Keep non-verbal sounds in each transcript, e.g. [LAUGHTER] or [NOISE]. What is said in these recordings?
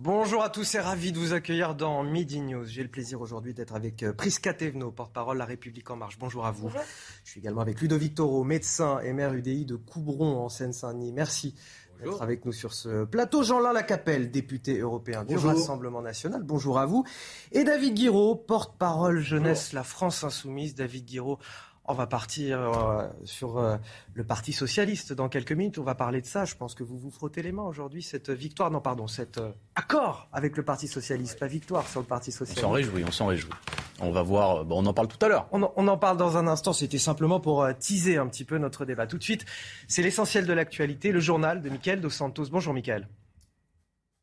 Bonjour à tous et ravi de vous accueillir dans Midi News. J'ai le plaisir aujourd'hui d'être avec euh, Prisca Thévenot, porte-parole La République En Marche. Bonjour à vous. Je suis également avec Ludovic Toro, médecin et maire UDI de Coubron en Seine-Saint-Denis. Merci d'être avec nous sur ce plateau. Jean-Lin Lacapelle, député européen du Rassemblement national. Bonjour à vous. Et David Guiraud, porte-parole jeunesse La France Insoumise. David Guiraud, on va partir euh, sur euh, le Parti socialiste dans quelques minutes. On va parler de ça. Je pense que vous vous frottez les mains aujourd'hui. Cette victoire, non pardon, cet euh, accord avec le Parti socialiste, pas victoire sur le Parti socialiste. On s'en réjouit, on s'en réjouit. On va voir. Bon, on en parle tout à l'heure. On, en- on en parle dans un instant. C'était simplement pour teaser un petit peu notre débat. Tout de suite, c'est l'essentiel de l'actualité, le journal de Mickaël Dos Santos. Bonjour Mickaël.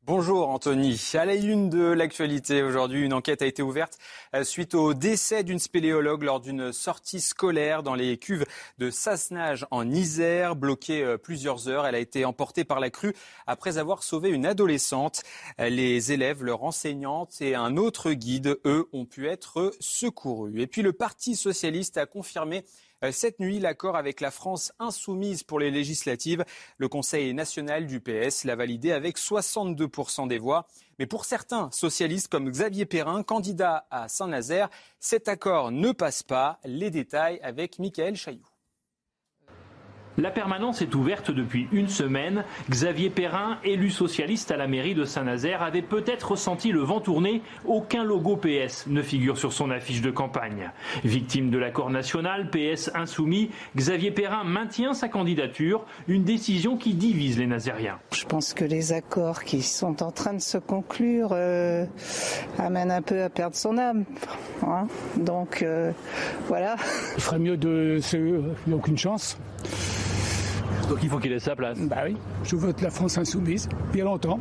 Bonjour Anthony. À la une de l'actualité aujourd'hui, une enquête a été ouverte euh, suite au décès d'une spéléologue lors d'une sortie scolaire dans les cuves de Sassenage en Isère, bloquée euh, plusieurs heures. Elle a été emportée par la crue après avoir sauvé une adolescente. Euh, Les élèves, leur enseignante et un autre guide, eux, ont pu être secourus. Et puis le Parti socialiste a confirmé cette nuit l'accord avec la France insoumise pour les législatives. Le Conseil national du PS l'a validé avec 62% des voix. Mais pour certains socialistes comme Xavier Perrin, candidat à Saint-Nazaire, cet accord ne passe pas. Les détails avec Michael Chailloux. La permanence est ouverte depuis une semaine. Xavier Perrin, élu socialiste à la mairie de Saint-Nazaire, avait peut-être ressenti le vent tourner. Aucun logo PS ne figure sur son affiche de campagne. Victime de l'accord national, PS insoumis, Xavier Perrin maintient sa candidature, une décision qui divise les Nazériens. Je pense que les accords qui sont en train de se conclure euh, amènent un peu à perdre son âme. hein. Donc euh, voilà. Il ferait mieux de se... Il n'y a aucune chance. Donc il faut qu'il ait sa place. Bah oui, je vote la France insoumise, bien longtemps.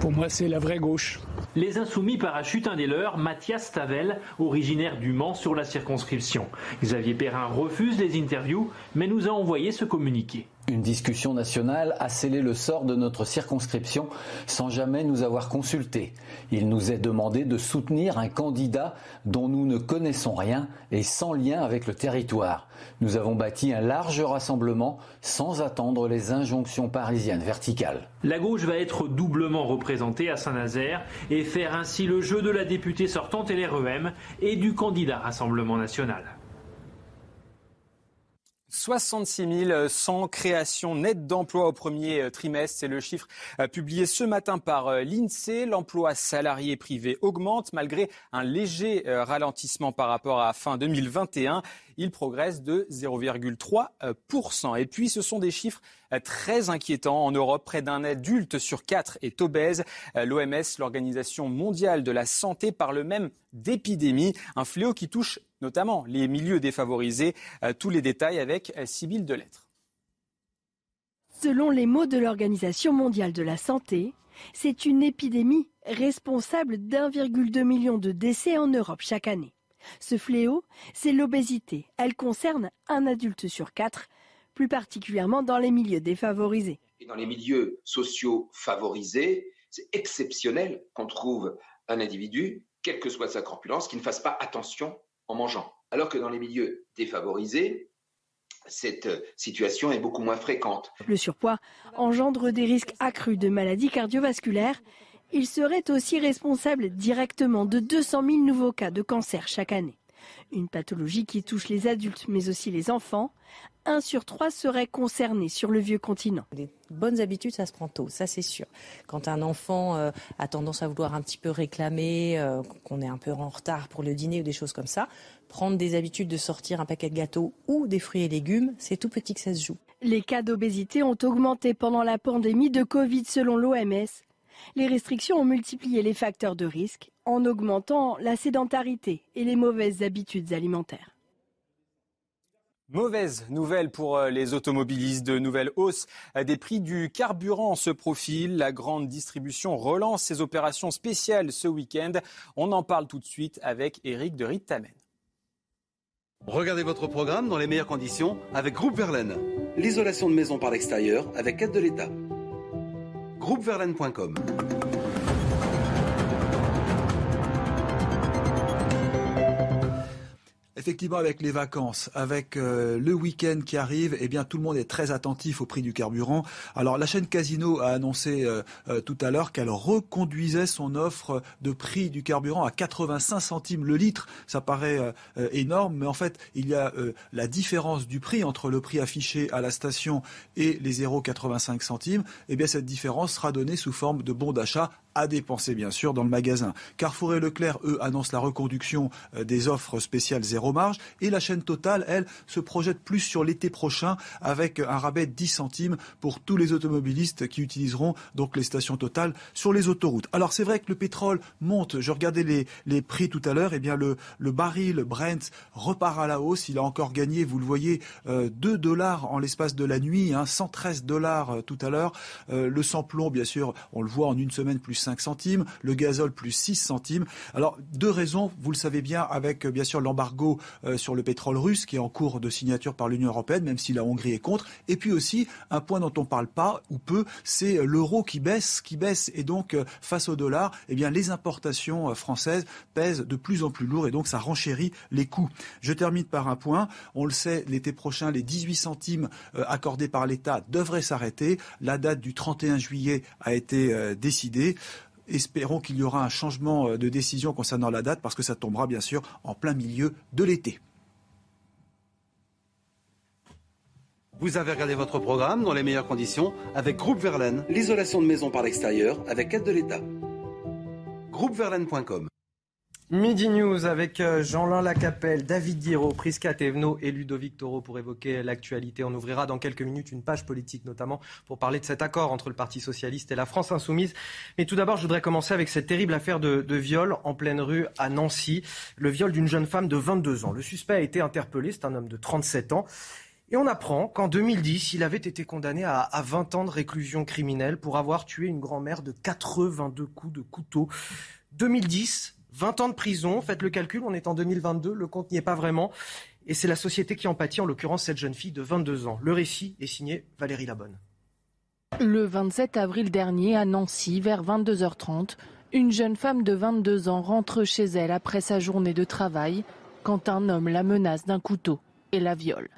Pour moi, c'est la vraie gauche. Les insoumis parachutent un des leurs, Mathias Tavel, originaire du Mans sur la circonscription. Xavier Perrin refuse les interviews, mais nous a envoyé ce communiqué. Une discussion nationale a scellé le sort de notre circonscription sans jamais nous avoir consultés. Il nous est demandé de soutenir un candidat dont nous ne connaissons rien et sans lien avec le territoire. Nous avons bâti un large rassemblement sans attendre les injonctions parisiennes verticales. La gauche va être doublement représentée à Saint-Nazaire et faire ainsi le jeu de la députée sortante LREM et du candidat Rassemblement national. 66 100 créations nettes d'emplois au premier euh, trimestre. C'est le chiffre euh, publié ce matin par euh, l'INSEE. L'emploi salarié privé augmente malgré un léger ralentissement par rapport à fin 2021. Il progresse de 0,3%. Et puis, ce sont des chiffres euh, très inquiétants. En Europe, près d'un adulte sur quatre est obèse. Euh, L'OMS, l'Organisation mondiale de la santé, parle même d'épidémie, un fléau qui touche notamment les milieux défavorisés. Euh, Tous les détails avec Sybille Delettre. Selon les mots de l'Organisation mondiale de la santé, c'est une épidémie responsable d'1,2 million de décès en Europe chaque année. Ce fléau, c'est l'obésité. Elle concerne un adulte sur quatre, plus particulièrement dans les milieux défavorisés. Et dans les milieux sociaux favorisés, c'est exceptionnel qu'on trouve un individu, quelle que soit sa corpulence, qui ne fasse pas attention en mangeant. Alors que dans les milieux défavorisés, cette situation est beaucoup moins fréquente. Le surpoids engendre des risques accrus de maladies cardiovasculaires. Il serait aussi responsable directement de 200 000 nouveaux cas de cancer chaque année. Une pathologie qui touche les adultes mais aussi les enfants. Un sur trois serait concerné sur le vieux continent. Les bonnes habitudes, ça se prend tôt, ça c'est sûr. Quand un enfant euh, a tendance à vouloir un petit peu réclamer, euh, qu'on est un peu en retard pour le dîner ou des choses comme ça, prendre des habitudes de sortir un paquet de gâteaux ou des fruits et légumes, c'est tout petit que ça se joue. Les cas d'obésité ont augmenté pendant la pandémie de Covid selon l'OMS. Les restrictions ont multiplié les facteurs de risque en augmentant la sédentarité et les mauvaises habitudes alimentaires. Mauvaise nouvelle pour euh, les automobilistes. De nouvelles hausses des prix du carburant se profilent. La grande distribution relance ses opérations spéciales ce week-end. On en parle tout de suite avec Eric de Rittamen. Regardez votre programme dans les meilleures conditions avec Groupe Verlaine. L'isolation de maison par l'extérieur avec aide de l'État. Groupeverlaine.com Effectivement, avec les vacances, avec euh, le week-end qui arrive, eh bien, tout le monde est très attentif au prix du carburant. Alors, la chaîne Casino a annoncé euh, euh, tout à l'heure qu'elle reconduisait son offre de prix du carburant à 85 centimes le litre. Ça paraît énorme, mais en fait, il y a la différence du prix entre le prix affiché à la station et les 0,85 centimes. Eh bien, cette différence sera donnée sous forme de bon d'achat à dépenser bien sûr dans le magasin. Carrefour et Leclerc, eux, annoncent la reconduction des offres spéciales Et la chaîne Total, elle, se projette plus sur l'été prochain avec un rabais de 10 centimes pour tous les automobilistes qui utiliseront donc les stations Total sur les autoroutes. Alors c'est vrai que le pétrole monte. Je regardais les, les prix tout à l'heure. Eh bien le, le baril Brent repart à la hausse. Il a encore gagné, vous le voyez, 2 euh, dollars en l'espace de la nuit, hein, 113 dollars euh, tout à l'heure. le sans-plomb, bien sûr, on le voit en une semaine plus 5 centimes, le gazole plus 6 centimes. Alors, deux raisons, vous le savez bien, avec bien sûr l'embargo euh, sur le pétrole russe qui est en cours de signature par l'Union européenne, même si la Hongrie est contre. Et puis aussi, un point dont on ne parle pas ou peu, c'est l'euro qui baisse, qui baisse. Et donc, euh, face au dollar, eh les importations euh, françaises pèsent de plus en plus lourd et donc ça renchérit les coûts. Je termine par un point. On le sait, l'été prochain, les 18 centimes accordés par l'État devraient s'arrêter. La date du 31 juillet a été décidée. Espérons qu'il y aura un changement euh, de décision concernant la date parce que ça tombera bien sûr en plein milieu de l'été. Vous avez regardé votre programme dans les meilleures conditions avec Groupe Verlaine, l'isolation de maison par l'extérieur avec aide de l'État. Groupeverlaine.com Midi News avec euh, Jean-Lin Lacapelle, David Guiraud, Prisca Thévenot et Ludovic Toro pour évoquer l'actualité. On ouvrira dans quelques minutes une page politique notamment pour parler de cet accord entre le Parti socialiste et la France insoumise. Mais tout d'abord, je voudrais commencer avec cette terrible affaire de, de, viol en pleine rue à Nancy. Le viol d'une jeune femme de 22 ans. Le suspect a été interpellé, c'est un homme de 37 ans. Et on apprend qu'en 2010, il avait été condamné à, à 20 ans de réclusion criminelle pour avoir tué une grand-mère de 82 coups de couteau. 2010, 20 ans de prison, faites le calcul, on est en 2022, le compte n'y est pas vraiment. Et c'est la société qui en en l'occurrence cette jeune fille de 22 ans. Le récit est signé Valérie Labonne. Le 27 avril dernier, à Nancy, vers 22h30, une jeune femme de 22 ans rentre chez elle après sa journée de travail quand un homme la menace d'un couteau et la viole.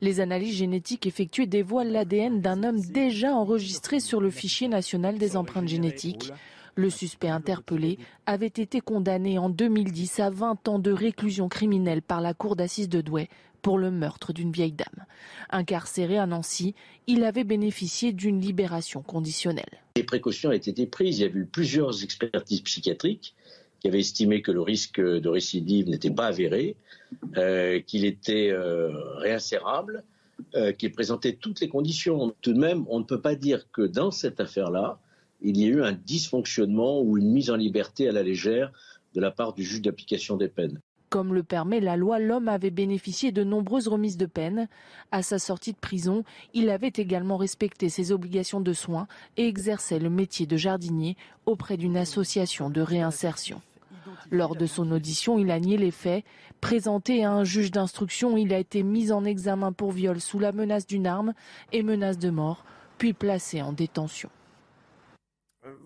Les analyses génétiques effectuées dévoilent l'ADN d'un homme déjà enregistré sur le fichier national des empreintes génétiques. Le suspect interpellé avait été condamné en 2010 à 20 ans de réclusion criminelle par la cour d'assises de Douai pour le meurtre d'une vieille dame. Incarcéré à Nancy, il avait bénéficié d'une libération conditionnelle. Les précautions ont été prises. Il y a eu plusieurs expertises psychiatriques qui avaient estimé que le risque de récidive n'était pas avéré, euh, qu'il était euh, réinsérable, euh, qu'il présentait toutes les conditions. Tout de même, on ne peut pas dire que dans cette affaire-là, il y a eu un dysfonctionnement ou une mise en liberté à la légère de la part du juge d'application des peines. Comme le permet la loi, l'homme avait bénéficié de nombreuses remises de peine. À sa sortie de prison, il avait également respecté ses obligations de soins et exerçait le métier de jardinier auprès d'une association de réinsertion. Lors de son audition, il a nié les faits. Présenté à un juge d'instruction, il a été mis en examen pour viol sous la menace d'une arme et menace de mort, puis placé en détention.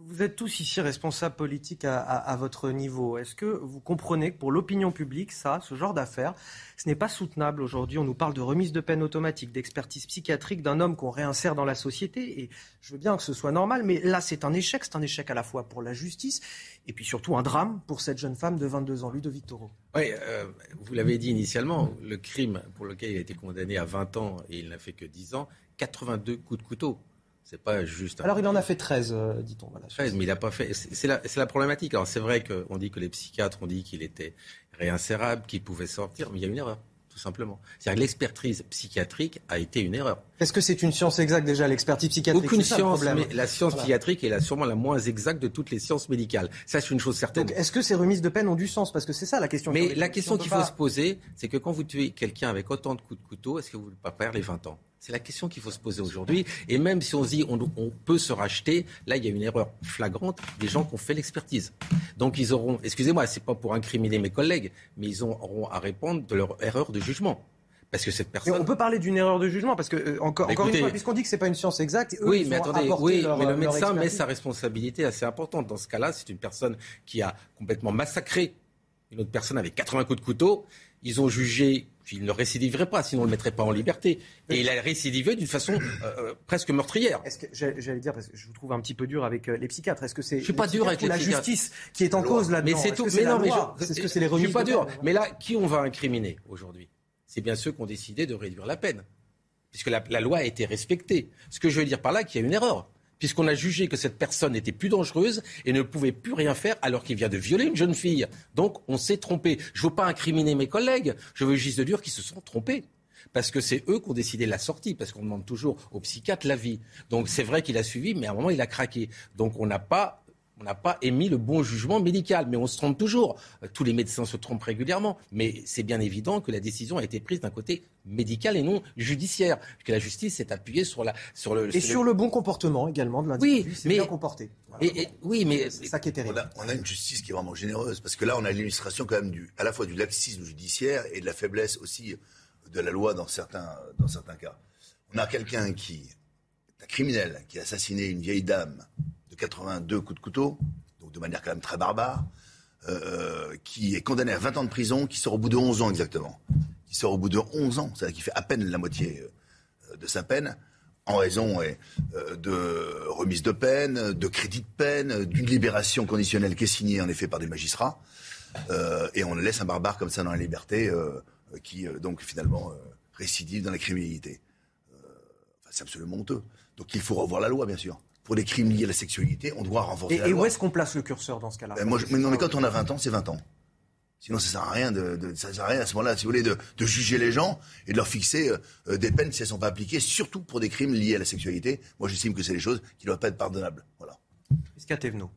Vous êtes tous ici responsables politiques à, votre niveau. Est-ce que vous comprenez que pour l'opinion publique, ça, ce genre d'affaires, ce n'est pas soutenable aujourd'hui? On nous parle de remise de peine automatique, d'expertise psychiatrique d'un homme qu'on réinsère dans la société. Et je veux bien que ce soit normal, mais là, c'est un échec. C'est un échec à la fois pour la justice et puis surtout un drame pour cette jeune femme de 22 ans, Ludovic Toro. Oui, euh, vous l'avez dit initialement, le crime pour lequel il a été condamné à 20 ans et il n'a fait que 10 ans, 82 coups de couteau. C'est pas juste. Alors il en a fait 13, euh, dit-on. Voilà, 13, mais il n'a pas fait. C'est la, la, problématique. Alors c'est vrai qu'on dit que les psychiatres ont dit qu'il était réinsérable, qu'il pouvait sortir, mais il y a une erreur. tout simplement. C'est-à-dire que l'expertise psychiatrique a été une erreur. Est-ce que c'est une science exacte déjà, l'expertise psychiatrique? Aucune ça, science, mais la science Voilà. psychiatrique est la- sûrement la moins exacte de toutes les sciences médicales. Ça, c'est une chose certaine. Est-ce que ces remises de peine ont du sens? Parce que c'est ça la question. Mais la question qu'il faut pas- se poser, c'est que quand vous tuez quelqu'un avec autant de coups de couteau, est-ce que vous ne voulez pas perdre les 20 ans? C'est la question qu'il faut se poser aujourd'hui. Et même si on se dit on, on peut se racheter, là, il y a une erreur flagrante des gens qui ont fait l'expertise. Donc ils auront, excusez-moi, c'est pas pour incriminer mes collègues, mais ils auront à répondre de leur erreur de jugement. Parce que cette personne. on peut parler d'une erreur de jugement parce que euh, encore, Bah, encore une fois, puisqu'on dit que c'est pas une science exacte, eux, Oui, ils mais attendez, oui, leur, mais le leur médecin met sa responsabilité assez importante. Dans ce cas-là, c'est une personne qui a complètement massacré une autre personne avec 80 coups de couteau. Ils ont jugé qu'il ne récidiverait pas, sinon on ne le mettrait pas en liberté. Et il a récidivé d'une façon euh, euh, presque meurtrière. Est-ce que j'allais dire parce que je vous trouve un petit peu dur avec euh, les psychiatres. Est-ce que c'est Je suis pas dur avec les la justice qui est en cause là-dedans Mais c'est tout. Mais non, mais je, Est-ce que c'est les je suis pas dur. Mais là, qui on va incriminer aujourd'hui? C'est bien ceux qui ont décidé de réduire la peine, puisque la, la loi a été respectée. Ce que je veux dire par là, qu'il y a une erreur. Puisqu'on a jugé que cette personne n'était plus dangereuse et ne pouvait plus rien faire alors qu'il vient de violer une jeune fille. Donc on s'est trompé. Je ne veux pas incriminer mes collègues, je veux juste dire qu'ils se sont trompés. Parce que c'est eux qui ont décidé la sortie, parce qu'on demande toujours au psychiatre l'avis. Donc c'est vrai qu'il a suivi, mais à un moment il a craqué. Donc on n'a pas on n'a pas émis le bon jugement médical, mais on se trompe toujours. Euh, Tous les médecins se trompent régulièrement, mais c'est bien évident que la décision a été prise d'un côté médical et non judiciaire, que la justice s'est appuyée sur la sur le Et sur le bon comportement également de l'individu, Oui, c'est mais- bien comporté. Voilà. Et- et- oui, mais c'est ça qui est terrible. On a, on a une justice qui est vraiment généreuse, parce que là, on a l'illustration quand même du, à la fois du laxisme judiciaire et de la faiblesse aussi de la loi dans certains, dans certains cas. On a quelqu'un qui est un criminel, qui a assassiné une vieille dame de 82 coups de couteau, donc de manière quand même très barbare, euh, qui est condamné à 20 ans de prison, qui sort au bout de 11 ans exactement. Qui sort au bout de 11 ans, c'est-à-dire qu'il fait à peine la moitié euh, de sa peine, en raison euh, de remise de peine, de crédit de peine, d'une libération conditionnelle qui est signée en effet par des magistrats. Euh, et on laisse un barbare comme ça dans la liberté, euh, qui euh, donc finalement euh, récidive dans la criminalité. Euh, c'est absolument honteux. Donc il faut revoir la loi, bien sûr. Pour des crimes liés à la sexualité, on doit renforcer Et, la et loi. où est-ce qu'on place le curseur dans ce cas-là Ben, moi, je- mais non, mais quand on a 20 ans, c'est 20 ans. Sinon, ça sert à rien de, de- ça sert à rien à ce moment-là, si vous voulez, de, de juger les gens et de leur fixer euh, euh, des peines si elles ne sont pas appliquées, surtout pour des crimes liés à la sexualité. Moi, j'estime que c'est des choses qui ne doivent pas être pardonnables. Voilà. Thévenot.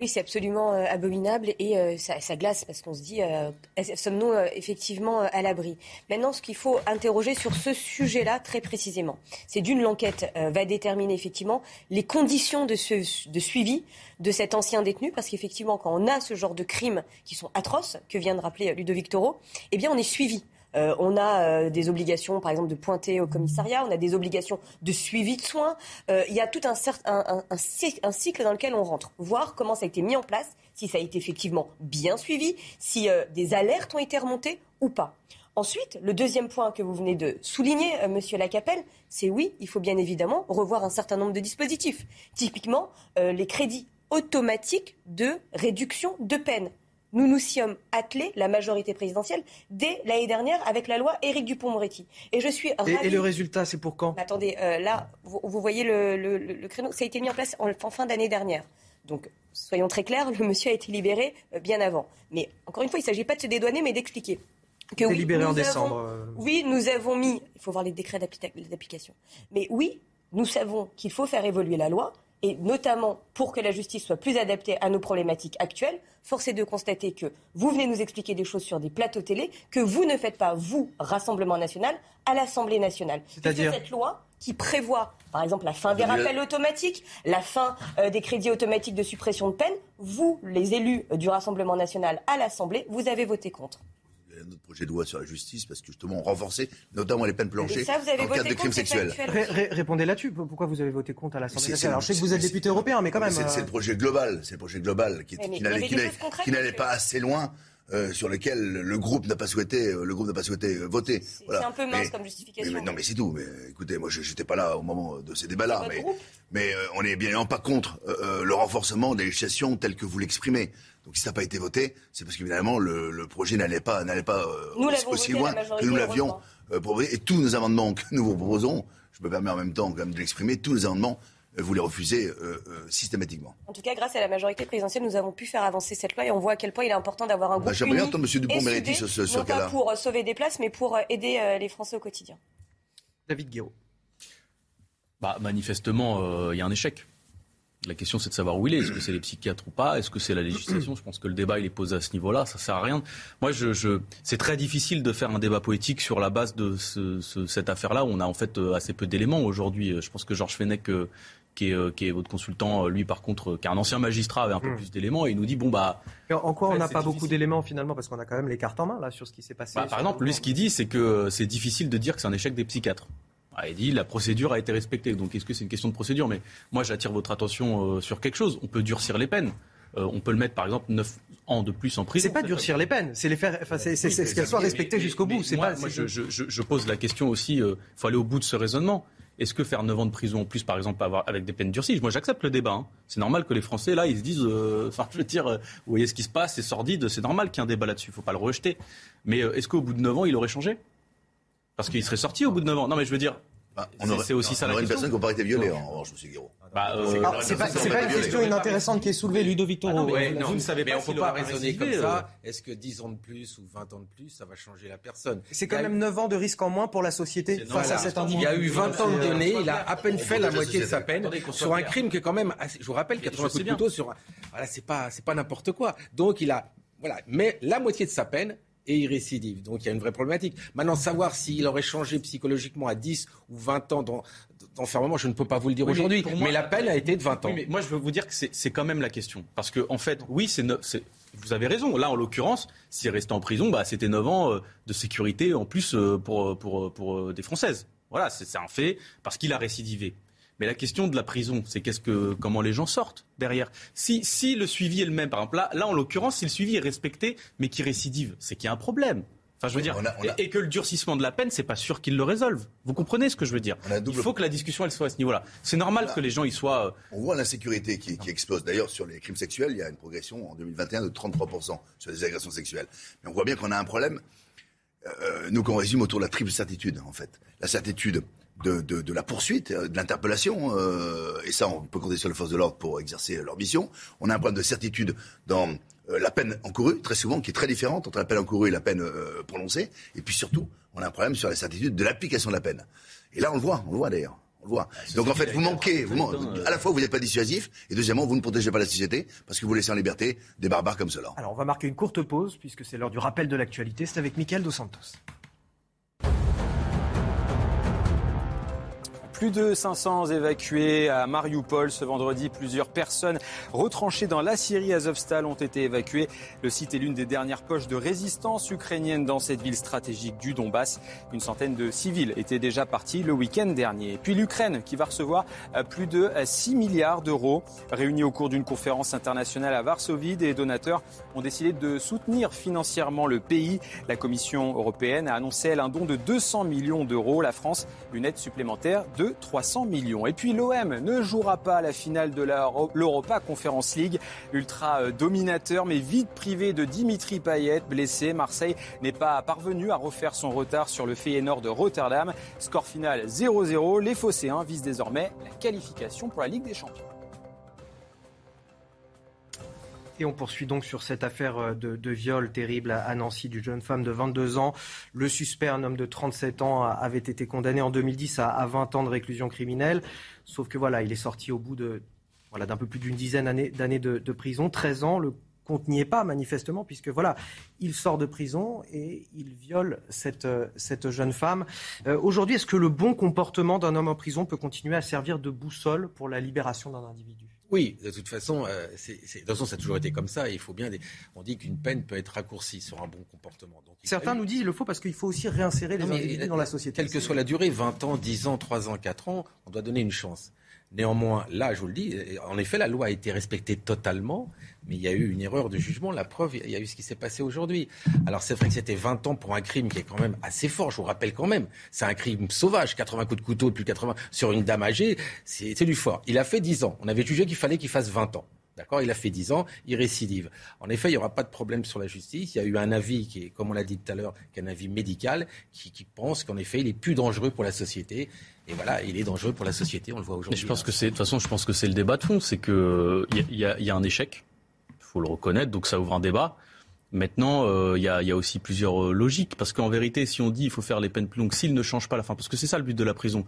Oui, c'est absolument euh, abominable et euh, ça, glace parce qu'on se dit, euh, sommes-nous effectivement à l'abri? Maintenant, ce qu'il faut interroger sur ce sujet-là très précisément, c'est d'une l'enquête va déterminer effectivement les conditions de, ce, de suivi de cet ancien détenu, parce qu'effectivement, quand on a ce genre de crimes qui sont atroces, que vient de rappeler Ludovic Toro, eh bien, on est suivi. Euh, on a euh, des obligations, par exemple, de pointer au commissariat. On a des obligations de suivi de soins. Euh, il y a tout un, cycle, dans lequel on rentre. Voir comment ça a été mis en place, si ça a été effectivement bien suivi, si des alertes ont été remontées ou pas. Ensuite, le deuxième point que vous venez de souligner, Monsieur Lacapelle, c'est oui, il faut bien évidemment revoir un certain nombre de dispositifs. Typiquement, les crédits automatiques de réduction de peine. Nous nous sommes attelés, la majorité présidentielle, dès l'année dernière avec la loi Éric Dupont-Moretti. Et je suis Et, ravie... et le résultat, c'est pour quand? Attendez, euh, là, vous, vous voyez le, le- le- créneau, ça a été mis en place en, en fin d'année dernière. Donc, soyons très clairs, le monsieur a été libéré euh, bien avant. Mais encore une fois, il ne s'agit pas de se dédouaner, mais d'expliquer. Que oui, libéré en nous décembre, avons- euh, oui, nous avons mis, il faut voir les décrets d'appli- d'application. Mais oui, nous savons qu'il faut faire évoluer la loi, et notamment pour que la justice soit plus adaptée à nos problématiques actuelles. Force est de constater que vous venez nous expliquer des choses sur des plateaux télé que vous ne faites pas, vous, Rassemblement national, à l'Assemblée nationale. C'est-à-dire Puisque cette loi qui prévoit, par exemple, la fin des rappels automatiques, la fin euh, des crédits automatiques de suppression de peine, vous, les élus du Rassemblement national à l'Assemblée, vous avez voté contre. Il y a un autre projet de loi sur la justice, parce que justement, on renforçait notamment les peines planchées ça, vous avez dans le cadre de crimes sexuels. factuel. Ré- ré- Répondez là-dessus. Pourquoi vous avez voté contre à l'Assemblée C'est- nationale? Alors, je sais que vous êtes député européen, mais quand même. C'est c'est euh, le projet global, c'est le projet global qui, n'allait pas assez loin, euh, sur lequel le groupe n'a pas souhaité, euh, le groupe n'a pas souhaité euh, voter. C'est un peu mince comme justification. mais- mais non, mais c'est tout. Mais écoutez, moi, je n'étais pas là au moment de ces débats-là, mais, mais euh, on est bien évidemment pas contre euh, le renforcement des législations telles que vous l'exprimez. Donc, si ça n'a pas été voté, c'est parce qu'évidemment le, le projet n'allait pas, n'allait pas Nous aussi, loin que nous l'avions proposé. Et tous nos amendements que nous vous proposons, je me permets en même temps quand même de l'exprimer, tous les amendements vous les refusez systématiquement. En tout cas, grâce à la majorité présidentielle, nous avons pu faire avancer cette loi et on voit à quel point il est important d'avoir un groupe bah, J'aimerais entendre M. Dupont-Moretti sur ce, non pas pour sauver des places, mais pour aider les Français au quotidien. David Guiraud. Bah, manifestement, il y a un échec. La question, c'est de savoir où il est. Est-ce que c'est les psychiatres ou pas? Est-ce que c'est la législation? Je pense que le débat, il est posé à ce niveau-là. Ça sert à rien. Moi, je, je... c'est très difficile de faire un débat politique sur la base de ce, ce, cette affaire-là où on a en fait euh, assez peu d'éléments aujourd'hui. Je pense que Georges Fenech, euh, qui, est, euh, qui est votre consultant, lui, par contre, qui est un ancien magistrat, avait un peu mmh. plus d'éléments et il nous dit bon, bah. en quoi on n'a pas beaucoup d'éléments finalement Parce qu'on a quand même les cartes en main là sur ce qui s'est passé. Bah, par exemple, lui, ce qu'il dit, c'est que c'est difficile de dire que c'est un échec des psychiatres. Ah, il dit la procédure a été respectée. Donc est-ce que c'est une question de procédure? Mais moi j'attire votre attention euh, sur quelque chose. On peut durcir les peines. Euh, on peut le mettre par exemple 9 ans de plus en prison. C'est pas durcir les peines, c'est les faire, enfin, c'est, ce qu'elles soient respectées jusqu'au bout. C'est moi, moi je, je, je, pose la question aussi. Il euh, faut aller au bout de ce raisonnement. Est-ce que faire 9 ans de prison en plus, par exemple, avec des peines durcies Moi, j'accepte le débat. Hein. C'est normal que les Français, là, ils se disent, [LAUGHS] enfin, je dire, vous voyez ce qui se passe, c'est sordide, c'est normal qu'il y ait un débat là-dessus. Il ne faut pas le rejeter. Mais est-ce qu'au bout de 9 ans, il aurait changé? Parce qu'il serait sorti au bout de 9 ans. Non, mais je veux dire, bah, c'est aussi ça on aurait une personne qui n'a pas été violée, en revanche, M. Guiraud. Bah, euh, c'est pas, pas, une question inintéressante qui est soulevée, Ludovic Toro. Ah vous, ne savez pas, mais on ne peut pas raisonner comme ça. Euh. Est-ce que 10 ans de plus ou 20 ans de plus, ça va changer la personne? C'est quand même 9 ans de risque en moins pour la société face à cet individu. Il y a eu 20 ans de données, il a à peine fait la moitié de sa peine sur un crime qui est quand même, je vous rappelle, 80 coups de couteau sur, voilà, c'est pas, c'est pas n'importe quoi. Donc il a, voilà, mais la moitié de sa peine, et il récidive. Donc il y a une vraie problématique. Maintenant, savoir s'il aurait changé psychologiquement à 10 ou 20 ans d'enfermement, je ne peux pas vous le dire aujourd'hui. Mais, la peine a été de 20 ans. mais moi, je veux vous dire que c'est quand même la question. Parce qu'en en fait, oui, c'est vous avez raison. Là, en l'occurrence, s'il restait en prison, bah, c'était 9 ans euh, de sécurité en plus euh, pour, pour, pour des Françaises. Voilà, c'est un fait, parce qu'il a récidivé. Mais la question de la prison, c'est qu'est-ce que, comment les gens sortent derrière. Si, si le suivi est le même, par exemple, là, là en l'occurrence, si le suivi est respecté, mais qui récidive, c'est qu'il y a un problème. Enfin, je veux dire, Et, que le durcissement de la peine, c'est pas sûr qu'il le résolve. Vous comprenez ce que je veux dire? Il faut que la discussion elle soit à ce niveau-là. C'est normal que les gens y soient. Euh, on voit l'insécurité qui, qui explose. D'ailleurs, sur les crimes sexuels, il y a une progression en 2021 de 33% sur les agressions sexuelles. Mais on voit bien qu'on a un problème. Euh, nous, qu'on résume autour de la triple certitude, en fait. La certitude de, de, de, la poursuite, euh, de l'interpellation, euh, et ça, on peut compter sur les forces de l'ordre pour exercer leur mission. On a un problème de certitude dans euh, la peine encourue, très souvent, qui est très différente entre la peine encourue et la peine euh, prononcée. Et puis surtout, on a un problème sur la certitude de l'application de la peine. Et là, on le voit, on le voit d'ailleurs. On le voit. Ah, Donc en fait, vous manquez, vous à la fois vous n'êtes pas dissuasif, et deuxièmement, vous ne protégez pas la société parce que vous laissez en liberté des barbares comme cela. Alors on va marquer une courte pause puisque c'est l'heure du rappel de l'actualité. C'est avec Mickaël Dos Santos. Plus de 500 évacués à Mariupol ce vendredi. Plusieurs personnes retranchées dans la Syrie Azovstal ont été évacuées. Le site est l'une des dernières poches de résistance ukrainienne dans cette ville stratégique du Donbass. Une centaine de civils étaient déjà partis le week-end dernier. Puis l'Ukraine qui va recevoir plus de 6 milliards d'euros. Réunis au cours d'une conférence internationale à Varsovie, des donateurs ont décidé de soutenir financièrement le pays. La Commission européenne a annoncé elle un don de 200 millions d'euros. La France, une aide supplémentaire de 300 millions. Et puis l'OM ne jouera pas la finale de l'Europa Conference League. Ultra euh, dominateur mais vite privé de Dimitri Payet, blessé. Marseille n'est pas parvenu à refaire son retard sur le Feyenoord de Rotterdam. Score final 0-0. Les Phocéens visent désormais la qualification pour la Ligue des Champions. Et on poursuit donc sur cette affaire euh, de, viol terrible à Nancy d'une jeune femme de 22 ans. Le suspect, un homme de 37 ans, avait été condamné en 2010 à, 20 ans de réclusion criminelle. Sauf que voilà, il est sorti au bout de voilà d'un peu plus d'une dizaine d'années de, prison, 13 ans. Le compte n'y est pas manifestement, puisque voilà, il sort de prison et il viole cette, euh, jeune femme. Euh, aujourd'hui, est-ce que le bon comportement d'un homme en prison peut continuer à servir de boussole pour la libération d'un individu? Oui, de toute façon, euh, c'est, de toute façon, ça a toujours été comme ça. il faut bien. On dit qu'une peine peut être raccourcie sur un bon comportement. Donc, Certains nous disent qu'il le faut parce qu'il faut aussi réinsérer les individus dans la société. Quelle que soit la durée, 20 ans, 10 ans, 3 ans, 4 ans, on doit donner une chance. Néanmoins, là, je vous le dis, en effet, la loi a été respectée totalement, mais il y a eu une erreur de jugement. La preuve, il y a eu ce qui s'est passé aujourd'hui. Alors, c'est vrai que c'était 20 ans pour un crime qui est quand même assez fort. Je vous rappelle quand même, c'est un crime sauvage. 80 coups de couteau, plus 80 sur une dame âgée, c'est du fort. Il a fait 10 ans. On avait jugé qu'il fallait qu'il fasse 20 ans. D'accord? Il a fait 10 ans, il récidive. En effet, il n'y aura pas de problème sur la justice. Il y a eu un avis qui comme on l'a dit tout à l'heure, qui est un avis médical, qui, pense qu'en effet, il est plus dangereux pour la société. Et voilà, il est dangereux pour la société, on le voit aujourd'hui. Je pense que c'est, de toute façon, je pense que c'est le débat de fond, c'est que il y, y, a un échec, il faut le reconnaître, donc ça ouvre un débat. Maintenant, euh, il y, a, aussi plusieurs euh, logiques, parce qu'en vérité, si on dit il faut faire les peines plus longues, s'il ne change pas la fin, parce que c'est ça le but de la prison,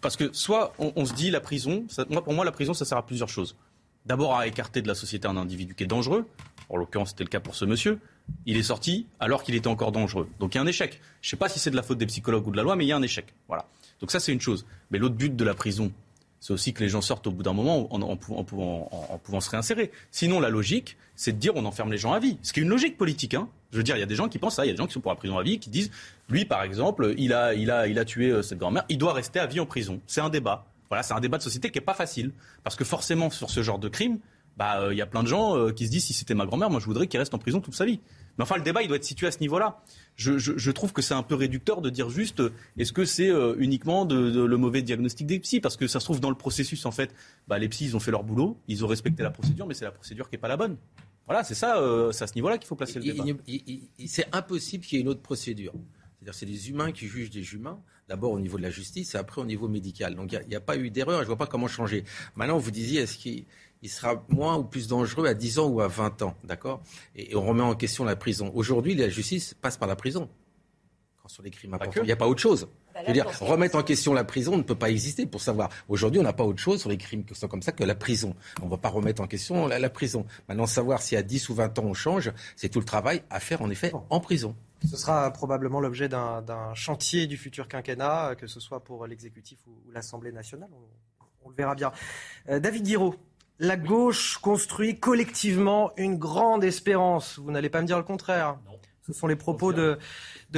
parce que soit on, se dit la prison, moi, pour moi la prison ça sert à plusieurs choses. D'abord à écarter de la société un individu qui est dangereux, en l'occurrence c'était le cas pour ce monsieur, il est sorti alors qu'il était encore dangereux. Donc il y a un échec. Je ne sais pas si c'est de la faute des psychologues ou de la loi, mais il y a un échec. Voilà. Donc ça c'est une chose. Mais l'autre but de la prison, c'est aussi que les gens sortent au bout d'un moment en, pouvant, se réinsérer. Sinon, la logique, c'est de dire on enferme les gens à vie. Ce qui est une logique politique. Hein. Je veux dire, il y a des gens qui pensent ça, il y a des gens qui sont pour la prison à vie, qui disent, lui, par exemple, il a, tué euh, cette grand-mère, il doit rester à vie en prison. C'est un débat. Voilà, c'est un débat de société qui n'est pas facile. Parce que forcément, sur ce genre de crime, bah, euh, il y a plein de gens euh, qui se disent, si c'était ma grand-mère, moi, je voudrais qu'il reste en prison toute sa vie. Mais enfin, le débat, il doit être situé à ce niveau-là je, trouve que c'est un peu réducteur de dire juste euh, est-ce que c'est uniquement de, le mauvais diagnostic des psys? Parce que ça se trouve dans le processus, en fait, bah, les psys, ils ont fait leur boulot, ils ont respecté la procédure, mais c'est la procédure qui n'est pas la bonne. Voilà, c'est ça, c'est à ce niveau-là qu'il faut placer le débat. C'est impossible qu'il y ait une autre procédure. C'est-à-dire c'est des humains qui jugent des humains, d'abord au niveau de la justice et après au niveau médical. Donc il n'y a, a, pas eu d'erreur, je ne vois pas comment changer. Maintenant, vous disiez, est-ce qu'il il sera moins ou plus dangereux à 10 ans ou à 20 ans, d'accord? Et, on remet en question la prison. Aujourd'hui, la justice passe par la prison. Quand sur les crimes importants, il n'y a pas autre chose. Bah Je veux dire, remettre en question la prison ne peut pas exister pour savoir. Aujourd'hui, on n'a pas autre chose sur les crimes qui sont comme ça que la prison. On ne va pas remettre en question la, prison. Maintenant, savoir si à 10 ou 20 ans on change, c'est tout le travail à faire en effet en prison. Ce sera probablement l'objet d'un chantier du futur quinquennat, que ce soit pour l'exécutif ou, l'Assemblée nationale. On, le verra bien. Euh, David Guiraud, la gauche construit collectivement une grande espérance. Vous n'allez pas me dire le contraire. Ce sont les propos de,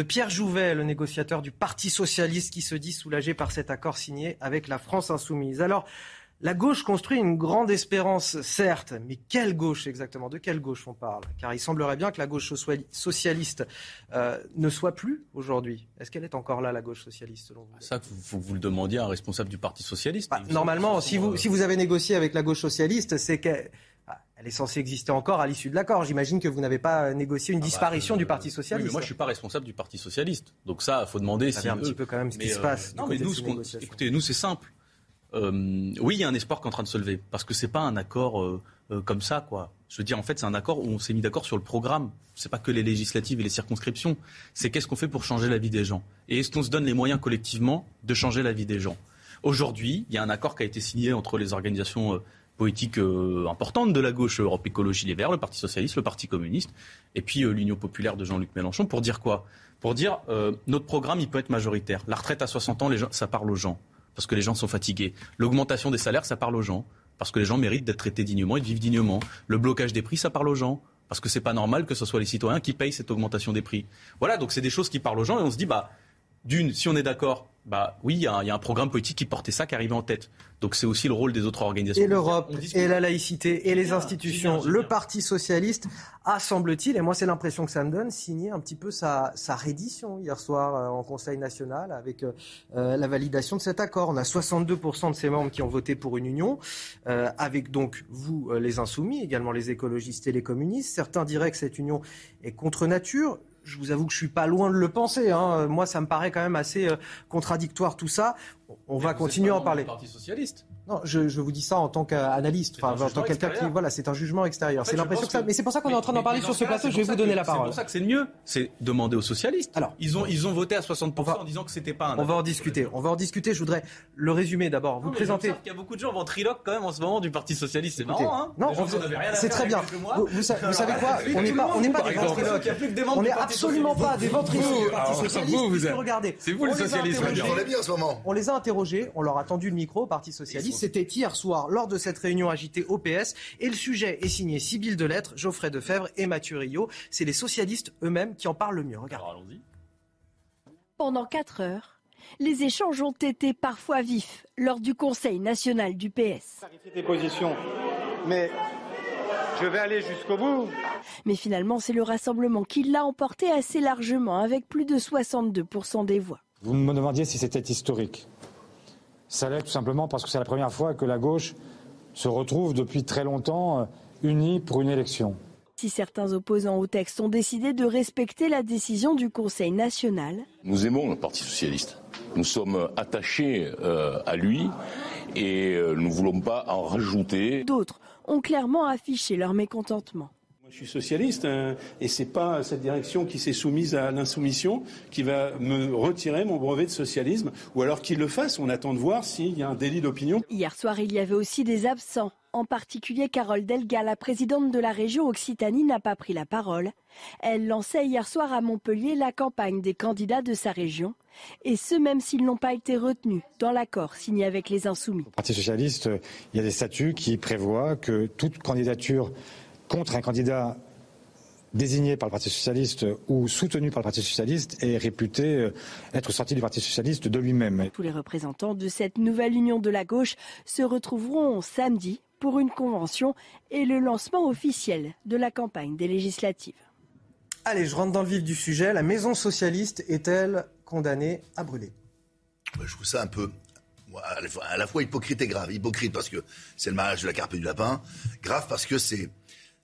Pierre Jouvet, le négociateur du Parti socialiste, qui se dit soulagé par cet accord signé avec la France insoumise. Alors, la gauche construit une grande espérance, certes, mais quelle gauche exactement? De quelle gauche on parle? Car il semblerait bien que la gauche socialiste euh, ne soit plus aujourd'hui. Est-ce qu'elle est encore là, la gauche socialiste, selon vous? Ça, il faut que vous le demandiez à un responsable du Parti socialiste. Bah, normalement, si vous, si vous avez négocié avec la gauche socialiste, c'est qu'elle bah, est censée exister encore à l'issue de l'accord. J'imagine que vous n'avez pas négocié une ah bah, disparition du Parti socialiste. mais moi, je suis pas responsable du Parti socialiste. Donc ça, il faut demander si. un petit peu quand même ce qui se passe. Euh, non, mais nous, écoutez, nous, c'est simple. Euh, oui, il y a un espoir qui est en train de se lever, parce que c'est pas un accord euh, euh, comme ça, quoi. Je veux dire, en fait, c'est un accord où on s'est mis d'accord sur le programme. C'est pas que les législatives et les circonscriptions. C'est qu'est-ce qu'on fait pour changer la vie des gens? Et est-ce qu'on se donne les moyens collectivement de changer la vie des gens? Aujourd'hui, il y a un accord qui a été signé entre les organisations politiques importantes de la gauche, Europe Écologie Les Verts, le Parti Socialiste, le Parti Communiste, et puis l'Union Populaire de Jean-Luc Mélenchon, pour dire quoi? Pour dire notre programme, il peut être majoritaire. La retraite à 60 ans, ça parle aux gens parce que les gens sont fatigués. L'augmentation des salaires, ça parle aux gens, parce que les gens méritent d'être traités dignement et de vivre dignement. Le blocage des prix, ça parle aux gens, parce que c'est pas normal que ce soit les citoyens qui payent cette augmentation des prix. Voilà, donc c'est des choses qui parlent aux gens et on se dit, bah, d'une, si on est d'accord bah oui, il y, a un programme politique qui portait ça, qui arrivait en tête. Donc c'est aussi le rôle des autres organisations. Et l'Europe, et la laïcité, et les institutions. Le Parti socialiste a, semble-t-il, et moi c'est l'impression que ça me donne, signé un petit peu sa, reddition hier soir euh, en Conseil national avec euh, euh, la validation de cet accord. On a 62% de ses membres qui ont voté pour une union, avec donc vous, les insoumis, également les écologistes et les communistes. Certains diraient que cette union est contre nature je vous avoue que je suis pas loin de le penser. Hein. Moi, ça me paraît quand même assez euh, contradictoire tout ça. On va continuer à en parler. Parti socialiste. Non, je, je, vous dis ça en tant qu'analyste, enfin en tant que quelqu'un qui, voilà, c'est un jugement extérieur. c'est l'impression que ça. Mais c'est pour ça qu'on est en train d'en parler sur ce plateau. Je vais vous donner la parole. C'est pour ça que c'est le mieux. C'est demander aux socialistes. Alors, ils ont ils ont voté à 60 en disant que c'était pas un. On va en discuter. On va en discuter. Je voudrais le résumer d'abord. Vous présenter. Il y a beaucoup de gens ventriloque quand même en ce moment du Parti socialiste. C'est marrant, hein Non, c'est très bien. Vous, savez quoi On n'est pas on n'est pas des ventriloques. On n'est absolument pas des ventriloques du Parti socialiste. Regardez. C'est vous les socialistes. On les a interrogés. On leur a tendu le micro au Parti socialiste. C'était hier soir lors de cette réunion agitée au PS. Et le sujet est signé Sybille Delettre, Geoffrey Defebvre et Mathieu Rio. C'est les socialistes eux-mêmes qui en parlent le mieux. Regardez. Pendant quatre heures, les échanges ont été parfois vifs lors du Conseil national du PS. des positions, mais je vais aller jusqu'au bout. Mais finalement, c'est le rassemblement qui l'a emporté assez largement, avec plus de 62% des voix. Vous me demandiez si c'était historique. Ça l'est tout simplement parce que c'est la première fois que la gauche se retrouve depuis très longtemps unis pour une élection. Si certains opposants au texte ont décidé de respecter la décision du Conseil national. Nous aimons le Parti socialiste. Nous sommes attachés euh, à lui et euh, nous ne voulons pas en rajouter. D'autres ont clairement affiché leur mécontentement. Moi, je suis socialiste hein, et c'est pas cette direction qui s'est soumise à l'insoumission qui va me retirer mon brevet de socialisme ou alors qu'il le fasse. On attend de voir s'il y a un délit d'opinion. Hier soir, il y avait aussi des absents. En particulier, Carole Delga, la présidente de la région Occitanie, n'a pas pris la parole. Elle lançait hier soir à Montpellier la campagne des candidats de sa région, et ce même s'ils n'ont pas été retenus dans l'accord signé avec les Insoumis. Au Parti socialiste, il y a des statuts qui prévoient que toute candidature contre un candidat désigné par le Parti socialiste ou soutenu par le Parti socialiste est réputé euh, être sorti du Parti socialiste de lui-même. Tous les représentants de cette nouvelle union de la gauche se retrouveront samedi pour une convention et le lancement officiel de la campagne des législatives. Allez, je rentre dans le vif du sujet. La maison socialiste est-elle condamnée à brûler? Je trouve ça un peu à la fois hypocrite et grave. Hypocrite parce que c'est le mariage de la carpe et du lapin. Grave parce que c'est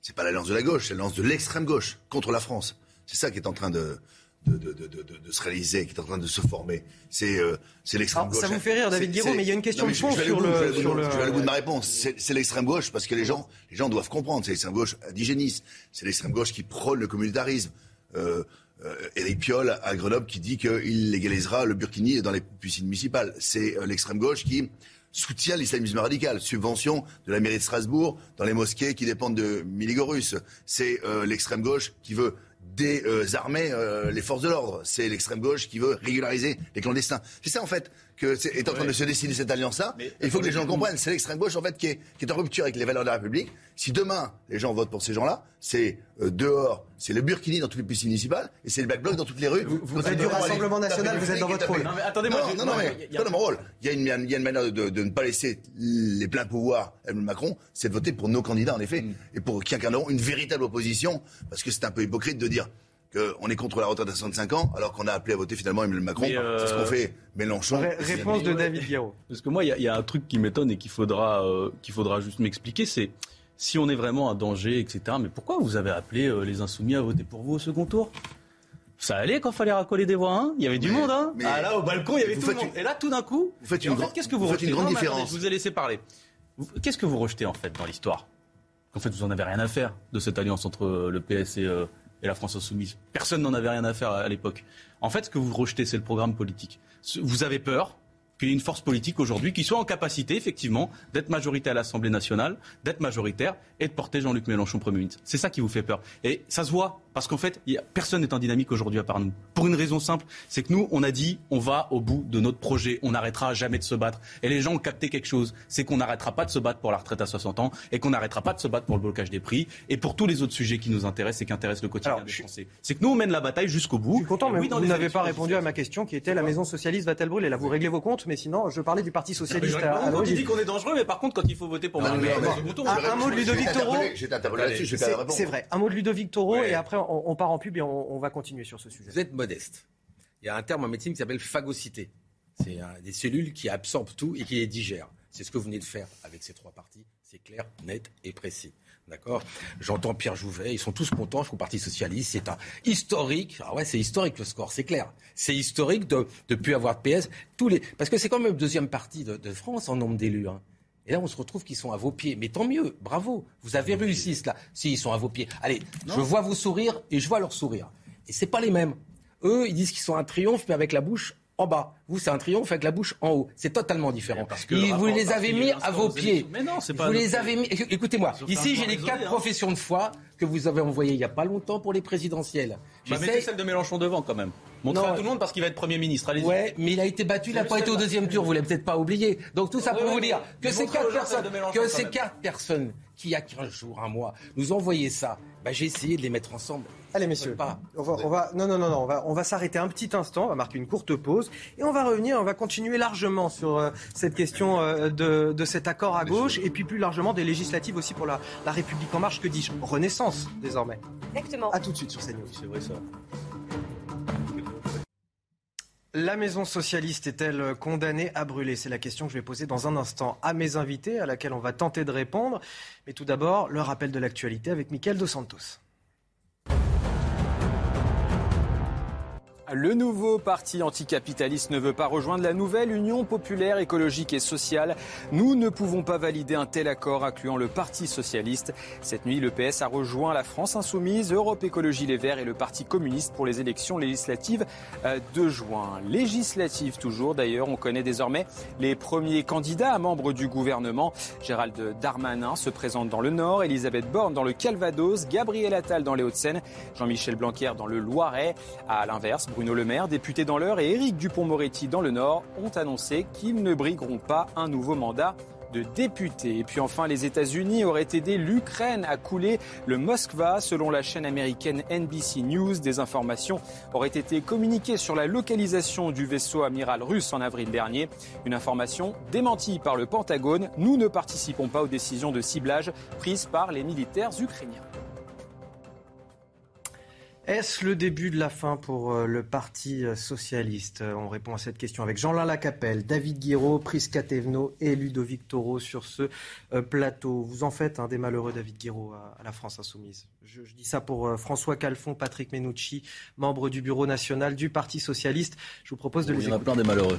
c'est pas l'alliance de la gauche, c'est l'alliance de l'extrême gauche contre la France. C'est ça qui est en train de, de, de, de, se réaliser, qui est en train de se former. C'est euh, l'extrême gauche. Ça vous fait rire, David Guiraud, mais il y a une question de fond sur, le, sur le. Je vais aller au bout de ma réponse. C'est l'extrême gauche parce que les gens, les gens doivent comprendre. C'est l'extrême gauche indigéniste. C'est l'extrême gauche qui prône le communautarisme. Euh, euh, Éric Piolle à Grenoble qui dit qu'il légalisera le burkini dans les piscines municipales. C'est euh, l'extrême gauche qui soutient l'islamisme radical, subvention de la mairie de Strasbourg dans les mosquées qui dépendent de Miligorus. C'est euh, l'extrême gauche qui veut désarmer euh, les forces de l'ordre. C'est l'extrême gauche qui veut régulariser les clandestins. C'est ça en fait que est, en train de se dessiner cette alliance-là. Il faut que les gens le comprennent. C'est l'extrême gauche en fait qui est, qui est en rupture avec les valeurs de la République. Si demain les gens votent pour ces gens-là, c'est euh, dehors, c'est le burkini dans toutes les piscines municipales et c'est le black bloc dans toutes les rues. Vous, êtes du Rassemblement national, vous êtes dans votre rôle. Non, mais attendez-moi, non, non, mais dans mon rôle. Il y a une, il y a une manière de, de, ne pas laisser les pleins pouvoirs à Macron, c'est de voter pour nos candidats en effet mm. et pour qui incarneront une véritable opposition, parce que c'est un peu hypocrite de dire qu'on est contre la retraite à 65 ans, alors qu'on a appelé à voter finalement Emmanuel Macron. C'est ce qu'on fait Mélenchon. réponse de David Guiraud. [LAUGHS] Parce que moi, il y, a un truc qui m'étonne et qu'il faudra, euh, qu'il faudra juste m'expliquer, c'est si on est vraiment un danger, etc. Mais pourquoi vous avez appelé euh, les insoumis à voter pour vous au second tour? Ça allait quand il fallait racoler des voix, hein? Il y avait du monde, hein? Ah là, au balcon, il y avait tout le monde. Et là, tout d'un coup, vous faites une, qu'est-ce que vous, rejetez une grande différence. je vous ai laissé parler. Qu'est-ce que vous rejetez en fait dans l'histoire? En fait, vous en avez rien à faire de cette alliance entre euh, le PS et, et la France insoumise. Personne n'en avait rien à faire à, l'époque. En fait, ce que vous rejetez, c'est le programme politique. Vous avez peur qu'il y ait une force politique aujourd'hui qui soit en capacité, effectivement, d'être majorité à l'Assemblée nationale, d'être majoritaire et de porter Jean-Luc Mélenchon Premier ministre. C'est ça qui vous fait peur. Et ça se voit, parce qu'en fait, y a, personne n'est en dynamique aujourd'hui à part nous. Pour une raison simple, c'est que nous, on a dit, on va au bout de notre projet, on n'arrêtera jamais de se battre. Et les gens ont capté quelque chose, c'est qu'on n'arrêtera pas de se battre pour la retraite à 60 ans et qu'on n'arrêtera pas de se battre pour le blocage des prix et pour tous les autres sujets qui nous intéressent et qui intéressent le quotidien des Français. C'est que nous, on mène la bataille jusqu'au bout. Je suis content, mais oui, vous n'avez pas répondu à ma question qui était la maison socialiste va-t-elle brûler? Là, vous réglez vos comptes, mais sinon, je parlais du Parti socialiste. à, à dit qu'on est dangereux, mais par contre, quand il faut voter pour un, mot de Ludovic Toro. C'est vrai. Un mot de Ludovic Toro et après, on part en pub on, va continuer sur ce sujet. Vous êtes modeste. Il y a un terme en médecine qui s'appelle phagocité. C'est des cellules qui absorbent tout et qui les digèrent. C'est ce que vous venez de faire avec ces trois parties. C'est clair, net et précis. D'accord? J'entends Pierre Jouvet, ils sont tous contents, je suis au Parti Socialiste, c'est un historique. Ah ouais, c'est historique le score, c'est clair. C'est historique de ne plus avoir de PS. Tous les... Parce que c'est quand même le deuxième parti de, France en nombre d'élus. Hein. Et là, on se retrouve qu'ils sont à vos pieds. Mais tant mieux, bravo, vous avez réussi cela. Si, ils sont à vos pieds. Allez, je vois vos sourires et je vois leur sourire. Et c'est pas les mêmes. Eux, ils disent qu'ils sont un triomphe, mais avec la bouche en bas. Vous, c'est un triomphe avec la bouche en haut. C'est totalement différent. Parce que vous les avez mis à vos pieds. Mais non, c'est pas. Vous les avez mis. Écoutez-moi. Ici, j'ai les quatre professions de foi que vous avez envoyées il n'y a pas longtemps pour les présidentielles. Bah, mettez celle de Mélenchon devant quand même. Montrez à tout le monde parce qu'il va être Premier ministre. Allez-y. Ouais, mais il a été battu, il n'a pas été au deuxième tour, vous l'avez peut-être pas oublié. Donc tout ça pour vous dire que ces quatre personnes, que ces quatre personnes qui, il y a 15 jours, un mois, nous ont envoyé ça, bah, j'ai essayé de les mettre ensemble. Allez messieurs, on va, on va, non, non, non, non, on va, on va s'arrêter un petit instant, on va marquer une courte pause et on va revenir, on va continuer largement sur euh, cette question euh, de, de, cet accord à gauche et puis plus largement des législatives aussi pour la, la République en marche, que dis-je Renaissance désormais. Exactement. À tout de suite sur CNews. C'est vrai ça. La maison socialiste est-elle condamnée à brûler? C'est la question que je vais poser dans un instant à mes invités, à laquelle on va tenter de répondre. Mais tout d'abord, le rappel de l'actualité avec Mickaël Dos Santos. Le nouveau parti anticapitaliste ne veut pas rejoindre la nouvelle Union populaire écologique et sociale. Nous ne pouvons pas valider un tel accord incluant le Parti socialiste. Cette nuit, le PS a rejoint la France insoumise, Europe Écologie Les Verts et le Parti communiste pour les élections législatives euh, de juin. Législatives toujours d'ailleurs, on connaît désormais les premiers candidats à membres du gouvernement. Gérald Darmanin se présente dans le Nord, Elisabeth Borne dans le Calvados, Gabriel Attal dans les Hauts-de-Seine, Jean-Michel Blanquer dans le Loiret. À l'inverse, Le Maire, député dans l'Eure, et Éric Dupont-Moretti dans le Nord ont annoncé qu'ils ne brigueront pas un nouveau mandat de député. Et puis enfin, les États-Unis auraient aidé l'Ukraine à couler le Moskva. Selon la chaîne américaine NBC News, des informations auraient été communiquées sur la localisation du vaisseau amiral russe en avril dernier. Une information démentie par le Pentagone. Nous ne participons pas aux décisions de ciblage prises par les militaires ukrainiens. Est-ce le début de la fin pour euh, le Parti euh, socialiste? Euh, On répond à cette question avec Jean-Lain Lacapelle, David Guiraud, Prisca Thévenot et Ludovic Toro sur ce plateau. Vous en faites un des malheureux, David Guiraud, à la France insoumise. Je, dis ça pour François Calfon, Patrick Menucci, membre du bureau national du Parti socialiste. Je vous propose de les. Il y en a plein des malheureux.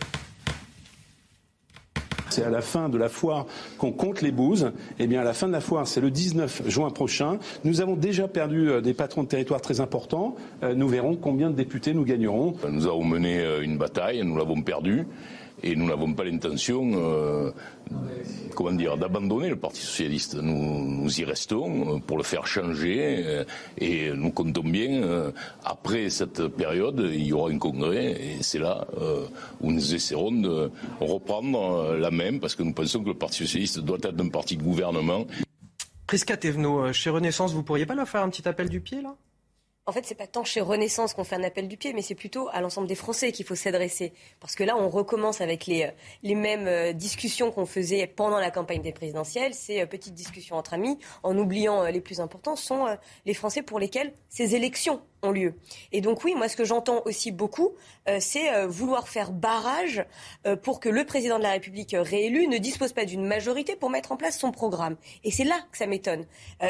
C'est à la fin de la foire qu'on compte les bouses. Eh bien, à la fin de la foire, c'est le 19 juin prochain. Nous avons déjà perdu euh, des patrons de territoire très importants. Euh, nous verrons combien de députés nous gagnerons. Nous avons mené euh, une bataille, nous l'avons perdue et nous n'avons pas l'intention, euh, comment dire, d'abandonner le Parti socialiste. Nous, y restons pour le faire changer euh, et nous comptons bien. Euh, après cette période, il y aura un congrès et c'est là où nous essaierons de reprendre la même parce que nous pensons que le Parti socialiste doit être un parti de gouvernement. Prisca Thévenot, chez Renaissance, vous pourriez pas leur faire un petit appel du pied là? En fait, c'est pas tant chez Renaissance qu'on fait un appel du pied, mais c'est plutôt à l'ensemble des Français qu'il faut s'adresser. Parce que là, on recommence avec les, euh, les mêmes euh, discussions qu'on faisait pendant la campagne des présidentielles, ces euh, petites discussions entre amis, en oubliant les plus importants, sont les Français pour lesquels ces élections ont lieu. Et donc oui, moi ce que j'entends aussi beaucoup, euh, c'est euh, vouloir faire barrage euh, pour que le président de la République réélu ne dispose pas d'une majorité pour mettre en place son programme. Et c'est là que ça m'étonne.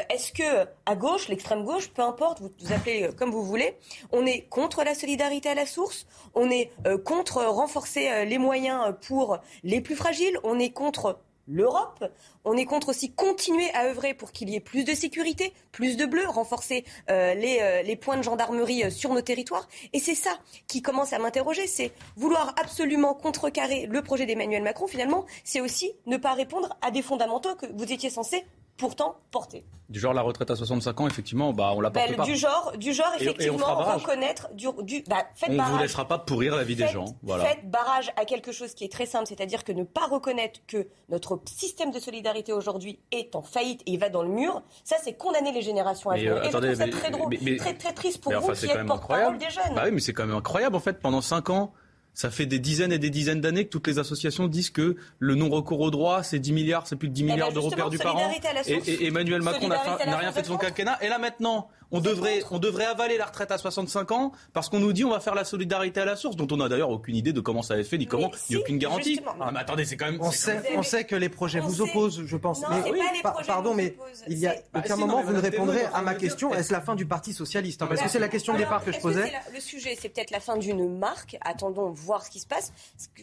Est-ce que à gauche, l'extrême gauche, peu importe, vous vous appelez comme vous voulez, on est contre la solidarité à la source, on est contre renforcer les moyens pour les plus fragiles, on est contre l'Europe. On est contre aussi continuer à œuvrer pour qu'il y ait plus de sécurité, plus de bleus, renforcer euh, les, euh, les, points de gendarmerie euh, sur nos territoires. Et c'est ça qui commence à m'interroger, c'est vouloir absolument contrecarrer le projet d'Emmanuel Macron. Finalement, c'est aussi ne pas répondre à des fondamentaux que vous étiez censé pourtant porter. Du genre la retraite à 65 ans, effectivement, bah, on la porte bah, pas. Du genre, du genre effectivement, reconnaître... Du, du, bah, on ne vous laissera pas pourrir la vie des gens. Voilà. Faites barrage à quelque chose qui est très simple, c'est-à-dire que ne pas reconnaître que notre système de solidarité aujourd'hui est en faillite et il va dans le mur, ça c'est condamner les générations à venir. et je trouve ça très drôle, très, très triste pour vous qui êtes porte-parole des jeunes. Bah oui, mais c'est quand même incroyable en fait. Pendant 5 ans, ça fait des dizaines et des dizaines d'années que toutes les associations disent que le non-recours au droit, c'est 10 milliards, c'est plus de 10 eh ben, milliards d'euros perdus par an. Et, Emmanuel Macron n'a rien fait de son quinquennat. Et là maintenant, on devrait, on devrait avaler la retraite à 65 ans parce qu'on nous dit on va faire la solidarité à la source, dont on n'a d'ailleurs aucune idée de comment ça va être fait, ni comment, ni aucune garantie. Ah, mais attendez, c'est quand même. On sait, on sait que les projets vous opposent, je pense. mais oui, pardon, mais il y a aucun moment vous ne répondrez à ma question. Est-ce la fin du Parti socialiste Parce que c'est la question de départ que je posais. Le sujet, c'est peut-être la fin d'une marque? Attendons voir ce qui se passe.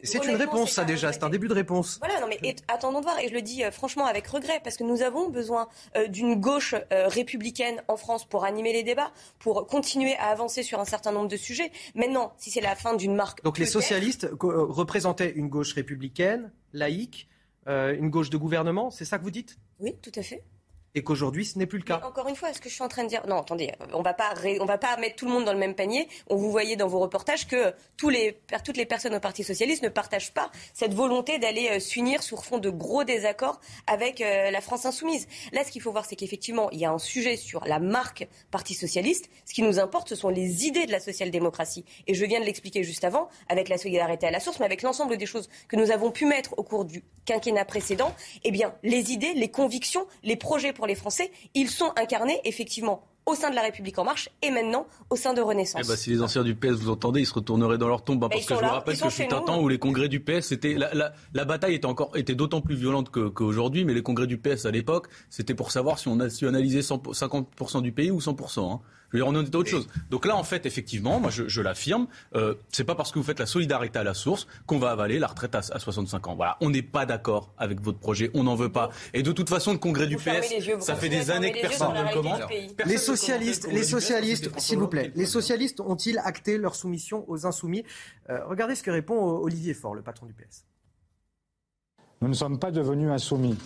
C'est une réponse, ça déjà. C'est un début de réponse. Voilà, non mais attendons de voir. Et je le dis euh, franchement avec regret, parce que nous avons besoin euh, d'une gauche euh, républicaine en France pour animer les débats pour continuer à avancer sur un certain nombre de sujets. Maintenant, si c'est la fin d'une marque. Donc les socialistes euh, représentaient une gauche républicaine, laïque, euh, une gauche de gouvernement, c'est ça que vous dites? Oui, tout à fait et qu'aujourd'hui ce n'est plus le cas. encore une fois, ce que je suis en train de dire, non, attendez, on va pas, on va pas mettre tout le monde dans le même panier. On vous voyait dans vos reportages que tous les, toutes les personnes au Parti socialiste ne partagent pas cette volonté d'aller euh, s'unir sur fond de gros désaccords avec euh, la France insoumise. Là, ce qu'il faut voir, c'est qu'effectivement, il y a un sujet sur la marque Parti socialiste. Ce qui nous importe, ce sont les idées de la social-démocratie. Et je viens de l'expliquer juste avant, avec la solidarité à la source, mais avec l'ensemble des choses que nous avons pu mettre au cours du quinquennat précédent. Eh bien, les idées, les convictions, les projets pour les Français, ils sont incarnés effectivement au sein de La République En Marche et maintenant au sein de Renaissance. Eh ben, si les anciens du PS vous entendez, ils se retourneraient dans leur tombe. hein, Bah, parce que je vous là, rappelle ils que fut un temps où les congrès du PS, c'était la, la, la bataille était encore était d'autant plus violente qu'aujourd'hui, mais les congrès du PS à l'époque, c'était pour savoir si on a si on analysait 100 50% du pays ou 100%. hein. Je veux dire, on était autre chose. Donc là, en fait, effectivement, moi, je, je l'affirme, euh, c'est pas parce que vous faites la solidarité à la source qu'on va avaler la retraite à, à 65 ans. Voilà, on n'est pas d'accord avec votre projet, on n'en veut pas. Et de toute façon, le congrès du Vous PS, yeux, ça fait des années que personne ne le commande. Les socialistes, le les socialistes, s'il vous plaît, les socialistes ont-ils acté leur soumission aux insoumis Euh, Regardez ce que répond Olivier Faure, le patron du PS. Nous ne sommes pas devenus insoumis.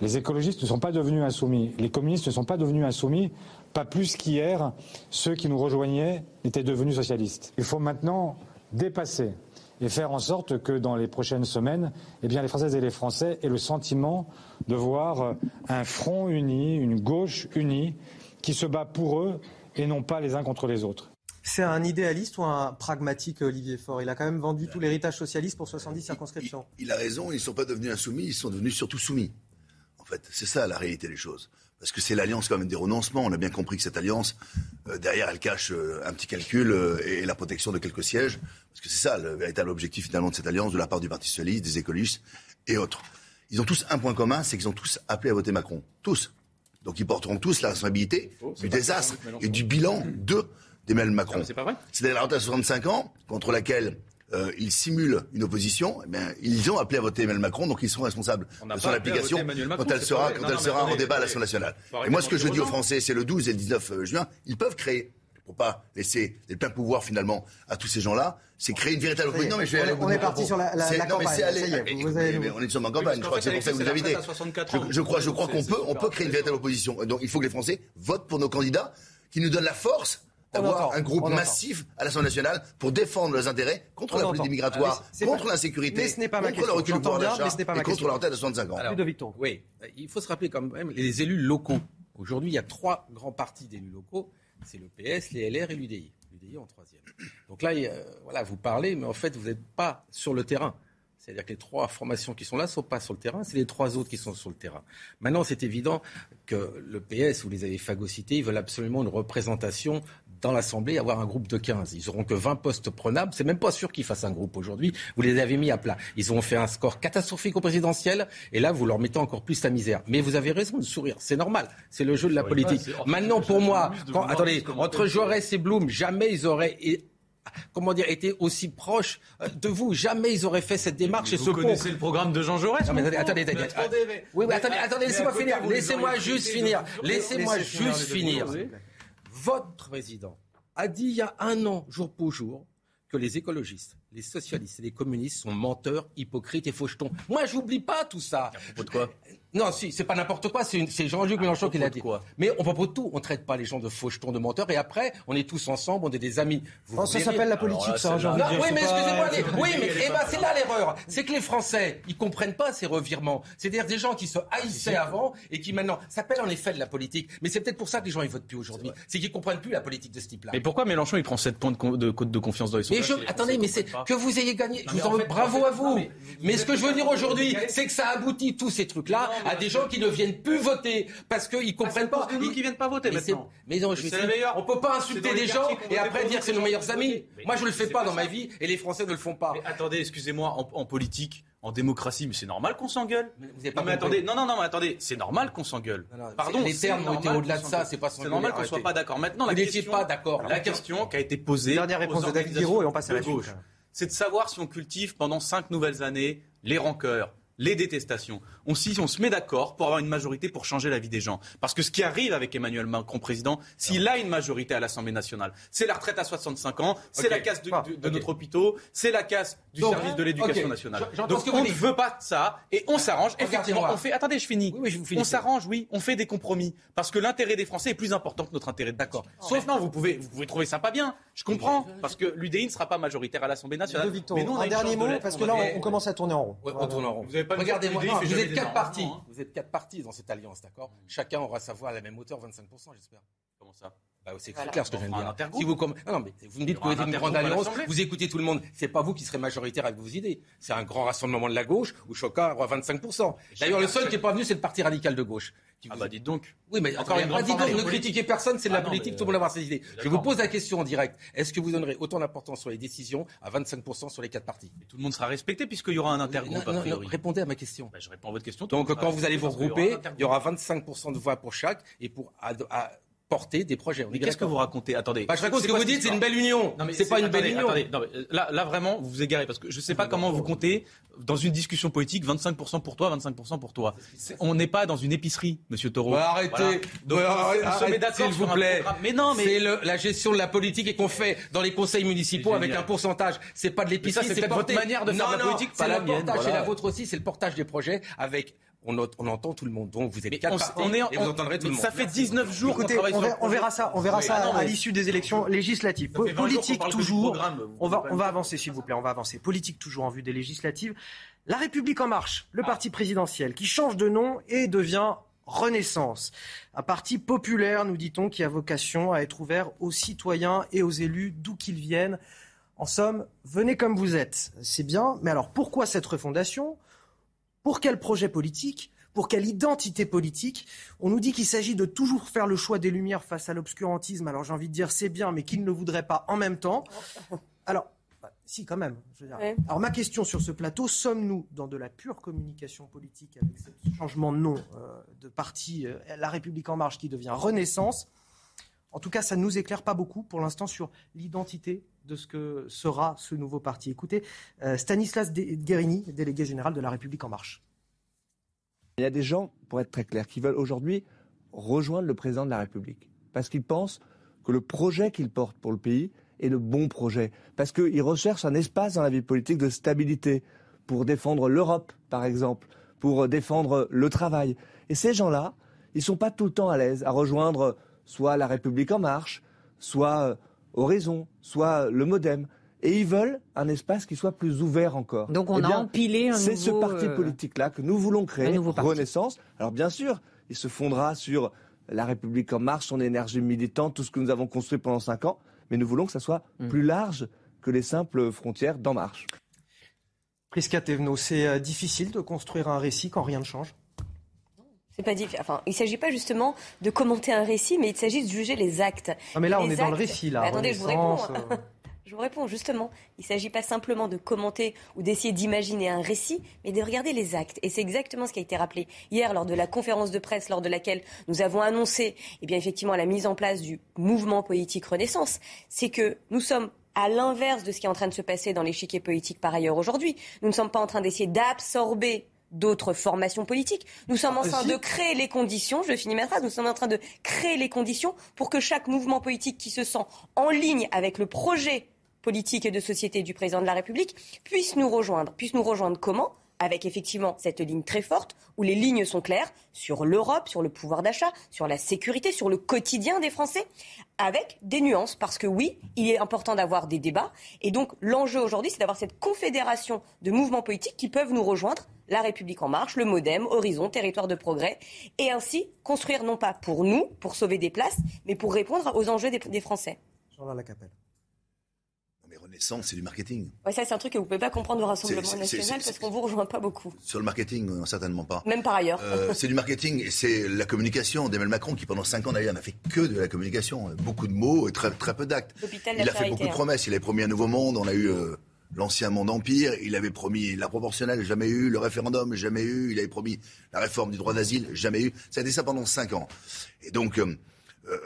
Les écologistes ne sont pas devenus insoumis. Les communistes ne sont pas devenus insoumis. Pas plus qu'hier, ceux qui nous rejoignaient étaient devenus socialistes. Il faut maintenant dépasser et faire en sorte que dans les prochaines semaines, eh bien, les Françaises et les Français aient le sentiment de voir un front uni, une gauche unie, qui se bat pour eux et non pas les uns contre les autres. C'est un idéaliste ou un pragmatique, Olivier Faure? Il a quand même vendu tout l'héritage socialiste pour 70 circonscriptions. Il a raison, ils ne sont pas devenus insoumis, ils sont devenus surtout soumis. En fait, c'est ça la réalité des choses. Parce que c'est l'alliance quand même des renoncements. On a bien compris que cette alliance, euh, derrière, elle cache euh, un petit calcul euh, et, la protection de quelques sièges. Parce que c'est ça le véritable objectif finalement de cette alliance, de la part du Parti socialiste, des écologistes et autres. Ils ont tous un point commun, c'est qu'ils ont tous appelé à voter Macron. Tous. Donc ils porteront tous la responsabilité du désastre et du bilan de d'Emmanuel Macron. c'est pas vrai. C'est-à-dire la retraite à 65 ans, contre laquelle euh, ils simulent une opposition, eh bien, ils ont appelé à voter Emmanuel Macron, donc ils seront responsables de son application Macron, quand elle sera, quand Non, elle non, sera en attendez, débat à l'Assemblée nationale. Et moi, ce que je dis aux. Français, c'est le 12 et le 19 juin, ils peuvent créer, pour pas laisser les pleins pouvoirs finalement à tous ces gens-là, c'est créer une véritable opposition. Non, mais je vais on aller on est parti propos. sur la- la- C'est- la non, mais campagne, vous avez- mais on est sur ma campagne, je crois que c'est pour ça que vous invitez. c'est la retraite à 64 ans. Je, je crois, je crois qu'on peut, on peut créer une véritable opposition. Donc il faut que les Français votent pour nos candidats qui nous donnent la force d'avoir un groupe entend. massif à l'Assemblée nationale pour défendre leurs intérêts contre On la politique Ah, migratoire, contre pas- l'insécurité, contre le recul du pouvoir d'achat et contre question. la retraite à 65 ans. Alors, Tour. Oui, il faut se rappeler quand même les élus locaux. Aujourd'hui, il y a trois grands partis d'élus locaux. C'est le PS, les LR et l'UDI. L'UDI en troisième. Donc là, a- voilà, vous parlez, mais en fait, vous n'êtes pas sur le terrain. C'est-à-dire que les trois formations qui sont là ne sont pas sur le terrain, c'est les trois autres qui sont sur le terrain. Maintenant, c'est évident que le PS, vous les avez phagocytés, ils veulent absolument une représentation dans l'Assemblée, avoir un groupe de 15. Ils n'auront que 20 postes prenables. C'est même pas sûr qu'ils fassent un groupe aujourd'hui. Vous les avez mis à plat. Ils ont fait un score catastrophique au présidentiel. Et là, vous leur mettez encore plus la misère. Mais vous avez raison de sourire. C'est normal. C'est le jeu de la politique. Maintenant, pour moi, quand, attendez, entre Jaurès et Blum, jamais ils auraient comment dire, été aussi proches euh, de vous. Jamais ils auraient fait cette démarche et Vous ce pont. connaissez le programme de Jean Jaurès Non, mais attendez, attendez, Mais attendez. mais- Oui, mais mais- attendez, attendez, mais laissez-moi finir. Laissez-moi juste finir. Laissez-moi juste finir. Votre président a dit il y a un an, jour pour jour, que les écologistes, les socialistes et les communistes sont menteurs, hypocrites et fauchetons. Moi, j'oublie pas tout ça. À propos de quoi? Non, si, c'est pas n'importe quoi, c'est Jean-Luc Mélenchon qui l'a dit. quoi? Mais on propose tout, on traite pas les gens de fauchetons, de menteurs, et après, on est tous ensemble, on est des amis. Vous Oh, ça s'appelle la politique, là, ça, de Non, oui, mais excusez-moi, les- oui, mais eh ben, c'est là l'erreur. C'est que les Français, ils comprennent pas ces revirements. C'est-à-dire des gens qui se haïssaient avant et qui maintenant s'appellent en effet de la politique. Mais c'est peut-être pour ça que les gens ils votent plus aujourd'hui. C'est qu'ils comprennent plus la politique de ce type-là. Mais pourquoi Mélenchon il prend 7 points de, de cote de confiance dans les Mais sondages les attendez, mais c'est que vous ayez gagné. Je mais vous en bravo à vous. mais Mais, ce que je veux dire aujourd'hui, c'est que ça aboutit tous ces trucs-là à des gens qui ne viennent plus voter parce qu'ils comprennent pas. nous Ils- qui viennent pas voter mais maintenant. Mais non, je C'est suis-. On peut pas insulter des gens et après dire nous c'est nos que meilleurs amis. Mais Moi, je le fais pas dans ma vie et les Français ne le font pas. Mais attendez, excusez-moi, en, politique, en démocratie, mais c'est normal qu'on s'engueule. Pas Non mais attendez, non non non, mais attendez, c'est normal qu'on s'engueule. Pardon, les c'est termes ont été normal au-delà qu'on de ça, c'est pas C'est s'engueuler, normal qu'on soit pas d'accord. Maintenant, Vous la n'étiez question, pas d'accord. La question qui a été posée. Dernière réponse aux de David Guiraud et on passe à la gauche, C'est de savoir si on cultive pendant cinq nouvelles années les rancœurs, les détestations. On, si on se met d'accord pour avoir une majorité pour changer la vie des gens. Parce que ce qui arrive avec Emmanuel Macron président, s'il a une majorité à l'Assemblée nationale, c'est la retraite à 65 ans, c'est la casse de, de- de ok. notre hôpital, c'est la casse du Donc, service de l'éducation nationale. Donc on ne veut pas de ça et on s'arrange. Effectivement, on fait. Attendez, je finis. Oui, oui, je vous on s'arrange, oui. On fait des compromis parce que l'intérêt des Français est plus important que notre intérêt. D'accord. Sauf non, vous pouvez, vous pouvez trouver ça pas bien. Je comprends parce que l'UDI ne sera pas majoritaire à l'Assemblée nationale. Mais nous, on a un dernier mot, parce que là, on, commence à tourner en rond. On tourne en rond. Pas Regardez-moi, vous êtes quatre partis. hein. Vous êtes quatre partis dans cette alliance, d'accord? Chacun aura sa voix à la même hauteur, 25%, j'espère. Comment ça? Bah, c'est clair ce que je viens de dire. Si vous, comme... non, mais vous me dites que vous êtes une grande alliance, vous écoutez tout le monde. C'est pas vous qui serez majoritaire avec vos idées. C'est un grand rassemblement de la gauche où Choca aura 25%. D'ailleurs, le seul qui n'est pas venu, c'est le Parti radical de gauche. Ah bah dites donc. Oui, mais encore une fois, dites donc, ne critiquez personne, c'est de la politique, tout le monde va avoir ses idées. Je vous pose la question en direct. Est-ce que vous donnerez autant d'importance sur les décisions à 25% sur les quatre partis? Tout le monde sera respecté puisqu'il y aura un intergroupe non, non, répondez à ma question. Bah, je réponds à votre question. Donc quand vous allez vous regrouper, il y aura 25% de voix pour chaque et pour porter des projets. Mais qu'est-ce que vous racontez? Attendez. Bah, je raconte ce que vous dites, c'est une belle union. Non, mais c'est pas une belle union. Attendez, non, mais là, là, vraiment, vous vous égarez parce que je ne sais pas comment vous comptez dans une discussion politique 25% pour toi, 25% pour toi. On n'est pas dans une épicerie, Monsieur Taureau. Bah, arrêtez. Voilà. Donc, bah, on se met d'accord s'il vous plaît. Mais non, mais c'est la gestion de la politique et qu'on fait dans les conseils municipaux avec un pourcentage. C'est pas de l'épicerie, c'est votre manière de faire la politique, pas la mienne. C'est la vôtre aussi, c'est le portage des projets avec on, on, entend tout le monde. Donc vous êtes quatre on, on est en, et vous entendrez tout le monde. Ça fait 19 jours Écoutez, qu'on travaille on, sur verra, on verra ça, on verra oui, ça ah non, à l'issue des élections législatives. Politique toujours. On va, on va avancer, s'il vous plaît. On va avancer. Politique toujours en vue des législatives. La République en marche, le parti présidentiel, qui change de nom et devient Renaissance. Un parti populaire, nous dit-on, qui a vocation à être ouvert aux citoyens et aux élus, d'où qu'ils viennent. En somme, venez comme vous êtes. C'est bien, mais alors pourquoi cette refondation? Pour quel projet politique? Pour quelle identité politique? On nous dit qu'il s'agit de toujours faire le choix des lumières face à l'obscurantisme. Alors j'ai envie de dire c'est bien, mais qui ne le voudrait pas en même temps Alors, bah, si quand même. Je veux dire. Ouais. Alors ma question sur ce plateau, sommes-nous dans de la pure communication politique avec ce changement de nom euh, de parti euh, La République en marche qui devient Renaissance? En tout cas, ça ne nous éclaire pas beaucoup pour l'instant sur l'identité de ce que sera ce nouveau parti. Écoutez, euh, Stanislas Guérini, délégué général de La République en marche. Il y a des gens, pour être très clair, qui veulent aujourd'hui rejoindre le président de la République parce qu'ils pensent que le projet qu'il porte pour le pays est le bon projet, parce qu'ils recherchent un espace dans la vie politique de stabilité pour défendre l'Europe, par exemple, pour défendre le travail. Et ces gens-là, ils ne sont pas tout le temps à l'aise à rejoindre soit la République en marche, soit Horizon, soit le Modem. Et ils veulent un espace qui soit plus ouvert encore. Donc on eh a empilé un C'est ce parti euh, politique-là que nous voulons créer, parti. Renaissance. Alors bien sûr, il se fondera sur la République en marche, son énergie militante, tout ce que nous avons construit pendant cinq ans. Mais nous voulons que ça soit Mm. plus large que les simples frontières d'En Marche. Prisca Thévenot, c'est euh, difficile de construire un récit quand rien ne change? C'est pas difficile. Enfin, il ne s'agit pas justement de commenter un récit, mais il s'agit de juger les actes. Non, mais là, Les on est dans le récit, là. Attendez, je vous réponds. Euh. [LAUGHS] Je vous réponds justement. Il ne s'agit pas simplement de commenter ou d'essayer d'imaginer un récit, mais de regarder les actes. Et c'est exactement ce qui a été rappelé hier lors de la conférence de presse, lors de laquelle nous avons annoncé, eh bien effectivement, la mise en place du mouvement politique Renaissance. C'est que nous sommes à l'inverse de ce qui est en train de se passer dans l'échiquier politique par ailleurs aujourd'hui. Nous ne sommes pas en train d'essayer d'absorber d'autres formations politiques. Nous sommes en train si. de créer les conditions, je finis ma phrase, nous sommes en train de créer les conditions pour que chaque mouvement politique qui se sent en ligne avec le projet politique et de société du président de la République puisse nous rejoindre. Puisse nous rejoindre comment? Avec effectivement cette ligne très forte où les lignes sont claires sur l'Europe, sur le pouvoir d'achat, sur la sécurité, sur le quotidien des Français, avec des nuances. Parce que oui, il est important d'avoir des débats. Et donc l'enjeu aujourd'hui, c'est d'avoir cette confédération de mouvements politiques qui peuvent nous rejoindre, la République en marche, le Modem, Horizon, Territoire de progrès, et ainsi construire non pas pour nous, pour sauver des places, mais pour répondre aux enjeux des, des Français. Jean-Laurent Lacapelle. Mais Renaissance, c'est du marketing. Ouais, ça, c'est un truc que vous pouvez pas comprendre au Rassemblement C'est- c'est- national c'est- parce qu'on vous rejoint pas beaucoup. Sur le marketing, non, certainement pas. Même par ailleurs. Euh, [LAUGHS] c'est du marketing et c'est la communication d'Emmanuel Macron qui, pendant cinq ans d'ailleurs, n'a fait que de la communication. Beaucoup de mots et très, très peu d'actes. L'hôpital Il a fait beaucoup de hein. promesses. Il avait promis un nouveau monde. On a eu euh, l'ancien monde empire. Il avait promis la proportionnelle, jamais eu. Le référendum, jamais eu. Il avait promis la réforme du droit d'asile, jamais eu. Ça a été ça pendant cinq ans. Et donc, euh,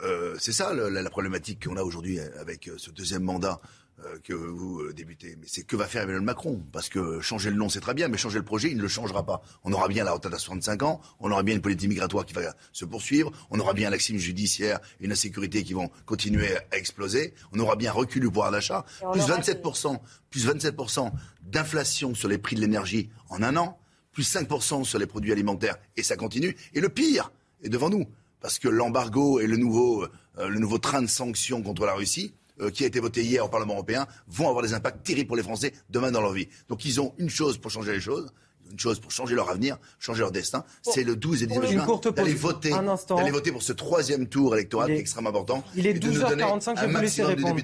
euh, c'est ça la, la problématique qu'on a aujourd'hui avec euh, ce deuxième mandat euh, que vous euh, débutez. Mais c'est que va faire Emmanuel Macron Parce que changer le nom, c'est très bien, mais changer le projet, il ne le changera pas. On aura bien la retraite à 65 ans, on aura bien une politique migratoire qui va se poursuivre, on aura bien l'axime judiciaire et une insécurité qui vont continuer à exploser, on aura bien un recul du pouvoir d'achat, plus aura 27%, plus 27% d'inflation sur les prix de l'énergie en un an, plus 5% sur les produits alimentaires, et ça continue. Et le pire est devant nous, parce que l'embargo et le nouveau, euh, le nouveau train de sanctions contre la Russie, euh, qui a été voté hier au Parlement européen, vont avoir des impacts terribles pour les Français demain dans leur vie. Donc ils ont une chose pour changer les choses, une chose pour changer leur avenir, changer leur destin. C'est le 12 et 19 une juin d'aller voter, d'aller voter pour ce troisième tour électoral est- qui est extrêmement important. Il est et de nous donner 12h45, je vais vous laisser répondre.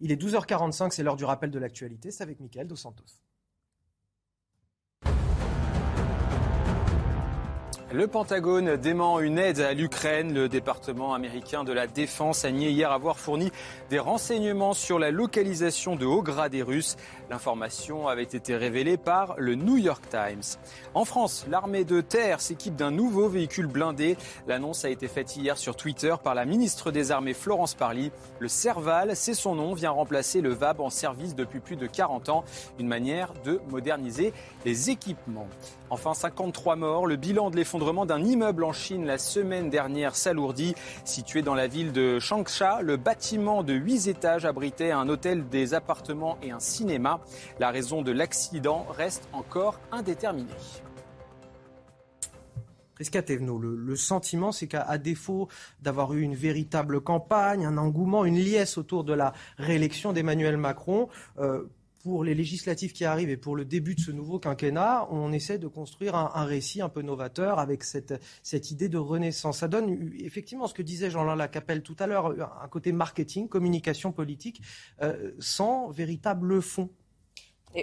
Il est 12h45, c'est l'heure du rappel de l'actualité. C'est avec Mickaël Dos Santos. Le Pentagone dément une aide à l'Ukraine. Le département américain de la Défense a nié hier avoir fourni des renseignements sur la localisation de hauts gradés russes. L'information avait été révélée par le New York Times. En France, l'armée de terre s'équipe d'un nouveau véhicule blindé. L'annonce a été faite hier sur Twitter par la ministre des Armées Florence Parly. Le Serval, c'est son nom, vient remplacer le VAB en service depuis plus de 40 ans. Une manière de moderniser les équipements. Enfin, 53 morts. Le bilan de l'effondrement d'un immeuble en Chine la semaine dernière s'alourdit. Situé dans la ville de Changsha, le bâtiment de 8 étages abritait un hôtel, des appartements et un cinéma. La raison de l'accident reste encore indéterminée. Prisca Thévenot, le, sentiment, c'est qu'à défaut d'avoir eu une véritable campagne, un engouement, une liesse autour de la réélection d'Emmanuel Macron, euh, pour les législatives qui arrivent et pour le début de ce nouveau quinquennat, on essaie de construire un, récit un peu novateur avec cette, idée de renaissance. Ça donne effectivement ce que disait Jean-Lain Lacapelle tout à l'heure, un côté marketing, communication politique, euh, sans véritable fond.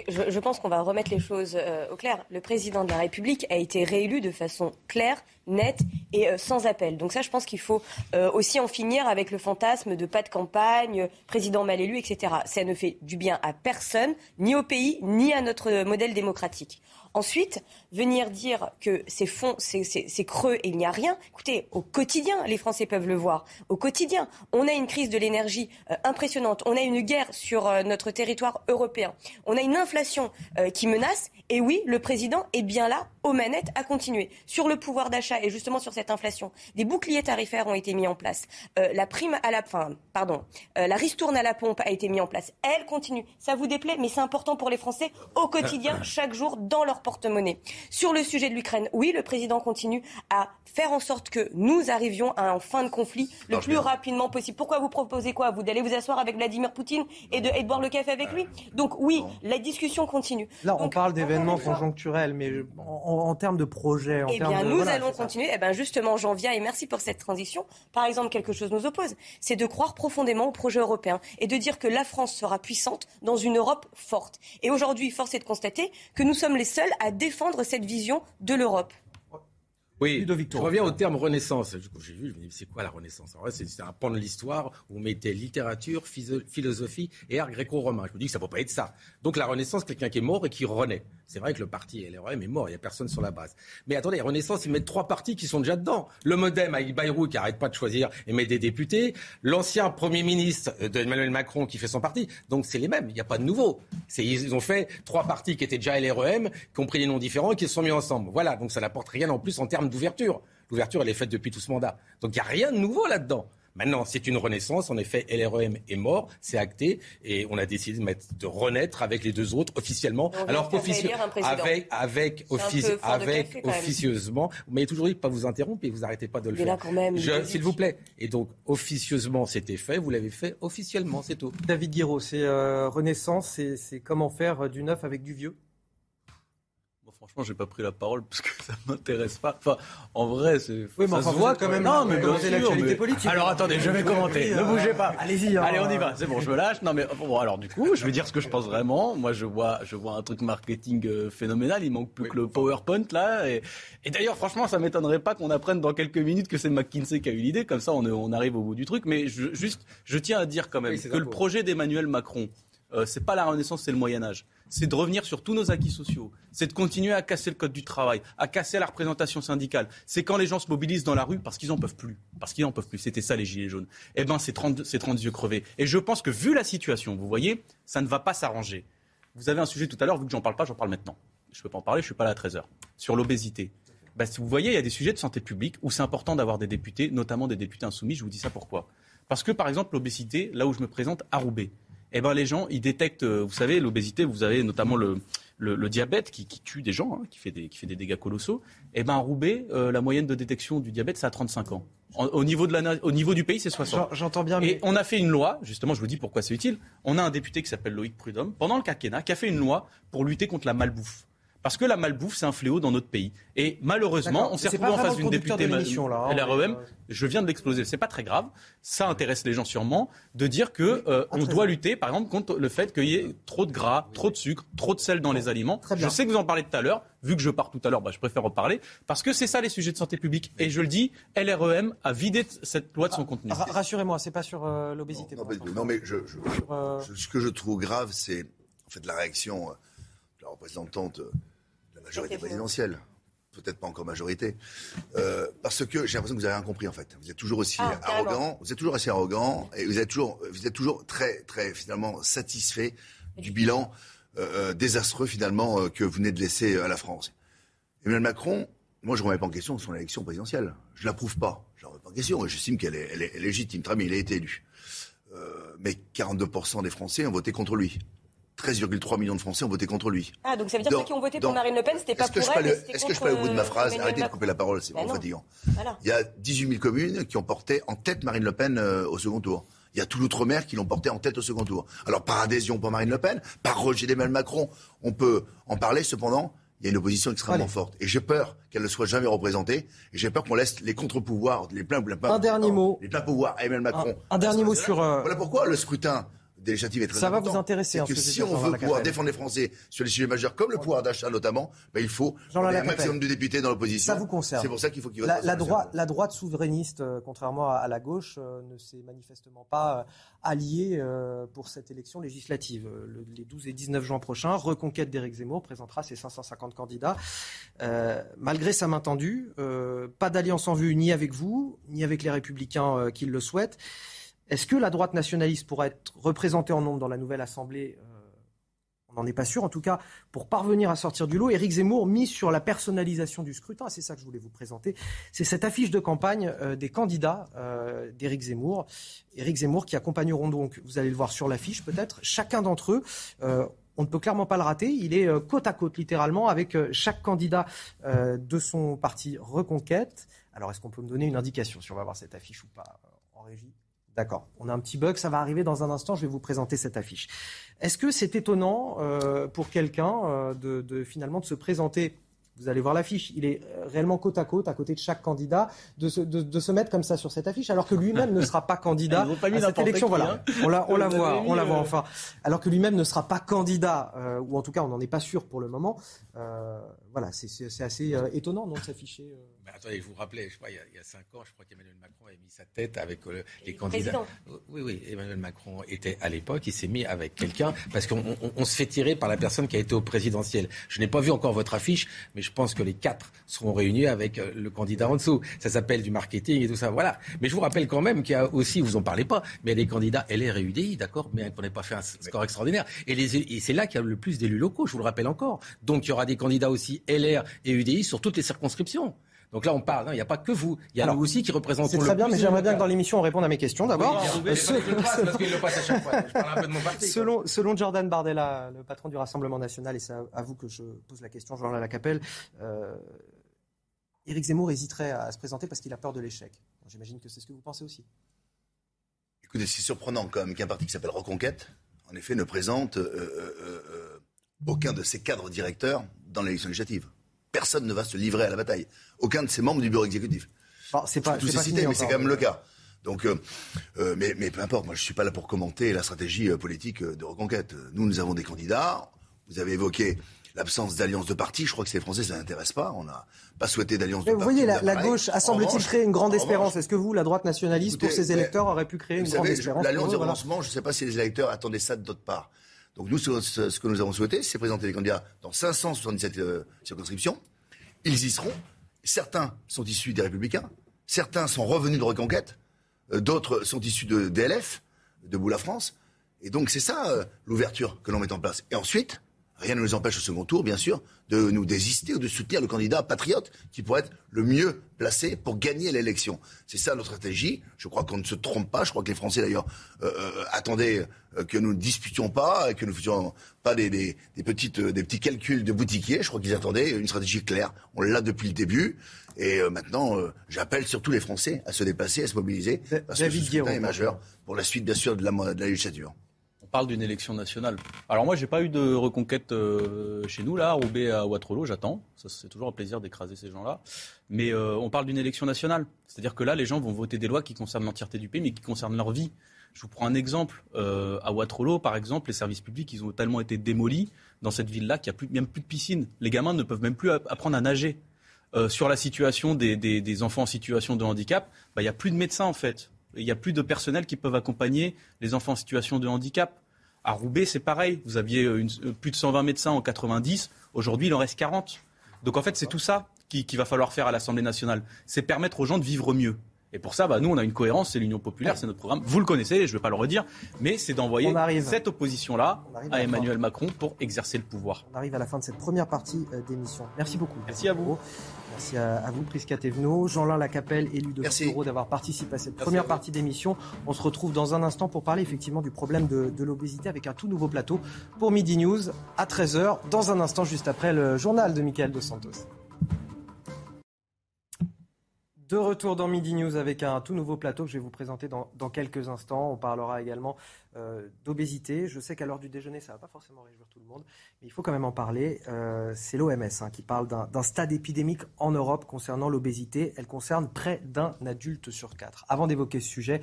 Je, pense qu'on va remettre les choses euh, au clair. Le président de la République a été réélu de façon claire, nette et euh, sans appel. Donc ça, je pense qu'il faut euh, aussi en finir avec le fantasme de pas de campagne, président mal élu, etc. Ça ne fait du bien à personne, ni au pays, ni à notre modèle démocratique. Ensuite, venir dire que c'est fond, c'est creux et il n'y a rien. Écoutez, au quotidien, les Français peuvent le voir. Au quotidien, on a une crise de l'énergie euh, impressionnante. On a une guerre sur euh, notre territoire européen. On a une inflation euh, qui menace. Et oui, le président est bien là, aux manettes, à continuer. Sur le pouvoir d'achat et justement sur cette inflation, des boucliers tarifaires ont été mis en place. Euh, la prime à la, enfin, pardon, euh, la ristourne à la pompe a été mise en place. Elle continue. Ça vous déplaît, mais c'est important pour les Français au quotidien, chaque jour, dans leur porte-monnaie. Sur le sujet de l'Ukraine, oui, le président continue à faire en sorte que nous arrivions à un fin de conflit le Marche plus bien. rapidement possible. Pourquoi vous proposez quoi? Vous d'aller vous asseoir avec Vladimir Poutine et de, et de boire le café avec lui? Donc oui, la discussion continue. Là, on Donc, parle encore d'événements conjoncturels, mais en, en- termes de projet, en eh termes bien, de- nous voilà, allons continuer. Eh bien, justement, j'en viens et merci pour cette transition. Par exemple, quelque chose nous oppose. C'est de croire profondément au projet européen et de dire que la France sera puissante dans une Europe forte. Et aujourd'hui, force est de constater que nous sommes les seuls à défendre cette vision de l'Europe. Oui, je reviens au terme renaissance. Du coup, J'ai vu, je me dis, c'est quoi la renaissance? C'est un pan de l'histoire où on mettait littérature, philosophie et art gréco-romain. Je me dis que ça ne peut pas être ça. Donc la renaissance, quelqu'un qui est mort et qui renaît. C'est vrai que le parti LREM est mort, il n'y a personne sur la base. Mais attendez, Renaissance, ils mettent trois partis qui sont déjà dedans. Le Modem avec Bayrou qui arrête pas de choisir et met des députés. L'ancien Premier ministre d'Emmanuel Macron qui fait son parti. Donc c'est les mêmes, il n'y a pas de nouveau. Ils ont fait trois partis qui étaient déjà LREM, qui ont pris des noms différents et qui se sont mis ensemble. Voilà, donc ça n'apporte rien en plus en termes d'ouverture. L'ouverture, elle est faite depuis tout ce mandat. Donc il n'y a rien de nouveau là-dedans. Maintenant, c'est une renaissance. En effet, LREM est mort, c'est acté, et on a décidé de, mettre, de renaître avec les deux autres officiellement. Alors président. avec, avec, offici- café, officieusement, vous m'avez toujours dit de pas vous interrompre et vous arrêtez pas de le Mais faire. là, quand même. S'il vous plaît. Et donc, officieusement, c'était fait. Vous l'avez fait officiellement, c'est tout. David Guiraud, c'est euh, Renaissance, c'est comment faire du neuf avec du vieux? Franchement, j'ai pas pris la parole parce que ça m'intéresse pas. Enfin, en vrai, c'est. Oui, mais ça enfin, se voit quand même Non, mais bien sûr, mais- politique. Alors attendez, je vais commenter. Ne euh, bougez pas. allez-y, hein. Allez, on y va. C'est bon, je me lâche. Non, mais bon, alors du coup, je vais dire ce que je pense vraiment. Moi, je vois, je vois un truc marketing euh, phénoménal. Il manque plus que le PowerPoint là. Et, et d'ailleurs, franchement, ça m'étonnerait pas qu'on apprenne dans quelques minutes que c'est McKinsey qui a eu l'idée. Comme ça, on, on arrive au bout du truc. Mais je, juste, je tiens à dire quand même Oui, que le projet d'Emmanuel Macron, euh, c'est pas la Renaissance, c'est le Moyen Âge. C'est de revenir sur tous nos acquis sociaux. C'est de continuer à casser le code du travail, à casser la représentation syndicale. C'est quand les gens se mobilisent dans la rue parce qu'ils en peuvent plus, parce qu'ils en peuvent plus. C'était ça les gilets jaunes. Eh ben, c'est 30, c'est 30 yeux crevés. Et je pense que vu la situation, vous voyez, ça ne va pas s'arranger. Vous avez un sujet tout à l'heure, vu que j'en parle pas, j'en parle maintenant. Je peux pas en parler, je suis pas là à 13 heures. Sur l'obésité. Si vous voyez, il y a des sujets de santé publique où c'est important d'avoir des députés, notamment des députés insoumis. Je vous dis ça pourquoi? Parce que, par exemple, l'obésité, là où je me présente, à Roubaix, eh ben, les gens, ils détectent, euh, vous savez, l'obésité, vous avez notamment le, le, le diabète qui, qui tue des gens, hein, qui, fait des, qui fait des dégâts colossaux. Eh ben, à Roubaix, euh, la moyenne de détection du diabète, c'est à 35 ans. En- au, niveau de la, na- au niveau du pays, c'est 60. J'en- J'entends bien, Et mais on a fait une loi, justement, je vous dis pourquoi c'est utile. On a un député qui s'appelle Loïc Prudhomme, pendant le quinquennat, qui a fait une loi pour lutter contre la malbouffe. Parce que la malbouffe, c'est un fléau dans notre pays. Et malheureusement, on s'est retrouvé en face d'une députée hein, LREM. Je viens de l'exploser. C'est pas très grave. Ça intéresse les gens sûrement de dire que euh, on doit lutter, par exemple, contre le fait qu'il y ait trop de gras, trop de sucre, trop de sel dans les aliments. Je sais que vous en parlez tout à l'heure. Vu que je pars tout à l'heure, bah, je préfère en parler parce que c'est ça les sujets de santé publique. Et je le dis, LREM a vidé cette loi de son contenu. Rassurez-moi, c'est pas sur euh, l'obésité. Non, mais je, euh, ce que je trouve grave, c'est en fait la réaction de la représentante majorité présidentielle. Peut-être pas encore majorité. Euh, parce que j'ai l'impression que vous avez rien compris en fait. Vous êtes toujours aussi ah, arrogant, vous êtes toujours assez arrogant et vous êtes toujours, vous êtes toujours très, très finalement satisfait du bilan euh, euh, désastreux finalement que vous venez de laisser à la France. Emmanuel Macron, moi je ne remets pas en question son élection présidentielle. Je l'approuve pas. Je ne remets pas en question. J'estime qu'elle est, elle est, légitime. Très bien, il a été élu. mais 42% des Français ont voté contre lui. 13,3 millions de Français ont voté contre lui. Ah, donc ça veut dire que ceux qui ont voté pour Marine Le Pen, c'était pas pour elle, Est-ce que je aller au bout de ma phrase Arrêtez de couper la parole, c'est vraiment fatigant. Il y a 18 000 communes qui ont porté en tête Marine Le Pen euh, au second tour. Il y a tout l'outre-mer qui l'ont porté en tête au second tour. Alors par adhésion pour Marine Le Pen, par rejet d'Emmanuel Macron, on peut en parler. Cependant, il y a une opposition extrêmement forte. Et j'ai peur qu'elle ne soit jamais représentée. Et j'ai peur qu'on laisse les contre-pouvoirs, les pleins, pleins, un dernier mot. les pleins pouvoirs à Emmanuel Macron. Un, dernier mot sur. Euh, voilà pourquoi le scrutin ça va vous intéresser. Hein, que si on veut pouvoir défendre les Français sur les sujets majeurs, comme le pouvoir d'achat notamment, ben, il faut un maximum de députés dans l'opposition. Ça vous concerne. C'est pour ça qu'il faut qu'il la, la, droite, la droite souverainiste, euh, contrairement à, la gauche, euh, ne s'est manifestement pas euh, alliée pour cette élection législative. les 12 et 19 juin prochains, Reconquête d'Éric Zemmour présentera ses 550 candidats. malgré sa main tendue, pas d'alliance en vue ni avec vous, ni avec les républicains qui le souhaitent. Est-ce que la droite nationaliste pourra être représentée en nombre dans la nouvelle Assemblée euh, On n'en est pas sûr. En tout cas, pour parvenir à sortir du lot, Éric Zemmour mise sur la personnalisation du scrutin. C'est ça que je voulais vous présenter. C'est cette affiche de campagne euh, des candidats euh, d'Éric Zemmour. Éric Zemmour qui accompagneront donc, vous allez le voir sur l'affiche peut-être, chacun d'entre eux. on ne peut clairement pas le rater. Il est côte à côte, littéralement, avec chaque candidat de son parti Reconquête. Alors, est-ce qu'on peut me donner une indication si on va voir cette affiche ou pas en régie? D'accord. On a un petit bug, ça va arriver dans un instant. Je vais vous présenter cette affiche. Est-ce que c'est étonnant euh, pour quelqu'un euh, de, finalement de se présenter? Vous allez voir l'affiche, il est euh, réellement côte à côte, à côté de chaque candidat, de se, de, se mettre comme ça sur cette affiche, alors que lui-même ne sera pas candidat [LAUGHS] à cette élection. Voilà, hein. on la, on la [LAUGHS] voit, on la voit enfin. Alors que lui-même ne sera pas candidat, ou en tout cas, on n'en est pas sûr pour le moment. Voilà, c'est assez étonnant non, de s'afficher attendez, je vous rappelais, je crois, il y, a, il y a cinq ans, je crois qu'Emmanuel Macron avait mis sa tête avec euh, les candidats. Oui, oui, Emmanuel Macron était à l'époque, il s'est mis avec quelqu'un, parce qu'on se fait tirer par la personne qui a été au présidentiel. Je n'ai pas vu encore votre affiche, mais je pense que les quatre seront réunis avec euh, le candidat en dessous. Ça s'appelle du marketing et tout ça, voilà. Mais je vous rappelle quand même qu'il y a aussi, vous en parlez pas, mais il y a des candidats LR et UDI, d'accord, mais qu'on n'ait pas fait un score extraordinaire. Et, et c'est là qu'il y a le plus d'élus locaux, je vous le rappelle encore. Donc il y aura des candidats aussi LR et UDI sur toutes les circonscriptions. Donc là, on parle, il n'y a pas que vous, il y a nous aussi qui représentons C'est très bien, mais j'aimerais bien que dans l'émission, on réponde à mes questions d'abord. selon, selon Jordan Bardella, le patron du Rassemblement national, et c'est à vous que je pose la question, Jean la Capelle, euh, Éric Zemmour hésiterait à se présenter parce qu'il a peur de l'échec. J'imagine que c'est ce que vous pensez aussi. Écoutez, c'est surprenant quand même qu'un parti qui s'appelle Reconquête, en effet, ne présente euh, euh, euh, aucun de ses cadres directeurs dans l'élection législative personne ne va se livrer à la bataille. Aucun de ses membres du bureau exécutif. c'est pas, tout cité, mais c'est quand même le cas. Donc, euh, euh, mais, peu importe, moi je suis pas là pour commenter la stratégie euh, politique de reconquête. Nous, nous avons des candidats. Vous avez évoqué l'absence d'alliance de parti. Je crois que ces Français, ça n'intéresse pas. On n'a pas souhaité d'alliance de parti. Vous voyez, la, gauche a semble-t-il créé une grande espérance. Est-ce que vous, la droite nationaliste, pour ses électeurs, aurait pu créer une grande espérance L'alliance de renoncement, je ne sais pas si les électeurs attendaient ça de d'autre part. Donc nous, ce, que nous avons souhaité, c'est présenter des candidats dans 577 circonscriptions. Ils y seront. Certains sont issus des Républicains, certains sont revenus de Reconquête, euh, d'autres sont issus de DLF, de la France. Et donc c'est ça euh, l'ouverture que l'on met en place. Et ensuite, rien ne nous empêche au second tour, bien sûr, de nous désister ou de soutenir le candidat patriote qui pourrait être le mieux placé pour gagner l'élection. C'est ça notre stratégie. Je crois qu'on ne se trompe pas. Je crois que les Français, d'ailleurs, euh, euh attendaient euh, que nous ne disputions pas et que nous ne faisions pas des, des, des, petites, euh, des petits calculs de boutiquiers. Je crois qu'ils attendaient une stratégie claire. On l'a depuis le début. Et maintenant, j'appelle surtout les Français à se déplacer, à se mobiliser, parce que ce scrutin est majeur pour la suite, bien sûr, de la, de la législature parle d'une élection nationale. Alors moi, j'ai pas eu de reconquête euh, chez nous, là, à Roubaix, à Waterloo, j'attends. C'est toujours un plaisir d'écraser ces gens-là. Mais euh, on parle d'une élection nationale. C'est-à-dire que là, les gens vont voter des lois qui concernent l'entièreté du pays, mais qui concernent leur vie. Je vous prends un exemple. Euh, à Waterloo, par exemple, les services publics, ils ont tellement été démolis dans cette ville-là qu'il n'y a plus, même plus de piscine. Les gamins ne peuvent même plus apprendre à nager. sur la situation des, des, enfants en situation de handicap, bah, il n'y a plus de médecins, en fait. Il n'y a plus de personnel qui peuvent accompagner les enfants en situation de handicap. À Roubaix, c'est pareil. Vous aviez euh, euh, plus de 120 médecins en 90. Aujourd'hui, il en reste 40. Donc en fait, c'est tout ça qu'il qui va falloir faire à l'Assemblée nationale. C'est permettre aux gens de vivre mieux. Et pour ça, bah, nous, on a une cohérence, c'est l'Union populaire, c'est notre programme. Vous le connaissez, je ne vais pas le redire, mais c'est d'envoyer cette opposition-là à, Emmanuel Macron pour exercer le pouvoir. On arrive à la fin de cette première partie euh, d'émission. Merci beaucoup. Merci à vous. Merci à, vous, Prisca Thévenot, Jean-Lin Lacapelle et Ludo Toro d'avoir participé à cette première partie d'émission. On se retrouve dans un instant pour parler effectivement du problème de, de l'obésité avec un tout nouveau plateau pour Midi News à 13h, dans un instant juste après le journal de Michael Dos Santos. De retour dans Midi News avec un tout nouveau plateau que je vais vous présenter dans, quelques instants. On parlera également euh, d'obésité. Je sais qu'à l'heure du déjeuner, ça ne va pas forcément réjouir tout le monde, mais il faut quand même en parler. Euh, c'est l'OMS hein, qui parle d'un stade épidémique en Europe concernant l'obésité. Elle concerne près d'un adulte sur quatre. Avant d'évoquer ce sujet,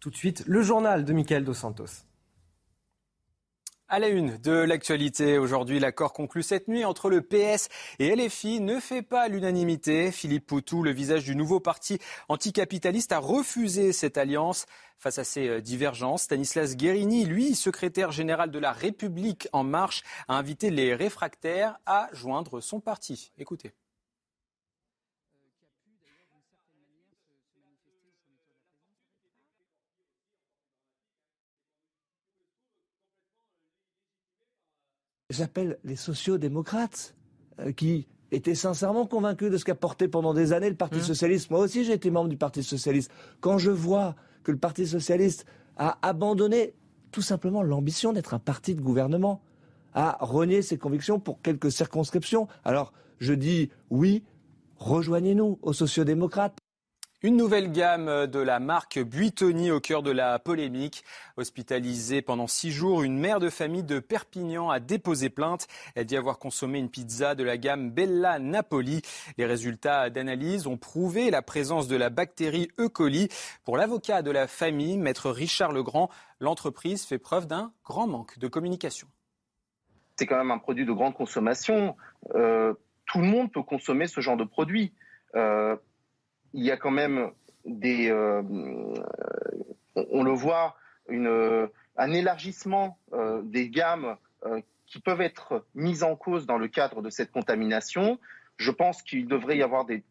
tout de suite, le journal de Michael Dos Santos. À la une de l'actualité aujourd'hui, l'accord conclu cette nuit entre le PS et LFI ne fait pas l'unanimité. Philippe Poutou, le visage du nouveau parti anticapitaliste, a refusé cette alliance. Face à ces euh, divergences, Stanislas Guérini, lui, secrétaire général de la République en marche, a invité les réfractaires à joindre son parti. Écoutez. J'appelle les sociaux-démocrates, euh, qui étaient sincèrement convaincus de ce qu'a porté pendant des années le Parti mmh. socialiste. Moi aussi, j'ai été membre du Parti socialiste. Quand je vois que le Parti socialiste a abandonné tout simplement l'ambition d'être un parti de gouvernement, a renié ses convictions pour quelques circonscriptions, alors je dis oui, rejoignez-nous aux sociaux-démocrates. Une nouvelle gamme de la marque Buitoni au cœur de la polémique. Hospitalisée pendant six jours, une mère de famille de Perpignan a déposé plainte. Elle dit avoir consommé une pizza de la gamme Bella Napoli. Les résultats d'analyse ont prouvé la présence de la bactérie E. coli. Pour l'avocat de la famille, maître Richard Legrand, l'entreprise fait preuve d'un grand manque de communication. C'est quand même un produit de grande consommation. Euh, tout le monde peut consommer ce genre de produit. Euh, il y a quand même des, euh, on le voit, une, un élargissement euh, des gammes euh, qui peuvent être mises en cause dans le cadre de cette contamination. Je pense qu'il devrait y avoir des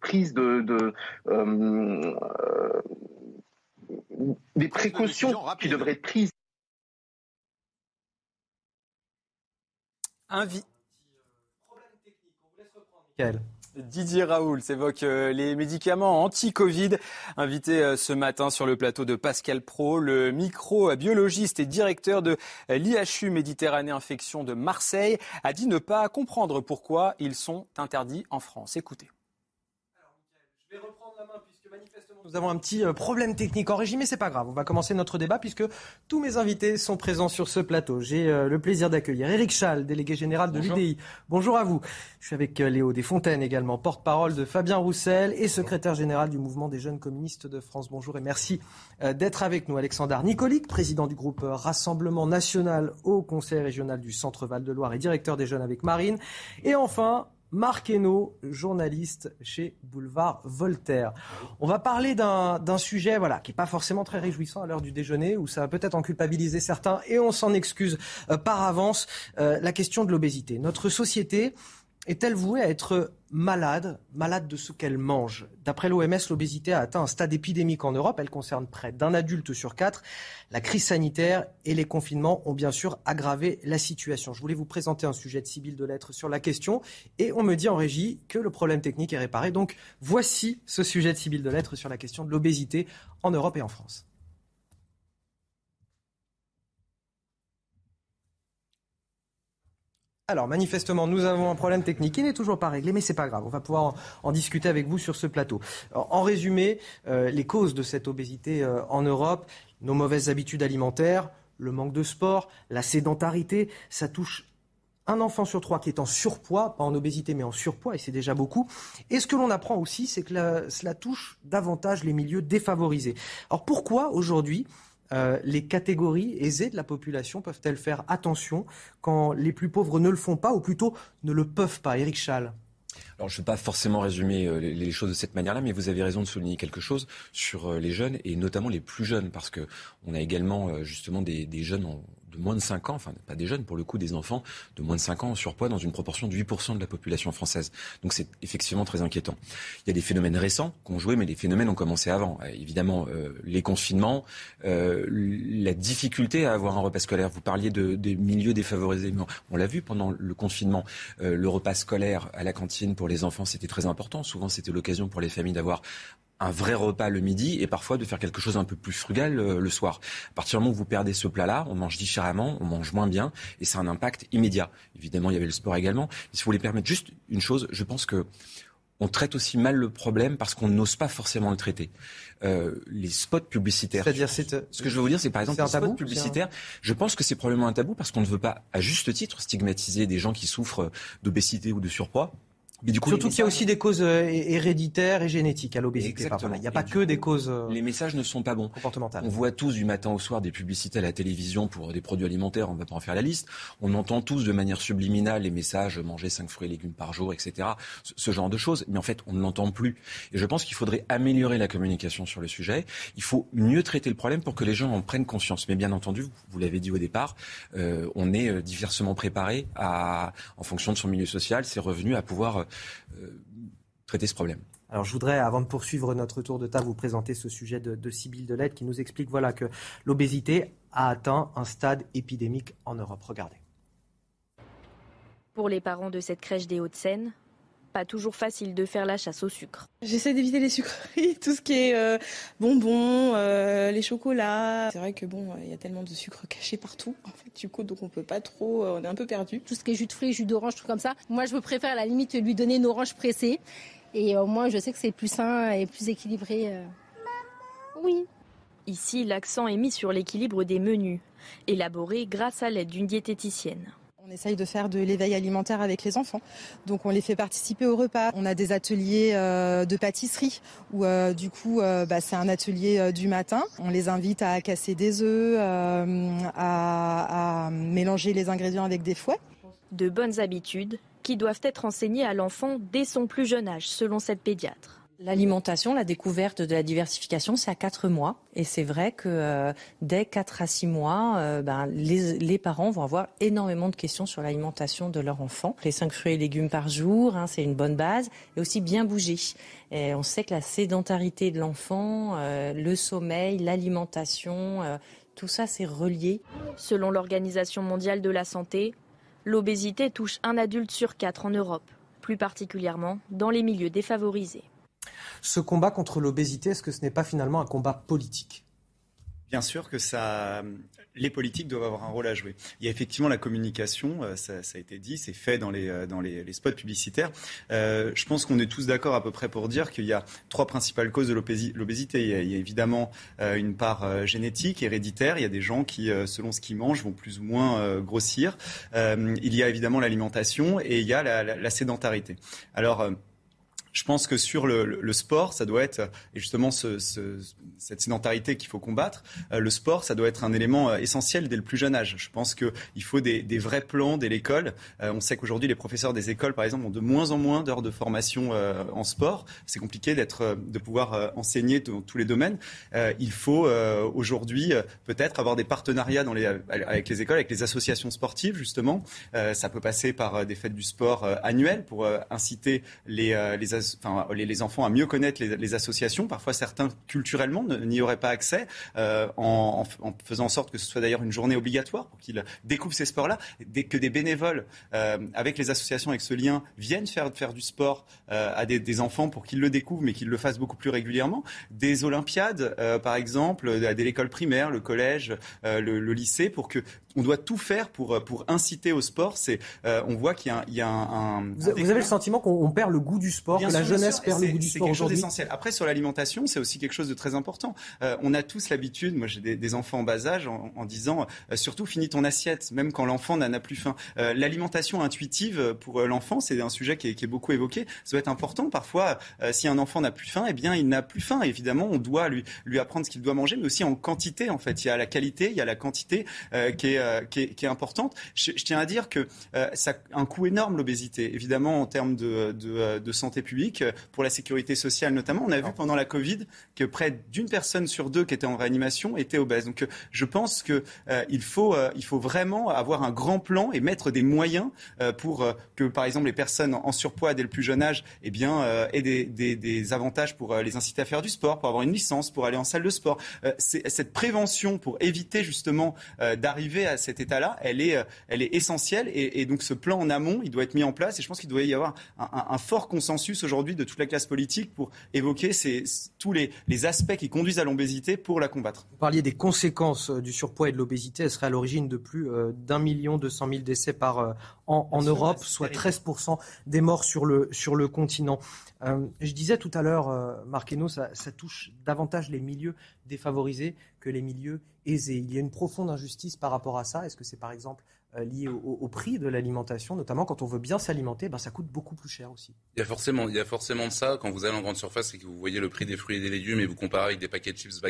prises de, de des précautions qui devraient être prises. Invi... Didier Raoul s'évoque euh, les médicaments anti-Covid. Invité euh, ce matin sur le plateau de Pascal Pro, le microbiologiste et directeur de euh, l'IHU Méditerranée Infection de Marseille a dit ne pas comprendre pourquoi ils sont interdits en France. Écoutez. je vais reprendre la main nous avons un petit euh, problème technique en régime, mais c'est pas grave. On va commencer notre débat puisque tous mes invités sont présents sur ce plateau. J'ai euh, le plaisir d'accueillir Eric Schall, délégué général de l'UDI. Bonjour à vous. Je suis avec euh, Léo Desfontaines également, porte-parole de Fabien Roussel et secrétaire général du mouvement des jeunes communistes de France. Bonjour et merci d'être avec nous. Alexandre Nicolic, président du groupe Rassemblement National au Conseil régional du Centre Val de Loire et directeur des jeunes avec Marine. Et enfin, Marc Hainaut, journaliste chez Boulevard Voltaire. On va parler d'un sujet voilà, qui n'est pas forcément très réjouissant à l'heure du déjeuner, où ça va peut-être en culpabiliser certains, et on s'en excuse euh, par avance, euh, la question de l'obésité. Notre société est-elle vouée à être malade, malade de ce qu'elle mange D'après l'OMS, l'obésité a atteint un stade épidémique en Europe. Elle concerne près d'un adulte sur quatre. La crise sanitaire et les confinements ont bien sûr aggravé la situation. Je voulais vous présenter un sujet de Sibylle de lettres sur la question et on me dit en régie que le problème technique est réparé. Donc voici ce sujet de Sibylle de lettres sur la question de l'obésité en Europe et en France. Alors, manifestement, nous avons un problème technique qui n'est toujours pas réglé, mais c'est pas grave. On va pouvoir en, discuter avec vous sur ce plateau. en résumé, euh, les causes de cette obésité euh, en Europe, nos mauvaises habitudes alimentaires, le manque de sport, la sédentarité. Ça touche un enfant sur trois qui est en surpoids, pas en obésité mais en surpoids, et c'est déjà beaucoup. Et ce que l'on apprend aussi, c'est que cela touche davantage les milieux défavorisés. Alors pourquoi aujourd'hui euh, les catégories aisées de la population peuvent-elles faire attention quand les plus pauvres ne le font pas, ou plutôt ne le peuvent pas? Éric Schall alors, je ne vais pas forcément résumer euh, les choses de cette manière-là, mais vous avez raison de souligner quelque chose sur euh, les jeunes et notamment les plus jeunes, parce que on a également justement des, des jeunes en, de moins de 5 ans, enfin pas des jeunes pour le coup, des enfants de moins de 5 ans en surpoids dans une proportion de 8% de la population française. Donc c'est effectivement très inquiétant. Il y a des phénomènes récents qui ont joué, mais les phénomènes ont commencé avant. Euh, évidemment, euh, les confinements, euh, la difficulté à avoir un repas scolaire. Vous parliez de, des milieux défavorisés. On l'a vu pendant le confinement. le repas scolaire à la cantine pour les enfants, c'était très important. Souvent, c'était l'occasion pour les familles d'avoir un vrai repas le midi et parfois de faire quelque chose un peu plus frugal euh, le soir. À partir du moment où vous perdez ce plat-là, on mange différemment, on mange moins bien et c'est un impact immédiat. Évidemment, il y avait le sport également. Mais si vous voulez permettre juste une chose, je pense que on traite aussi mal le problème parce qu'on n'ose pas forcément le traiter. Euh, les spots publicitaires. C'est-à-dire, ce que je veux vous dire, c'est par exemple les spots publicitaires. Je pense que c'est probablement un tabou parce qu'on ne veut pas, à juste titre, stigmatiser des gens qui souffrent d'obésité ou de surpoids. Surtout qu'il y a aussi des causes euh, héréditaires et génétiques à l'obésité. Il n'y a pas que des causes. Euh, les messages ne sont pas bons. Comportementales. On voit tous du matin au soir des publicités à la télévision pour des produits alimentaires. On ne va pas en faire la liste. On entend tous de manière subliminale les messages manger 5 fruits et légumes par jour, etc. Ce genre de choses. Mais en fait, on ne l'entend plus. Et je pense qu'il faudrait améliorer la communication sur le sujet. Il faut mieux traiter le problème pour que les gens en prennent conscience. Mais bien entendu, vous l'avez dit au départ, euh, on est diversement préparé à, en fonction de son milieu social, ses revenus, à pouvoir traiter ce problème. Alors je voudrais, avant de poursuivre notre tour de table, vous présenter ce sujet de, de Sybille Delette qui nous explique voilà, que l'obésité a atteint un stade épidémique en Europe. Regardez. Pour les parents de cette crèche des Hauts-de-Seine, pas toujours facile de faire la chasse au sucre. J'essaie d'éviter les sucreries, [LAUGHS] tout ce qui est euh, bonbons, euh, les chocolats. C'est vrai que bon, il y a tellement de sucre caché partout, en fait, du coup, donc on peut pas trop, euh, on est un peu perdu. Tout ce qui est jus de fruits, jus d'orange, tout comme ça. Moi, je me préfère à la limite lui donner une orange pressée, et au moins, je sais que c'est plus sain et plus équilibré. Oui. Ici, l'accent est mis sur l'équilibre des menus, élaborés grâce à l'aide d'une diététicienne. On essaye de faire de l'éveil alimentaire avec les enfants. Donc on les fait participer au repas. On a des ateliers euh, de pâtisserie où euh, du coup euh, bah, c'est un atelier du matin. On les invite à casser des œufs, à, à mélanger les ingrédients avec des fouets. De bonnes habitudes qui doivent être enseignées à l'enfant dès son plus jeune âge, selon cette pédiatre. L'alimentation, la découverte de la diversification, c'est à 4 mois. Et c'est vrai que euh, dès 4 à 6 mois, euh, ben, les, parents vont avoir énormément de questions sur l'alimentation de leur enfant. Les 5 fruits et légumes par jour, hein, c'est une bonne base. Et aussi bien bouger. On sait que la sédentarité de l'enfant, euh, le sommeil, l'alimentation, tout ça, c'est relié. Selon l'Organisation mondiale de la santé, l'obésité touche un adulte sur quatre en Europe, plus particulièrement dans les milieux défavorisés ce combat contre l'obésité, est-ce que ce n'est pas finalement un combat politique? Bien sûr que ça, les politiques doivent avoir un rôle à jouer. Il y a effectivement la communication, euh, ça, a été dit, c'est fait dans les, euh, dans les, spots publicitaires. Euh, je pense qu'on est tous d'accord à peu près pour dire qu'il y a trois principales causes de l'obésité. Il, y a évidemment une part génétique, héréditaire. Il y a des gens qui, selon ce qu'ils mangent, vont plus ou moins grossir. il y a évidemment l'alimentation et il y a la, la sédentarité. Alors, je pense que sur le, sport, ça doit être, et justement ce, ce, cette sédentarité qu'il faut combattre, euh, le sport, ça doit être un élément euh, essentiel dès le plus jeune âge. Je pense qu'il faut des, vrais plans dès l'école. Euh, on sait qu'aujourd'hui, les professeurs des écoles, par exemple, ont de moins en moins d'heures de formation en sport. C'est compliqué d'être, de pouvoir enseigner dans tous les domaines. il faut aujourd'hui peut-être avoir des partenariats avec les écoles, avec les associations sportives, justement. ça peut passer par des fêtes du sport annuelles pour inciter les, les enfin, les, enfants à mieux connaître les, associations. Parfois, certains culturellement n'y auraient pas accès, euh, en, faisant en sorte que ce soit d'ailleurs une journée obligatoire pour qu'ils découvrent ces sports-là, que des bénévoles euh, avec les associations, avec ce lien, viennent faire, faire du sport euh, à des, enfants pour qu'ils le découvrent, mais qu'ils le fassent beaucoup plus régulièrement. Des Olympiades, par exemple, dès l'école primaire, le collège, le, lycée, pour que on doit tout faire pour, pour inciter au sport. C'est, on voit qu'il y a, un, vous, avez le sentiment qu'on perd le goût du sport que la jeunesse perd le goût du sport aujourd'hui. C'est essentiel. Après, sur l'alimentation, c'est aussi quelque chose de très important. Euh, on a tous l'habitude, moi j'ai des, enfants en bas âge, en, disant euh, surtout finis ton assiette, même quand l'enfant n'en a plus faim. Euh, l'alimentation intuitive pour l'enfant, c'est un sujet qui est, beaucoup évoqué. Ça doit être important. Parfois, si un enfant n'a plus faim, eh bien il n'a plus faim. Évidemment, on doit lui, lui apprendre ce qu'il doit manger, mais aussi en quantité. En fait, il y a la qualité, il y a la quantité qui est, qui, est, qui, est, importante. Je, je, tiens à dire que ça a un coût énorme l'obésité. Évidemment, en termes de, de, de santé publique, pour la sécurité sociale notamment. On a vu pendant la Covid que près d'une personne sur deux qui était en réanimation était obèse. Donc euh, je pense qu'il euh, faut, euh, il faut vraiment avoir un grand plan et mettre des moyens pour que, par exemple, les personnes en surpoids dès le plus jeune âge eh bien, aient des, des, des, avantages pour les inciter à faire du sport, pour avoir une licence, pour aller en salle de sport. cette prévention pour éviter justement d'arriver à cet état-là, elle est, elle est essentielle. Et, et, donc ce plan en amont, il doit être mis en place. Et je pense qu'il doit y avoir un, un, un fort consensus aujourd'hui de toute la classe politique pour évoquer ces, tous les, les, aspects qui conduisent à l'obésité pour la combattre. Vous parliez des conséquences euh, du surpoids et de l'obésité. Elle serait à l'origine de plus euh, d'un million deux cent mille décès par an euh, en, Europe, soit 13% des morts sur le, sur le continent. Je disais tout à l'heure, Marc ça, ça touche davantage les milieux défavorisés que les milieux aisés. Il y a une profonde injustice par rapport à ça. Est-ce que c'est par exemple euh, lié au, prix de l'alimentation, notamment quand on veut bien s'alimenter, ben ça coûte beaucoup plus cher aussi. Il y a forcément, il y a forcément de ça quand vous allez en grande surface et que vous voyez le prix des fruits et des légumes et vous comparez avec des paquets de chips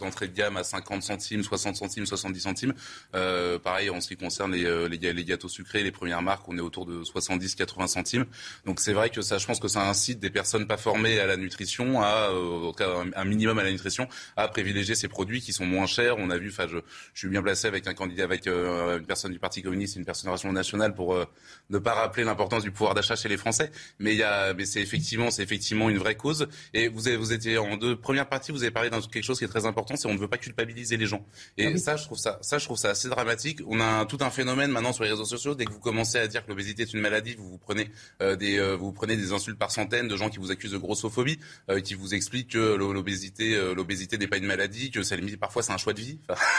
d'entrée de gamme à 50 centimes, 60 centimes, 70 centimes. Euh, pareil en ce qui concerne les, euh, les, les, gâteaux sucrés, les premières marques, on est autour de 70-80 centimes. Donc c'est vrai que ça, je pense que ça incite des personnes pas formées à la nutrition, à cas un minimum à la nutrition, à privilégier ces produits qui sont moins chers. On a vu, enfin je, je suis bien placé avec un candidat, avec une personne du parti communiste, une personne nationale pour euh, ne pas rappeler l'importance du pouvoir d'achat chez les Français. Mais il y a, mais c'est effectivement, c'est effectivement une vraie cause. Et vous, avez, vous étiez en deux premières parties, vous avez parlé d'un quelque chose qui est très important, c'est on ne veut pas culpabiliser les gens. Et ah ça, je trouve ça, ça, je trouve ça assez dramatique. On a tout un phénomène maintenant sur les réseaux sociaux. Dès que vous commencez à dire que l'obésité est une maladie, vous vous prenez euh, des, euh, vous prenez des insultes par centaines de gens qui vous accusent de grossophobie, qui vous expliquent que l'obésité, l'obésité n'est pas une maladie, que ça parfois c'est un choix de vie.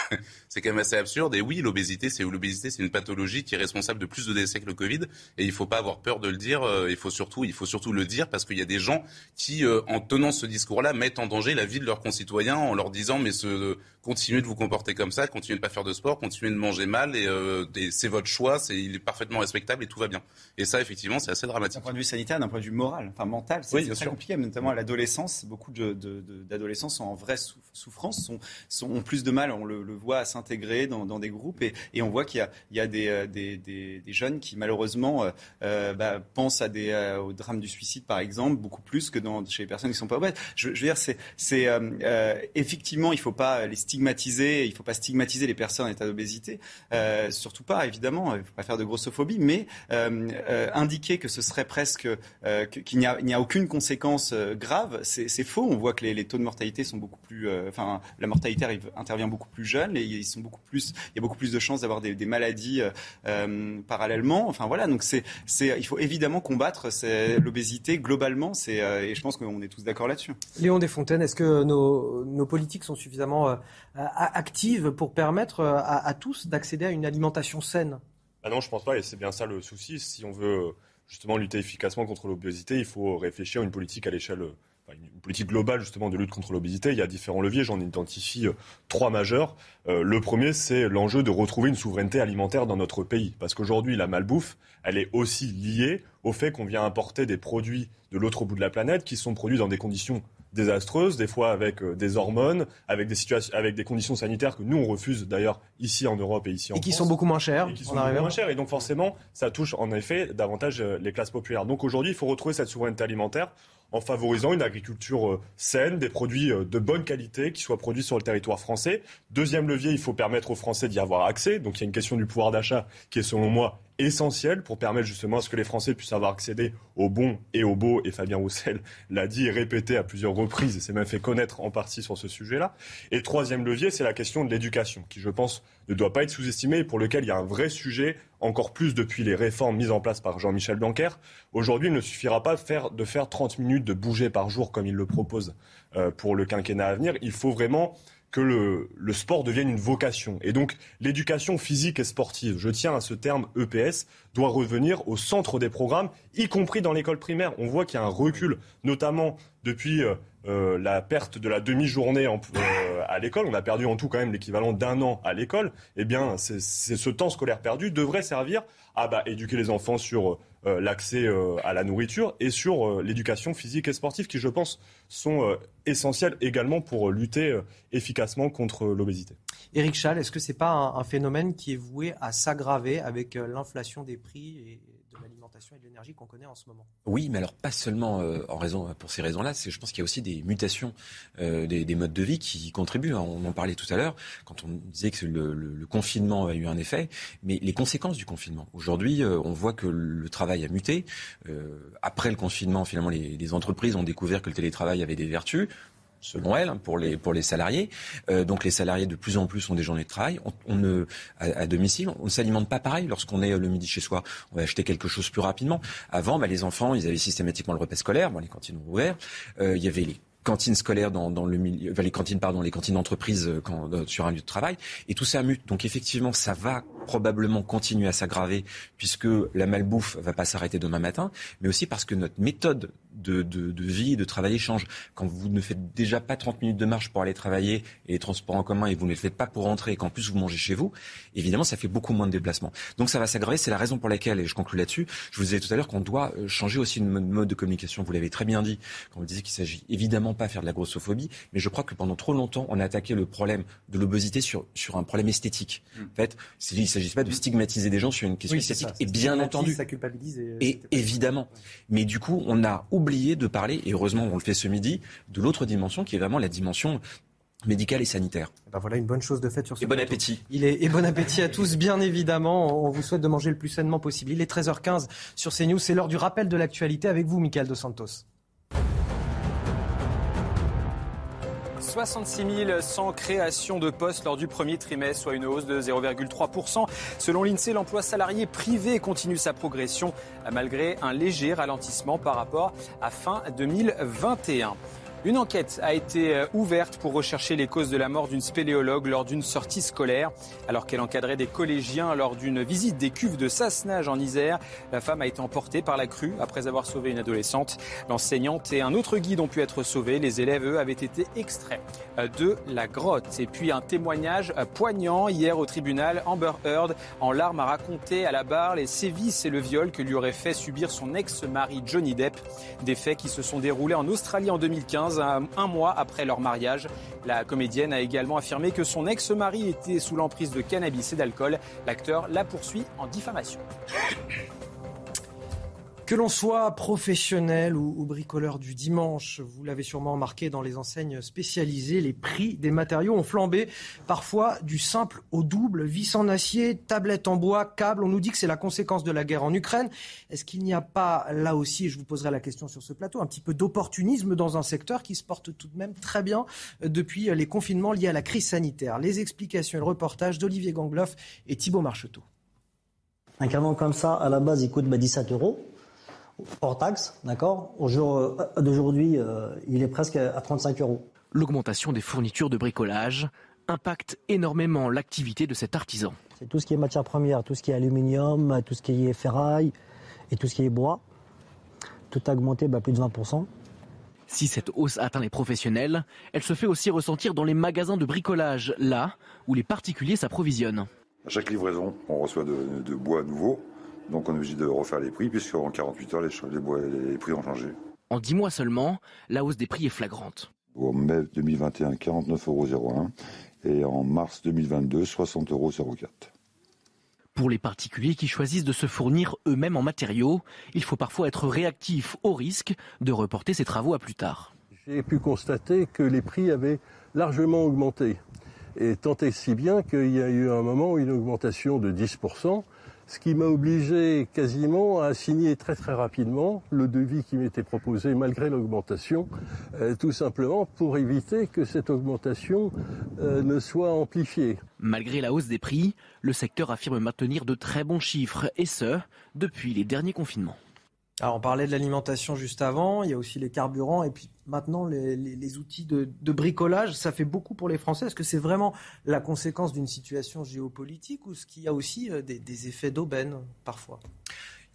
[LAUGHS] c'est quand même assez absurde. Et oui, l'obésité, c'est l'obésité, c'est une pathologie qui est responsable de plus de décès que le Covid. Et il ne faut pas avoir peur de le dire. Euh, il faut surtout, il faut surtout le dire parce qu'il y a des gens qui, euh, en tenant ce discours-là, mettent en danger la vie de leurs concitoyens en leur disant mais ce, continuez de vous comporter comme ça, continuez de pas faire de sport, continuez de manger mal et, euh, c'est votre choix, c'est il est parfaitement respectable et tout va bien. Et ça, effectivement, c'est assez dramatique. D'un point de vue sanitaire, d'un point de vue moral, enfin mental, c'est très compliqué, notamment à l'adolescence. Beaucoup d'adolescents de, sont en vraie souffrance, sont, sont, ont plus de mal, on le, voit, à s'intégrer dans, des groupes et, et on voit qu'il y, y a, des, des, des, jeunes qui malheureusement euh, euh, bah, pensent à des, au drame du suicide, par exemple, beaucoup plus que dans, chez les personnes qui sont pas obèses. Je, je veux dire, c'est effectivement, il ne faut pas les stigmatiser, il ne faut pas stigmatiser les personnes en état d'obésité, euh, surtout pas évidemment, il ne faut pas faire de grossophobie, mais euh, euh, indiquer que ce serait presque qu'il n'y a, aucune conséquence grave, c'est faux. On voit que les, taux de mortalité sont beaucoup plus, enfin la mortalité intervient beaucoup plus jeune ils sont beaucoup plus, il y a beaucoup plus de chances d'avoir des, maladies parallèlement. Enfin voilà, donc c'est, il faut évidemment combattre l'obésité globalement. Et je pense qu'on est tous d'accord là-dessus. Léon Desfontaines, est-ce que nos, nos politiques sont suffisamment active pour permettre euh, à, tous d'accéder à une alimentation saine ah Non, je pense pas, et c'est bien ça le souci. Si on veut euh, justement lutter efficacement contre l'obésité, il faut réfléchir à une politique à l'échelle une politique globale justement de lutte contre l'obésité. Il y a différents leviers, j'en identifie trois majeurs. le premier, c'est l'enjeu de retrouver une souveraineté alimentaire dans notre pays. Parce qu'aujourd'hui, la malbouffe, elle est aussi liée au fait qu'on vient importer des produits de l'autre bout de la planète qui sont produits dans des conditions désastreuses, des fois avec euh, des hormones, avec des situations, avec des conditions sanitaires que nous on refuse d'ailleurs ici en Europe et ici en France. Et qui sont beaucoup moins chères. Et qui sont beaucoup moins chères. Et donc forcément, ça touche en effet davantage euh, les classes populaires. Donc aujourd'hui, il faut retrouver cette souveraineté alimentaire en favorisant une agriculture euh, saine, des produits de bonne qualité qui soient produits sur le territoire français. Deuxième levier, il faut permettre aux Français d'y avoir accès. Donc il y a une question du pouvoir d'achat qui est selon moi essentiel pour permettre justement à ce que les Français puissent avoir accédé au bon et au beau. Et Fabien Roussel [LAUGHS] l'a dit et répété à plusieurs reprises et s'est même fait connaître en partie sur ce sujet-là. Et troisième levier, c'est la question de l'éducation, qui je pense ne doit pas être sous-estimée et pour lequel il y a un vrai sujet, encore plus depuis les réformes mises en place par Jean-Michel Blanquer. Aujourd'hui, il ne suffira pas de faire, de faire 30 minutes de bouger par jour comme il le propose euh, pour le quinquennat à venir. Il faut vraiment que le, le, sport devienne une vocation. Et donc l'éducation physique et sportive, je tiens à ce terme EPS, doit revenir au centre des programmes, y compris dans l'école primaire. On voit qu'il y a un recul, notamment depuis euh, la perte de la demi-journée euh, à l'école. On a perdu en tout quand même l'équivalent d'un an à l'école. Eh bien, c'est ce temps scolaire perdu devrait servir à bah, éduquer les enfants sur euh, l'accès à la nourriture et sur l'éducation physique et sportive qui, je pense, sont essentielles également pour lutter efficacement contre l'obésité. Éric Schall, est-ce que ce n'est pas un, phénomène qui est voué à s'aggraver avec l'inflation des prix et de l'énergie qu'on connaît en ce moment. Oui, mais alors pas seulement euh, en raison, pour ces raisons-là, c'est je pense qu'il y a aussi des mutations euh, des, des, modes de vie qui contribuent. Hein. On en parlait tout à l'heure quand on disait que le, confinement a eu un effet, mais les conséquences du confinement. Aujourd'hui, euh, on voit que le travail a muté. Après le confinement, finalement, les entreprises ont découvert que le télétravail avait des vertus selon elle, hein, pour les, pour les salariés. Euh, donc les salariés, de plus en plus, ont des journées de travail. On, ne, à, domicile, on ne s'alimente pas pareil lorsqu'on est euh, le midi chez soi. On va acheter quelque chose plus rapidement. Avant, bah, les enfants, ils avaient systématiquement le repas scolaire. Bon, les cantines ont ouvert. Euh, il y avait les cantines scolaires dans, dans le milieu, les cantines pardon, les cantines d'entreprise euh, sur un lieu de travail, et tout ça mute. Donc effectivement, ça va probablement continuer à s'aggraver puisque la malbouffe va pas s'arrêter demain matin, mais aussi parce que notre méthode de, de, de vie, de travailler change. Quand vous ne faites déjà pas 30 minutes de marche pour aller travailler et les transports en commun et vous ne les faites pas pour rentrer et qu'en plus vous mangez chez vous, évidemment ça fait beaucoup moins de déplacements. Donc ça va s'aggraver. C'est la raison pour laquelle, et je conclue là-dessus, je vous disais tout à l'heure qu'on doit euh, changer aussi de mode de communication. Vous l'avez très bien dit quand vous disiez qu'il s'agit évidemment pas faire de la grossophobie, mais je crois que pendant trop longtemps on a attaqué le problème de l'obésité sur, sur un problème esthétique. Mm. En fait, il s'agit pas de stigmatiser des gens sur une question esthétique. et bien entendu. Ça culpabilise et, évidemment. Mais du coup, on a oublié de parler, et heureusement on le fait ce midi, de l'autre dimension qui est vraiment la dimension médicale et sanitaire. Eh ben voilà une bonne chose de faite sur ce Et bon appétit. Il est, et bon appétit à tous, bien évidemment. On vous souhaite de manger le plus sainement possible. Il est 13h15 sur CNews. C'est l'heure du rappel de l'actualité avec vous, Michael Dos Santos. 66 100 créations de postes lors du premier trimestre, soit une hausse de 0,3%. Selon l'INSEE, l'emploi salarié privé continue sa progression malgré un léger ralentissement par rapport à fin 2021. Une enquête a été euh, ouverte pour rechercher les causes de la mort d'une spéléologue lors d'une sortie scolaire. Alors qu'elle encadrait des collégiens lors d'une visite des cuves de Sassenage en Isère, la femme a été emportée par la crue après avoir sauvé une adolescente. L'enseignante et un autre guide ont pu être sauvés. Les élèves, eux, avaient été extraits euh, de la grotte. Et puis un témoignage euh, poignant hier au tribunal. Amber Heard, en larmes, a raconté à la barre les sévices et le viol que lui aurait fait subir son ex-mari Johnny Depp. Des faits qui se sont déroulés en Australie en 2015 un, mois après leur mariage. La comédienne a également affirmé que son ex-mari était sous l'emprise de cannabis et d'alcool. L'acteur la poursuit en diffamation. Que l'on soit professionnel ou, bricoleur du dimanche, vous l'avez sûrement remarqué dans les enseignes spécialisées, les prix des matériaux ont flambé, parfois du simple au double, vis en acier, tablettes en bois, câbles. On nous dit que c'est la conséquence de la guerre en Ukraine. Est-ce qu'il n'y a pas là aussi, et je vous poserai la question sur ce plateau, un petit peu d'opportunisme dans un secteur qui se porte tout de même très bien depuis les confinements liés à la crise sanitaire? Les explications et le reportage d'Olivier Gangloff et Thibault Marcheteau. Un canon comme ça, à la base, il coûte 17 bah, euros hors taxe, d'accord? Au jour euh, d'aujourd'hui, euh, il est presque à 35 euros. L'augmentation des fournitures de bricolage impacte énormément l'activité de cet artisan. C'est tout ce qui est matière première, tout ce qui est aluminium, tout ce qui est ferraille et tout ce qui est bois. Tout a augmenté bah, plus de 20%. Si cette hausse atteint les professionnels, elle se fait aussi ressentir dans les magasins de bricolage, là où les particuliers s'approvisionnent. À chaque livraison, on reçoit de bois nouveau donc on est obligé de refaire les prix, puisqu'en 48 heures, les, prix ont changé. En 10 mois seulement, la hausse des prix est flagrante. En mai 2021, 49,01 euros et en mars 2022, 60,04 euros. Pour les particuliers qui choisissent de se fournir eux-mêmes en matériaux, il faut parfois être réactif au risque de reporter ces travaux à plus tard. J'ai pu constater que les prix avaient largement augmenté. Et tant et si bien qu'il y a eu un moment une augmentation de 10% ce qui m'a obligé quasiment à signer très très rapidement le devis qui m'était proposé malgré l'augmentation, euh, tout simplement pour éviter que cette augmentation euh, ne soit amplifiée. Malgré la hausse des prix, le secteur affirme maintenir de très bons chiffres, et ce, depuis les derniers confinements. Alors on parlait de l'alimentation juste avant, il y a aussi les carburants et puis maintenant les, outils de, bricolage Ça fait beaucoup pour les Français. Est-ce que c'est vraiment la conséquence d'une situation géopolitique ou est-ce qu'il y a aussi des effets d'aubaine parfois?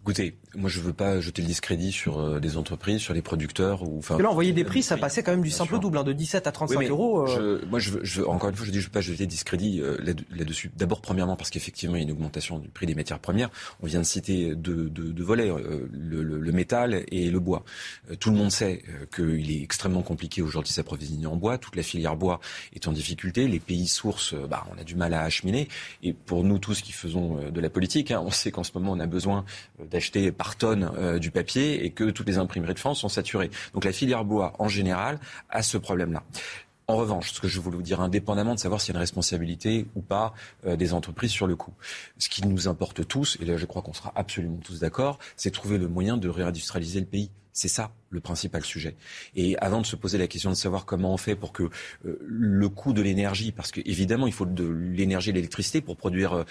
Écoutez, moi je veux pas jeter le discrédit sur euh, des entreprises, sur les producteurs. Ou, enfin, là, envoyer des prix, ça passait quand même du simple double, hein, de 17 à 35 euros. Euh. Je, moi, je, je, encore une fois, je dis, je veux pas jeter le discrédit euh, là-dessus. D'abord, premièrement, parce qu'effectivement, il y a une augmentation du prix des matières premières. On vient de citer deux, deux, volets, le, le, le, métal et le bois. tout le monde sait qu'il est extrêmement compliqué aujourd'hui s'approvisionner en bois. Toute la filière bois est en difficulté. Les pays sources, bah, on a du mal à acheminer. Et pour nous tous qui faisons de la politique, hein, on sait qu'en ce moment, on a besoin d'acheter par tonne euh, du papier et que toutes les imprimeries de France sont saturées. Donc la filière bois, en général, a ce problème-là. En revanche, ce que je voulais vous dire, indépendamment de savoir s'il y a une responsabilité ou pas euh, des entreprises sur le coup, ce qui nous importe tous, et là je crois qu'on sera absolument tous d'accord, c'est trouver le moyen de réindustrialiser le pays. C'est ça le principal sujet. Et avant de se poser la question de savoir comment on fait pour que euh, le coût de l'énergie, parce qu'évidemment il faut de l'énergie et de l'électricité pour produire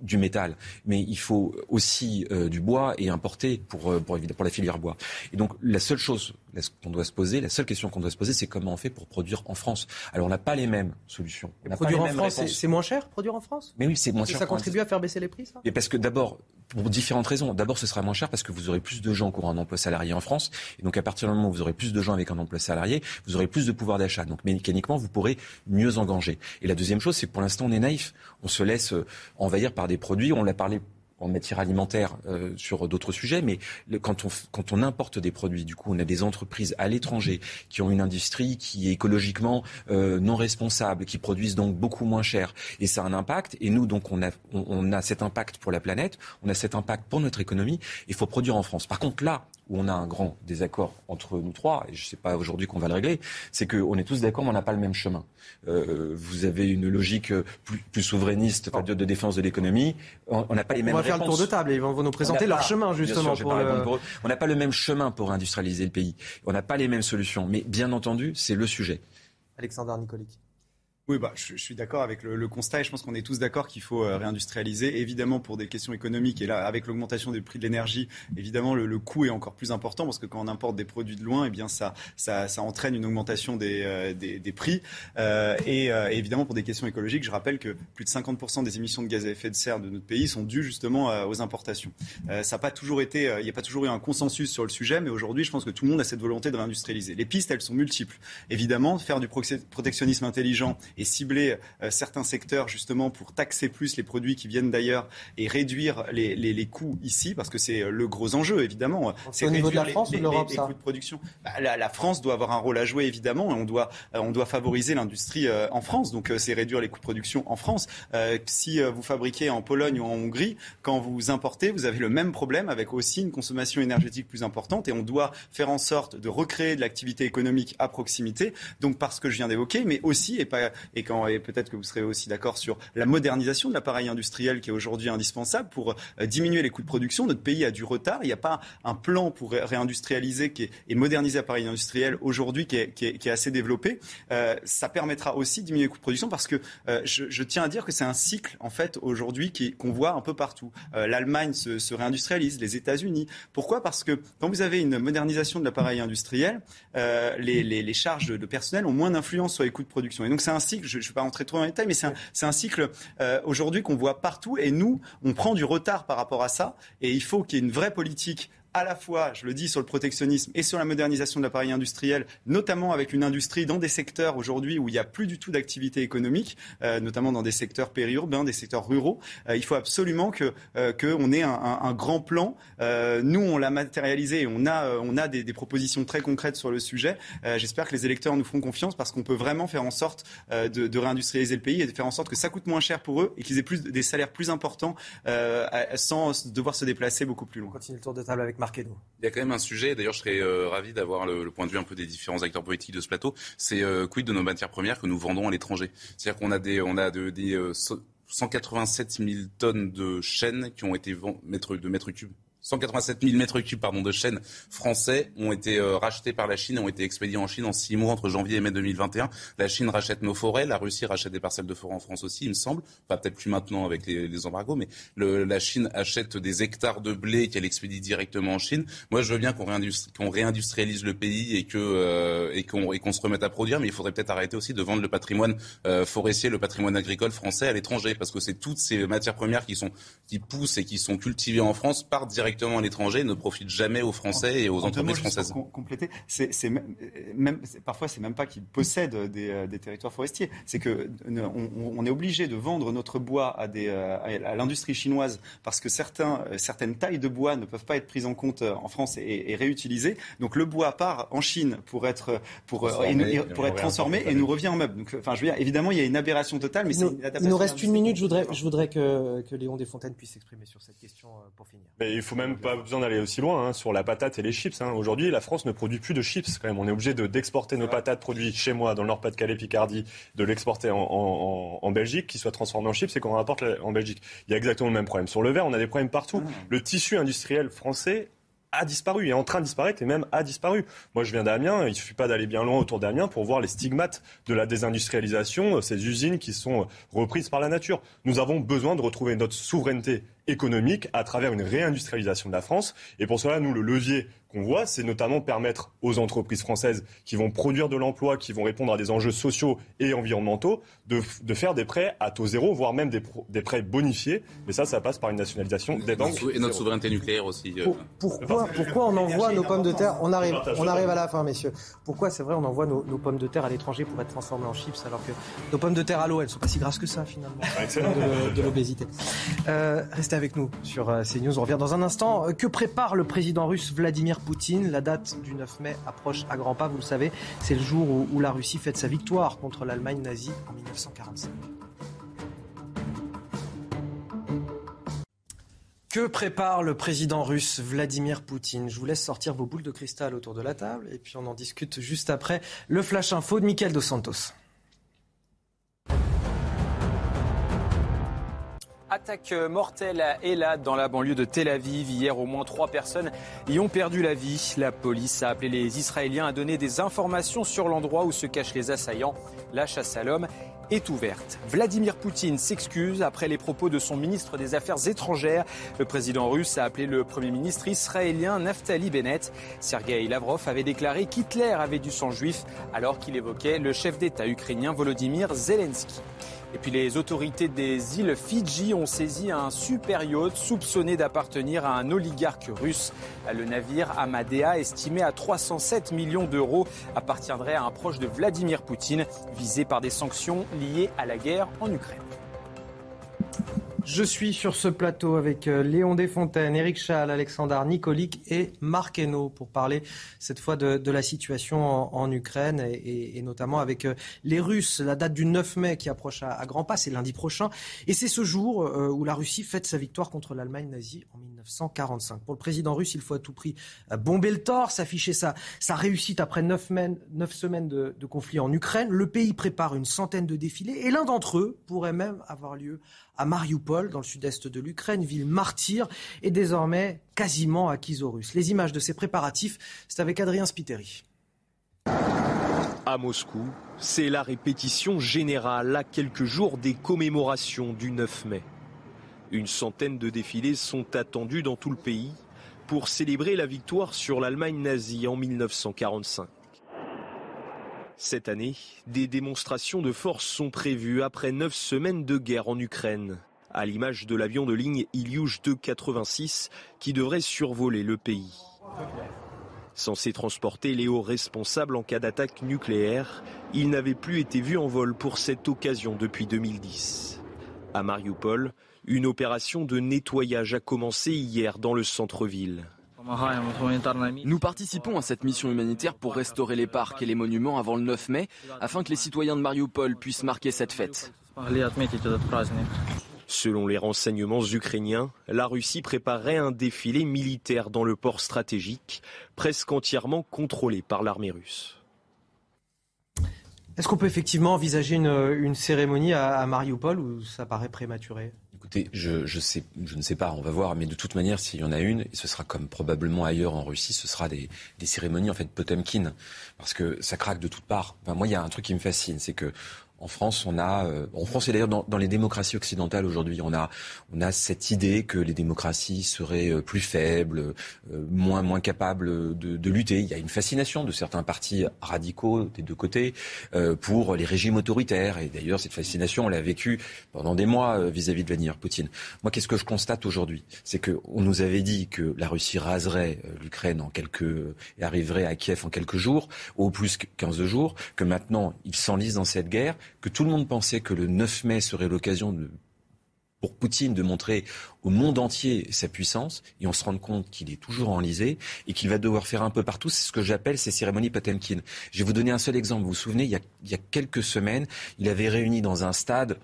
du métal, mais il faut aussi euh, du bois et importer pour, euh, pour, pour, la filière bois. Et donc la seule chose qu'on doit se poser, la seule question qu'on doit se poser, c'est comment on fait pour produire en France. Alors on n'a pas les mêmes solutions. produire en France, c'est moins cher, produire en France? Mais oui, c'est moins cher. Ça contribue à faire baisser les prix, ça? Et parce que d'abord, pour différentes raisons. D'abord, ce sera moins cher parce que vous aurez plus de gens qui auront un emploi salarié en France. Et donc, à partir du moment où vous aurez plus de gens avec un emploi salarié, vous aurez plus de pouvoir d'achat. Donc, mécaniquement, vous pourrez mieux engager. Et la deuxième chose, c'est que pour l'instant, on est naïf. On se laisse euh, envahir par des produits. On l'a parlé en matière alimentaire euh, sur d'autres sujets, mais quand, on, importe des produits, du coup, on a des entreprises à l'étranger qui ont une industrie qui est écologiquement euh, non responsable, qui produisent donc beaucoup moins cher, et ça a un impact. Et nous, donc, on a, on a cet impact pour la planète, on a cet impact pour notre économie. Il faut produire en France. Par contre, là, où on a un grand désaccord entre nous trois, et je ne sais pas aujourd'hui qu'on va le régler, c'est qu'on est tous d'accord, mais on n'a pas le même chemin. Euh, vous avez une logique plus, souverainiste, de, de, défense de l'économie. On n'a pas les mêmes. On va faire le tour de table et ils vont nous présenter leur chemin justement. pour On n'a pas le même chemin pour industrialiser le pays. On n'a pas les mêmes solutions, mais bien entendu, c'est le sujet. Alexandre Nicolic. Oui, bah, je, suis d'accord avec le, constat et je pense qu'on est tous d'accord qu'il faut euh, réindustrialiser. Évidemment, pour des questions économiques, et là, avec l'augmentation des prix de l'énergie, évidemment, le, coût est encore plus important parce que quand on importe des produits de loin, eh bien, ça, ça, entraîne une augmentation des, euh, des, prix. Euh, et évidemment, pour des questions écologiques, je rappelle que plus de 50% des émissions de gaz à effet de serre de notre pays sont dues justement aux importations. ça n'a pas toujours été, il n'y a pas toujours eu un consensus sur le sujet, mais aujourd'hui, je pense que tout le monde a cette volonté de réindustrialiser. Les pistes, elles sont multiples. Évidemment, faire du protectionnisme intelligent et cibler euh, certains secteurs justement pour taxer plus les produits qui viennent d'ailleurs et réduire les, les, coûts ici, parce que c'est euh, le gros enjeu évidemment. C'est au niveau de la France ou de l'Europe coûts de production. Bah, la, France doit avoir un rôle à jouer évidemment, et on doit euh, on doit favoriser l'industrie en France. Donc c'est réduire les coûts de production en France. si vous fabriquez en Pologne ou en Hongrie, quand vous importez, vous avez le même problème avec aussi une consommation énergétique plus importante, et on doit faire en sorte de recréer de l'activité économique à proximité. Donc parce que je viens d'évoquer, mais aussi et pas et quand, et peut-être que vous serez aussi d'accord sur la modernisation de l'appareil industriel qui est aujourd'hui indispensable pour euh, diminuer les coûts de production. Notre pays a du retard. Il n'y a pas un plan pour réindustrialiser qui est, et moderniser l'appareil industriel aujourd'hui qui est, qui, qui est, assez développé. Euh, ça permettra aussi de diminuer les coûts de production parce que euh, je, tiens à dire que c'est un cycle en fait aujourd'hui qu'on voit un peu partout. L'Allemagne se, se, réindustrialise, les États-Unis. Pourquoi? Parce que quand vous avez une modernisation de l'appareil industriel, les, les, les, charges de personnel ont moins d'influence sur les coûts de production. Et donc c'est un cycle je ne vais pas rentrer trop dans les détails, mais c'est un, cycle euh, aujourd'hui qu'on voit partout. Et nous, on prend du retard par rapport à ça. Et il faut qu'il y ait une vraie politique à la fois, je le dis, sur le protectionnisme et sur la modernisation de l'appareil industriel, notamment avec une industrie dans des secteurs aujourd'hui où il n'y a plus du tout d'activité économique, euh, notamment dans des secteurs périurbains, des secteurs ruraux. Euh, il faut absolument que euh, qu'on ait un, grand plan. nous, on l'a matérialisé et on a on a des, propositions très concrètes sur le sujet. J'espère que les électeurs nous feront confiance parce qu'on peut vraiment faire en sorte de, réindustrialiser le pays et de faire en sorte que ça coûte moins cher pour eux et qu'ils aient plus des salaires plus importants sans devoir se déplacer beaucoup plus loin. Il y a quand même un sujet, d'ailleurs je serais euh, ravi d'avoir le, point de vue un peu des différents acteurs politiques de ce plateau, c'est euh, quid de nos matières premières que nous vendons à l'étranger? C'est-à-dire qu'on a des, on a de, des 187 euh, 000 tonnes de chaînes qui ont été de mètres cubes 187 000 mètres cubes pardon, de chêne français ont été euh, rachetés par la Chine et ont été expédiés en Chine en six mois entre janvier et mai 2021. La Chine rachète nos forêts, la Russie rachète des parcelles de forêt en France aussi, il me semble. Pas peut-être plus maintenant avec les, embargos, mais la Chine achète des hectares de blé qu'elle expédie directement en Chine. Moi, je veux bien qu'on réindustri réindustrialise le pays euh, et qu'on se remette à produire, mais il faudrait peut-être arrêter aussi de vendre le patrimoine euh, forestier, le patrimoine agricole français à l'étranger, parce que c'est toutes ces matières premières qui poussent et qui sont cultivées en France partent directement à l'étranger profite jamais aux Français et aux entreprises françaises. compléter, c'est même, parfois c'est même pas qu'ils possèdent des, euh, des, territoires forestiers, c'est que on, on, est obligé de vendre notre bois à, des, euh, à l'industrie chinoise parce que certains, euh, certaines tailles de bois ne peuvent pas être prises en compte en France et, et réutilisées. Donc le bois part en Chine pour être pour, transformé, pour être transformé et nous revient en meuble. Donc enfin je veux dire évidemment il y a une aberration totale, mais il, nous, il nous reste une minute. Je voudrais je voudrais que, que Léon Desfontaines puisse s'exprimer sur cette question pour finir. Mais il faut même pas besoin d'aller aussi loin hein, sur la patate et les chips. Hein. Aujourd'hui, la France ne produit plus de chips quand même. On est obligé d'exporter nos patates produites chez moi, dans le Nord-Pas-de-Calais, Picardie, de l'exporter en, en, en, Belgique, qui soit transformé en chips et qu'on rapporte en Belgique. Il y a exactement le même problème. Sur le verre, on a des problèmes partout. Ah. Le tissu industriel français a disparu, est en train de disparaître et même a disparu. Moi, je viens d'Amiens, il suffit pas d'aller bien loin autour d'Amiens pour voir les stigmates de la désindustrialisation, ces usines qui sont reprises par la nature. Nous avons besoin de retrouver notre souveraineté économique à travers une réindustrialisation de la France. Et pour cela, nous, le levier qu'on voit, c'est notamment permettre aux entreprises françaises qui vont produire de l'emploi, qui vont répondre à des enjeux sociaux et environnementaux, de, de faire des prêts à taux zéro, voire même des, des, prêts bonifiés. Mais ça, ça passe par une nationalisation des banques. Et notre souveraineté nucléaire aussi. Euh. pourquoi, pourquoi on envoie nos pommes de terre On arrive, on arrive à la fin, messieurs. Pourquoi, c'est vrai, on envoie nos, nos, pommes de terre à l'étranger pour être transformées en chips, alors que nos pommes de terre à l'eau, elles sont pas si grasses que ça, finalement, de, l'obésité? Euh, restez avec nous sur euh, CNews. On revient dans un instant. Que prépare le président russe Vladimir Poutine? La date du 9 mai approche à grands pas, vous le savez. C'est le jour où, la Russie fête sa victoire contre l'Allemagne nazie en 1945. Que prépare le président russe Vladimir Poutine? Je vous laisse sortir vos boules de cristal autour de la table et puis on en discute juste après le flash info de Michael Dos Santos. Attaque mortelle à Elad dans la banlieue de Tel Aviv. Hier, au moins trois personnes y ont perdu la vie. La police a appelé les Israéliens à donner des informations sur l'endroit où se cachent les assaillants. La chasse à l'homme est ouverte. Vladimir Poutine s'excuse après les propos de son ministre des Affaires étrangères. Le président russe a appelé le Premier ministre israélien Naftali Bennett. Sergei Lavrov avait déclaré qu'Hitler avait du sang juif alors qu'il évoquait le chef d'État ukrainien Volodymyr Zelensky. Et puis les autorités des îles Fidji ont saisi un super yacht soupçonné d'appartenir à un oligarque russe. Le navire Amadea, estimé à 307 millions d'euros, appartiendrait à un proche de Vladimir Poutine, visé par des sanctions liées à la guerre en Ukraine. Je suis sur ce plateau avec euh, Léon Desfontaines, Éric Chal, Alexandre Nicolic et Marc Hainaut pour parler cette fois de, la situation en, Ukraine et, notamment avec euh, les Russes. La date du 9 mai qui approche à, grands pas, c'est lundi prochain. Et c'est ce jour euh, où la Russie fête sa victoire contre l'Allemagne nazie en 1945. Pour le président russe, il faut à tout prix bomber le torse, afficher sa, sa réussite après neuf, semaines de, de conflit en Ukraine. Le pays prépare une centaine de défilés et l'un d'entre eux pourrait même avoir lieu à Mariupol, dans le sud-est de l'Ukraine, ville martyre et désormais quasiment acquise aux Russes. Les images de ces préparatifs, c'est avec Adrien Spiteri. À Moscou, c'est la répétition générale à quelques jours des commémorations du 9 mai. Une centaine de défilés sont attendus dans tout le pays pour célébrer la victoire sur l'Allemagne nazie en 1945. Cette année, des démonstrations de force sont prévues après neuf semaines de guerre en Ukraine, à l'image de l'avion de ligne Ilyush 286 qui devrait survoler le pays. Censé transporter les hauts responsables en cas d'attaque nucléaire, il n'avait plus été vu en vol pour cette occasion depuis 2010. À Mariupol, une opération de nettoyage a commencé hier dans le centre-ville. Nous participons à cette mission humanitaire pour restaurer les parcs et les monuments avant le 9 mai, afin que les citoyens de Mariupol puissent marquer cette fête. Selon les renseignements ukrainiens, la Russie préparait un défilé militaire dans le port stratégique, presque entièrement contrôlé par l'armée russe. Est-ce qu'on peut effectivement envisager une, cérémonie à, à Mariupol ou ça paraît prématuré? Écoutez, je, je, sais, je ne sais pas, on va voir, mais de toute manière, s'il y en a une, et ce sera comme probablement ailleurs en Russie, ce sera des, des cérémonies en fait Potemkin, parce que ça craque de toutes parts. Enfin, moi, il y a un truc qui me fascine, c'est que en France, on a, euh, en France et d'ailleurs dans, dans, les démocraties occidentales aujourd'hui, on a, on a cette idée que les démocraties seraient euh, plus faibles, euh, moins, moins capables de, de, lutter. Il y a une fascination de certains partis radicaux des deux côtés euh, pour les régimes autoritaires. Et d'ailleurs, cette fascination, on l'a vécue pendant des mois vis-à-vis -vis de Vladimir Poutine. Moi, qu'est-ce que je constate aujourd'hui? C'est qu'on nous avait dit que la Russie raserait l'Ukraine en quelques et arriverait à Kiev en quelques jours, au plus 15 jours, que maintenant, ils s'enlisent dans cette guerre que tout le monde pensait que le 9 mai serait l'occasion pour Poutine de montrer au monde entier sa puissance et on se rend compte qu'il est toujours enlisé et qu'il va devoir faire un peu partout. C'est ce que j'appelle ces cérémonies Potemkin. Je vais vous donner un seul exemple. Vous vous souvenez, il y a, quelques semaines, il avait réuni dans un stade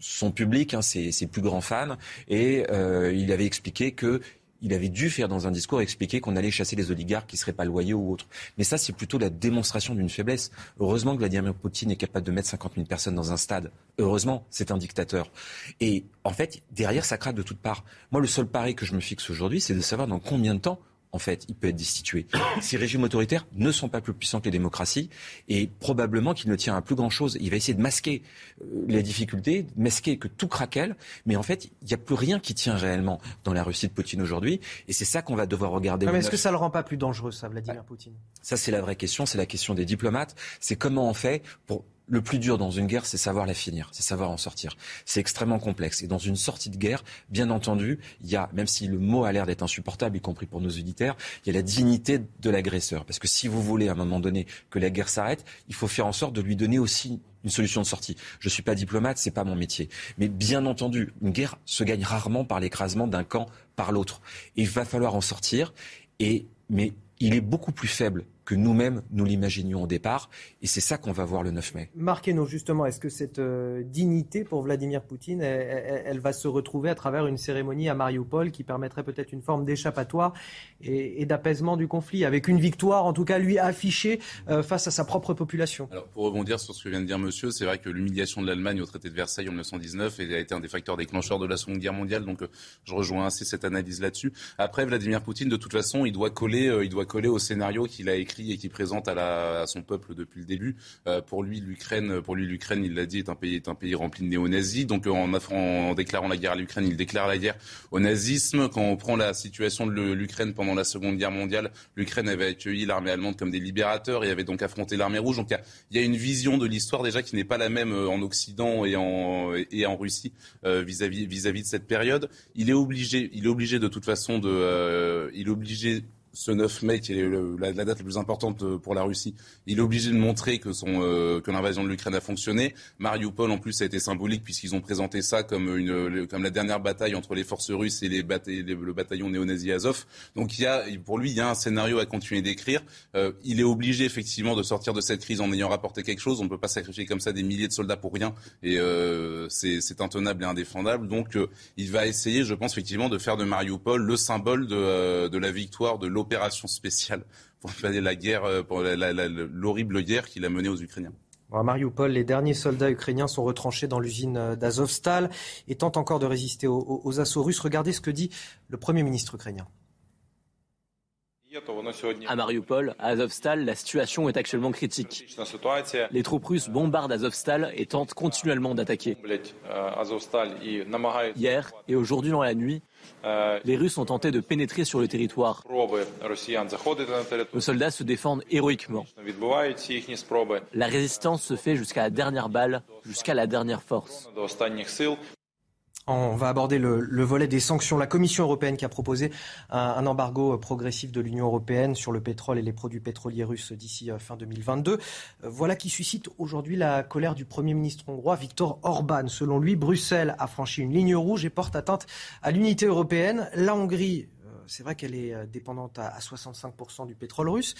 son public, hein, ses, ses, plus grands fans, et euh, il avait expliqué que il avait dû faire dans un discours expliquer qu'on allait chasser les oligarques qui seraient pas loyaux ou autres. Mais ça, c'est plutôt la démonstration d'une faiblesse. Heureusement que Vladimir Poutine est capable de mettre 50 000 personnes dans un stade. Heureusement, c'est un dictateur. Et en fait, derrière, ça craque de toutes parts. Moi, le seul pari que je me fixe aujourd'hui, c'est de savoir dans combien de temps en fait, il peut être destitué. Ces régimes autoritaires ne sont pas plus puissants que les démocraties et probablement qu'il ne tient à plus grand-chose. Il va essayer de masquer euh, les difficultés, masquer que tout craquelle, mais en fait, il n'y a plus rien qui tient réellement dans la Russie de Poutine aujourd'hui et c'est ça qu'on va devoir regarder. mais est-ce que ça ne le rend pas plus dangereux, ça, Vladimir Poutine? Ça, c'est la vraie question, c'est la question des diplomates. C'est comment on fait pour le plus dur dans une guerre, c'est savoir la finir, c'est savoir en sortir. C'est extrêmement complexe. Et dans une sortie de guerre, bien entendu, il y a, même si le mot a l'air d'être insupportable, y compris pour nos auditeurs, il y a la dignité de l'agresseur. Parce que si vous voulez, à un moment donné, que la guerre s'arrête, il faut faire en sorte de lui donner aussi une solution de sortie. Je suis pas diplomate, c'est pas mon métier. Mais bien entendu, une guerre se gagne rarement par l'écrasement d'un camp par l'autre. Il va falloir en sortir. Et, mais il est beaucoup plus faible que nous-mêmes nous l'imaginions au départ. Et c'est ça qu'on va voir le 9 mai. Marquez-nous justement, est-ce que cette euh, dignité pour Vladimir Poutine, elle, elle, elle, va se retrouver à travers une cérémonie à Mariupol qui permettrait peut-être une forme d'échappatoire et, et d'apaisement du conflit, avec une victoire en tout cas lui affichée euh, face à sa propre population? Alors pour rebondir sur ce que vient de dire monsieur, c'est vrai que l'humiliation de l'Allemagne au traité de Versailles en 1919 a été un des facteurs déclencheurs de la Seconde Guerre mondiale, donc euh, je rejoins assez cette analyse là-dessus. Après, Vladimir Poutine, de toute façon, il doit coller, euh, il doit coller au scénario qu'il a écrit et qui présente à, son peuple depuis le début. Euh, pour lui, l'Ukraine, pour lui, l'Ukraine, il l'a dit, est un pays, est un pays rempli de néo-nazis. Donc, en, en, déclarant la guerre à l'Ukraine, il déclare la guerre au nazisme. Quand on prend la situation de l'Ukraine pendant la Seconde Guerre mondiale, l'Ukraine avait accueilli l'armée allemande comme des libérateurs et avait donc affronté l'armée rouge. Donc, il y, a, une vision de l'histoire déjà qui n'est pas la même en Occident et en, Russie vis-à-vis, de cette période. Il est obligé, il est obligé de toute façon de, euh, il est obligé ce 9 mai, qui est la, date la plus importante pour la Russie, il est obligé de montrer que, son, euh, que l'invasion de l'Ukraine a fonctionné. Mariupol, en plus, a été symbolique puisqu'ils ont présenté ça comme, une, comme la dernière bataille entre les forces russes et les batailles, les, le bataillon néo-nazi Azov. Donc, il y a, pour lui, il y a un scénario à continuer d'écrire. Euh, il est obligé, effectivement, de sortir de cette crise en ayant rapporté quelque chose. On ne peut pas sacrifier comme ça des milliers de soldats pour rien. Et euh, c'est intenable et indéfendable. Donc, euh, il va essayer, je pense, effectivement, de faire de Mariupol le symbole de, euh, de la victoire de l'opération opération spéciale pour la guerre, pour l'horrible guerre qu'il a menée aux Ukrainiens. À Mariupol, les derniers soldats ukrainiens sont retranchés dans l'usine d'Azovstal et tentent encore de résister aux assauts russes. Regardez ce que dit le Premier ministre ukrainien. À Mariupol, à Azovstal, la situation est actuellement critique. Les troupes russes bombardent Azovstal et tentent continuellement d'attaquer. Hier et aujourd'hui dans la nuit, les Russes ont tenté de pénétrer sur le territoire. Nos soldats se défendent héroïquement. La résistance se fait jusqu'à la dernière balle, jusqu'à la dernière force. On va aborder le, le, volet des sanctions. La Commission européenne qui a proposé un, embargo progressif de l'Union européenne sur le pétrole et les produits pétroliers russes d'ici fin 2022. Voilà qui suscite aujourd'hui la colère du Premier ministre hongrois Viktor Orban. Selon lui, Bruxelles a franchi une ligne rouge et porte atteinte à l'unité européenne. La Hongrie, c'est vrai qu'elle est dépendante à 65% du pétrole russe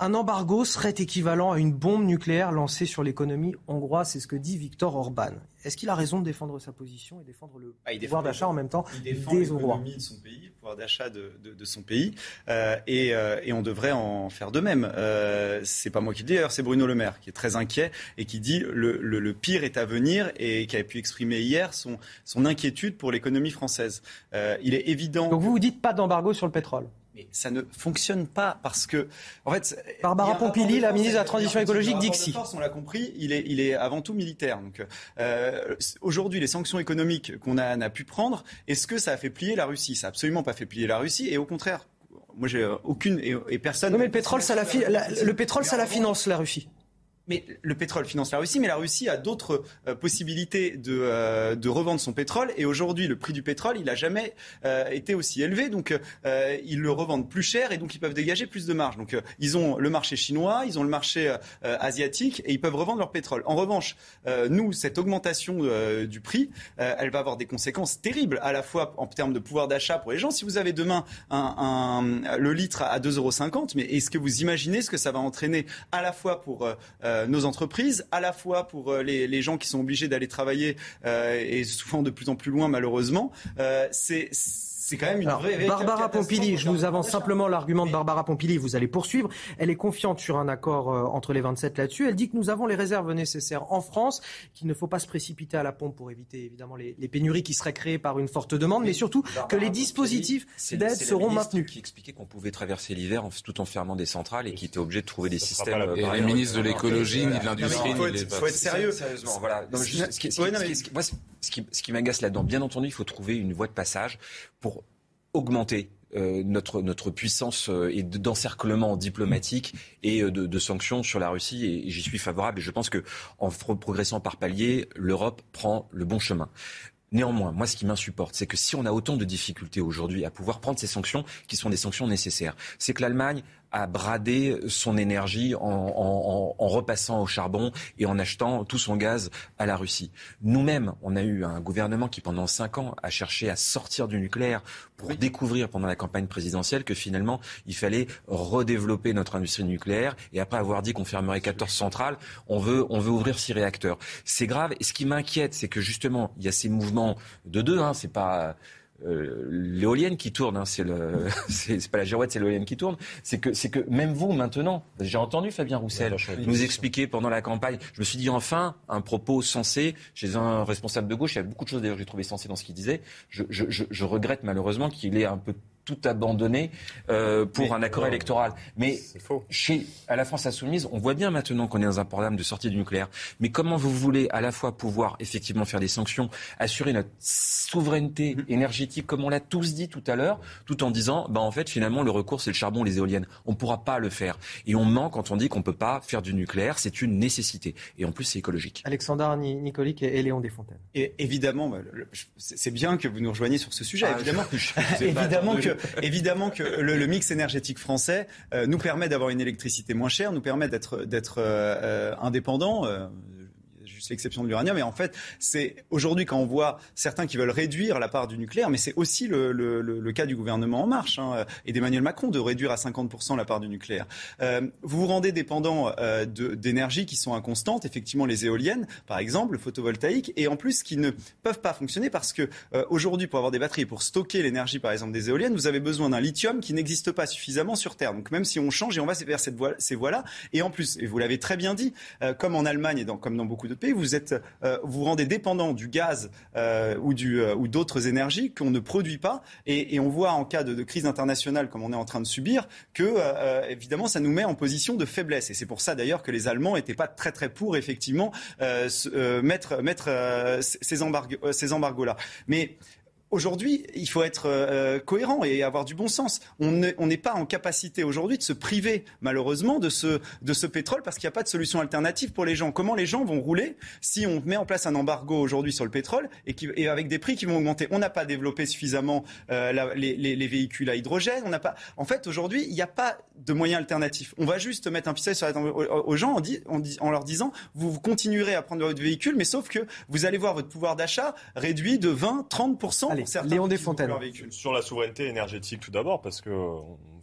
Un embargo serait équivalent à une bombe nucléaire lancée sur l'économie hongroise, c'est ce que dit Viktor Orban. Est-ce qu'il a raison de défendre sa position et défendre le ah, pouvoir d'achat en même temps il défend des Hongrois de son pays, le pouvoir d'achat de, son pays, euh, euh, et, on devrait en faire de même. Euh, c'est pas moi qui le dis, d'ailleurs, c'est Bruno Le Maire qui est très inquiet et qui dit le, le, pire est à venir et qui a pu exprimer hier son, son inquiétude pour l'économie française. Euh, il est évident. Donc vous vous dites pas d'embargo sur le pétrole ça ne fonctionne pas parce que, en fait, Barbara Pompili, la ministre de la Transition écologique, dit que si. On l'a compris, il est, il est avant tout militaire. Donc, euh, aujourd'hui, les sanctions économiques qu'on a, a pu prendre, est-ce que ça a fait plier la Russie? Ça n'a absolument pas fait plier la Russie, et au contraire, moi j'ai aucune et, personne. Non mais le pétrole, ça la, le pétrole, ça la finance la Russie. Mais le pétrole finance la Russie, mais la Russie a d'autres euh, possibilités de, euh, de, revendre son pétrole. Et aujourd'hui, le prix du pétrole, il n'a jamais euh, été aussi élevé. Donc, ils le revendent plus cher et donc ils peuvent dégager plus de marge. Donc, ils ont le marché chinois, ils ont le marché asiatique et ils peuvent revendre leur pétrole. En revanche, nous, cette augmentation du prix, elle va avoir des conséquences terribles, à la fois en termes de pouvoir d'achat pour les gens. Si vous avez demain le litre à 2,50 euros, mais est-ce que vous imaginez ce que ça va entraîner à la fois pour nos entreprises, à la fois pour euh, les, gens qui sont obligés d'aller travailler euh, et souvent de plus en plus loin malheureusement. c'est c'est quand même une vraie. Barbara Pompili, je vous avance simplement l'argument de Barbara Pompili, vous allez poursuivre. Elle est confiante sur un accord euh, entre les 27 là-dessus. Elle dit que nous avons les réserves nécessaires en France, qu'il ne faut pas se précipiter à la pompe pour éviter évidemment les, pénuries qui seraient créées par une forte demande, mais, surtout que les dispositifs d'aide seront maintenus. Qui expliquait qu'on pouvait traverser l'hiver tout en fermant des centrales et qui était obligé de trouver des systèmes. Et les ministres de l'écologie, ni de l'industrie, il faut être sérieux. Ce qui m'agace là-dedans, bien entendu, il faut trouver une voie de passage pour augmenter euh, notre, notre puissance euh, et d'encerclement diplomatique et euh, de, sanctions sur la Russie et, j'y suis favorable et je pense que en progressant par paliers, l'Europe prend le bon chemin. Néanmoins, moi, ce qui m'insupporte, c'est que si on a autant de difficultés aujourd'hui à pouvoir prendre ces sanctions, qui sont des sanctions nécessaires, c'est que l'Allemagne à brader son énergie en, repassant au charbon et en achetant tout son gaz à la Russie. Nous-mêmes, on a eu un gouvernement qui, pendant cinq ans, a cherché à sortir du nucléaire pour découvrir pendant la campagne présidentielle que finalement, il fallait redévelopper notre industrie nucléaire. Et après avoir dit qu'on fermerait 14 centrales, on veut, on veut ouvrir six réacteurs. C'est grave. Et ce qui m'inquiète, c'est que justement, il y a ces mouvements de deux. Hein, c'est pas euh, l'éolienne qui tourne, hein, c'est le, [LAUGHS] c'est pas la girouette, c'est l'éolienne qui tourne. C'est que, c'est que même vous maintenant, j'ai entendu Fabien Roussel nous expliquer pendant la campagne. Je me suis dit enfin un propos sensé chez un responsable de gauche. Il y a beaucoup de choses d'ailleurs que j'ai trouvé sensées dans ce qu'il disait. Je, je, je, je regrette malheureusement qu'il ait un peu tout abandonné euh, pour un accord électoral. Mais chez à la France insoumise, on voit bien maintenant qu'on est dans un programme de sortie du nucléaire. Mais comment vous voulez à la fois pouvoir effectivement faire des sanctions, assurer notre souveraineté mm-hmm. énergétique, comme on l'a tous dit tout à l'heure, tout en disant, bah en fait finalement le recours c'est le charbon, les éoliennes. On ne pourra pas le faire. Et on ment quand on dit qu'on ne peut pas faire du nucléaire. C'est une nécessité. Et en plus c'est écologique. Alexandre Nicolique et Léon Desfontaines. Et évidemment, bah, c'est bien que vous nous rejoigniez sur ce sujet. Ah, évidemment, [LAUGHS] évidemment que [LAUGHS] évidemment que le, mix énergétique français euh, nous permet d'avoir une électricité moins chère, nous permet d'être euh, euh, indépendant l'exception de l'uranium. Et en fait, c'est aujourd'hui quand on voit certains qui veulent réduire la part du nucléaire, mais c'est aussi le, le, le, cas du gouvernement En Marche hein, et d'Emmanuel Macron de réduire à 50% la part du nucléaire. Euh, vous vous rendez dépendant euh, d'énergies qui sont inconstantes, effectivement les éoliennes, par exemple, le photovoltaïque, et en plus qui ne peuvent pas fonctionner parce que euh, aujourd'hui, pour avoir des batteries pour stocker l'énergie, par exemple, des éoliennes, vous avez besoin d'un lithium qui n'existe pas suffisamment sur Terre. Donc même si on change et on va vers cette voie, ces voies-là, et en plus, et vous l'avez très bien dit, euh, comme en Allemagne et dans, comme dans beaucoup de pays, vous êtes, euh, vous rendez dépendant du gaz euh, ou, du, euh, ou d'autres énergies qu'on ne produit pas. Et, on voit en cas de, crise internationale comme on est en train de subir que, évidemment, ça nous met en position de faiblesse. Et c'est pour ça d'ailleurs que les Allemands n'étaient pas très très pour effectivement mettre, mettre ces, embargos, ces embargos-là. Mais Aujourd'hui, il faut être euh, cohérent et avoir du bon sens. On n'est pas en capacité aujourd'hui de se priver, malheureusement, de ce, de ce pétrole parce qu'il n'y a pas de solution alternative pour les gens. Comment les gens vont rouler si on met en place un embargo aujourd'hui sur le pétrole et, qui, et, avec des prix qui vont augmenter? On n'a pas développé suffisamment euh, les, les, les, véhicules à hydrogène. On pas. En fait, aujourd'hui, il n'y a pas de moyens alternatifs. On va juste mettre un pistolet sur la aux, gens en, dit, en, leur disant vous, vous continuerez à prendre votre véhicule, mais sauf que vous allez voir votre pouvoir d'achat réduit de 20, 30 Léon Desfontaines. Sur la souveraineté énergétique tout d'abord, parce que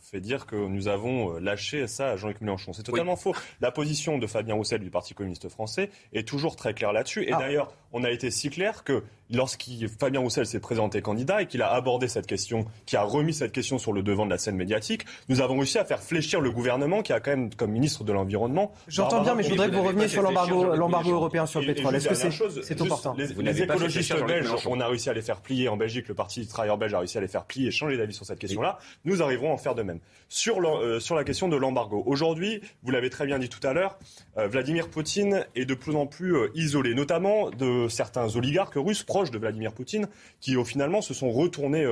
fait dire que nous avons lâché ça à Jean-Luc Mélenchon. C'est totalement faux. La position de Fabien Roussel du Parti communiste français est toujours très claire là-dessus. Et ah. d'ailleurs, on a été si clair que lorsqu'il Fabien Roussel s'est présenté candidat et qu'il a abordé cette question, qui a remis cette question sur le devant de la scène médiatique, nous avons réussi à faire fléchir le gouvernement qui a quand même comme ministre de l'environnement. J'entends bien, mais je voudrais que vous reveniez sur l'embargo, l'embargo européen sur le pétrole. Est-ce que c'est important Les, les écologistes belges, on a réussi à les faire plier en Belgique. Le Parti travailleur belge a réussi à les faire plier et changer d'avis sur cette question-là. Nous arriverons à en faire de même. Sur, euh, sur la question de l'embargo, aujourd'hui, vous l'avez très bien dit tout à l'heure, euh, Vladimir Poutine est de plus en plus euh, isolé, notamment de certains oligarques russes proches de Vladimir Poutine qui, au finalement, se sont retournés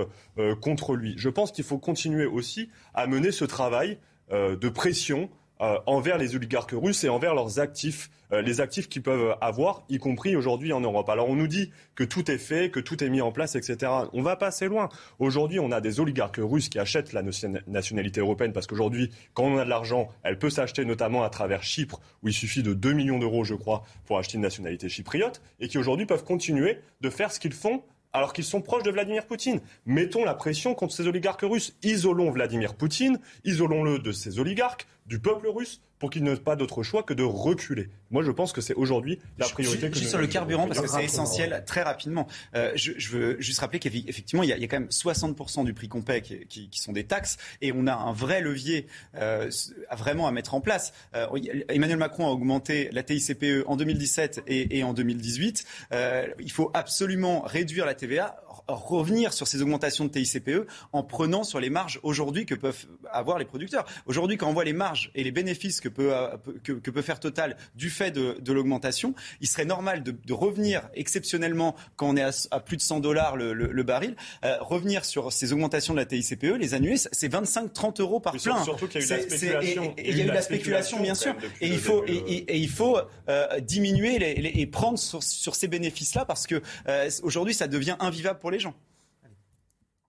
contre lui. Je pense qu'il faut continuer aussi à mener ce travail de pression euh, envers les oligarques russes et envers leurs actifs, euh, les actifs qu'ils peuvent avoir, y compris aujourd'hui en Europe. Alors on nous dit que tout est fait, que tout est mis en place, etc. On va pas assez loin. Aujourd'hui, on a des oligarques russes qui achètent la nationalité européenne parce qu'aujourd'hui, quand on a de l'argent, elle peut s'acheter notamment à travers Chypre, où il suffit de 2 millions d'euros, je crois, pour acheter une nationalité chypriote, et qui aujourd'hui peuvent continuer de faire ce qu'ils font alors qu'ils sont proches de Vladimir Poutine. Mettons la pression contre ces oligarques russes. Isolons Vladimir Poutine, isolons-le de ces oligarques, du peuple russe, pour qu'il n'ait pas d'autre choix que de reculer. Moi, je pense que c'est aujourd'hui la priorité. Juste, sur le carburant, parce que c'est essentiel, très rapidement. Euh, je, veux juste rappeler qu'effectivement, il, y a quand même 60% du prix qu'on paie qui, sont des taxes, et on a un vrai levier euh, à vraiment à mettre en place. Euh, Emmanuel Macron a augmenté la TICPE en 2017 et, et en 2018. il faut absolument réduire la TVA revenir sur ces augmentations de TICPE en prenant sur les marges aujourd'hui que peuvent avoir les producteurs. Aujourd'hui, quand on voit les marges et les bénéfices que peut, euh, que, peut faire Total du fait de, l'augmentation, il serait normal de, revenir exceptionnellement quand on est à, plus de 100 dollars le, baril, euh, revenir sur ces augmentations de la TICPE, les annuler, c'est 25-30 euros par plein. Surtout qu'il y a eu la spéculation. il y a eu la spéculation, bien sûr. Et il faut, et, il faut euh, diminuer et prendre sur, ces bénéfices-là parce que aujourd'hui, ça devient invivable pour les gens.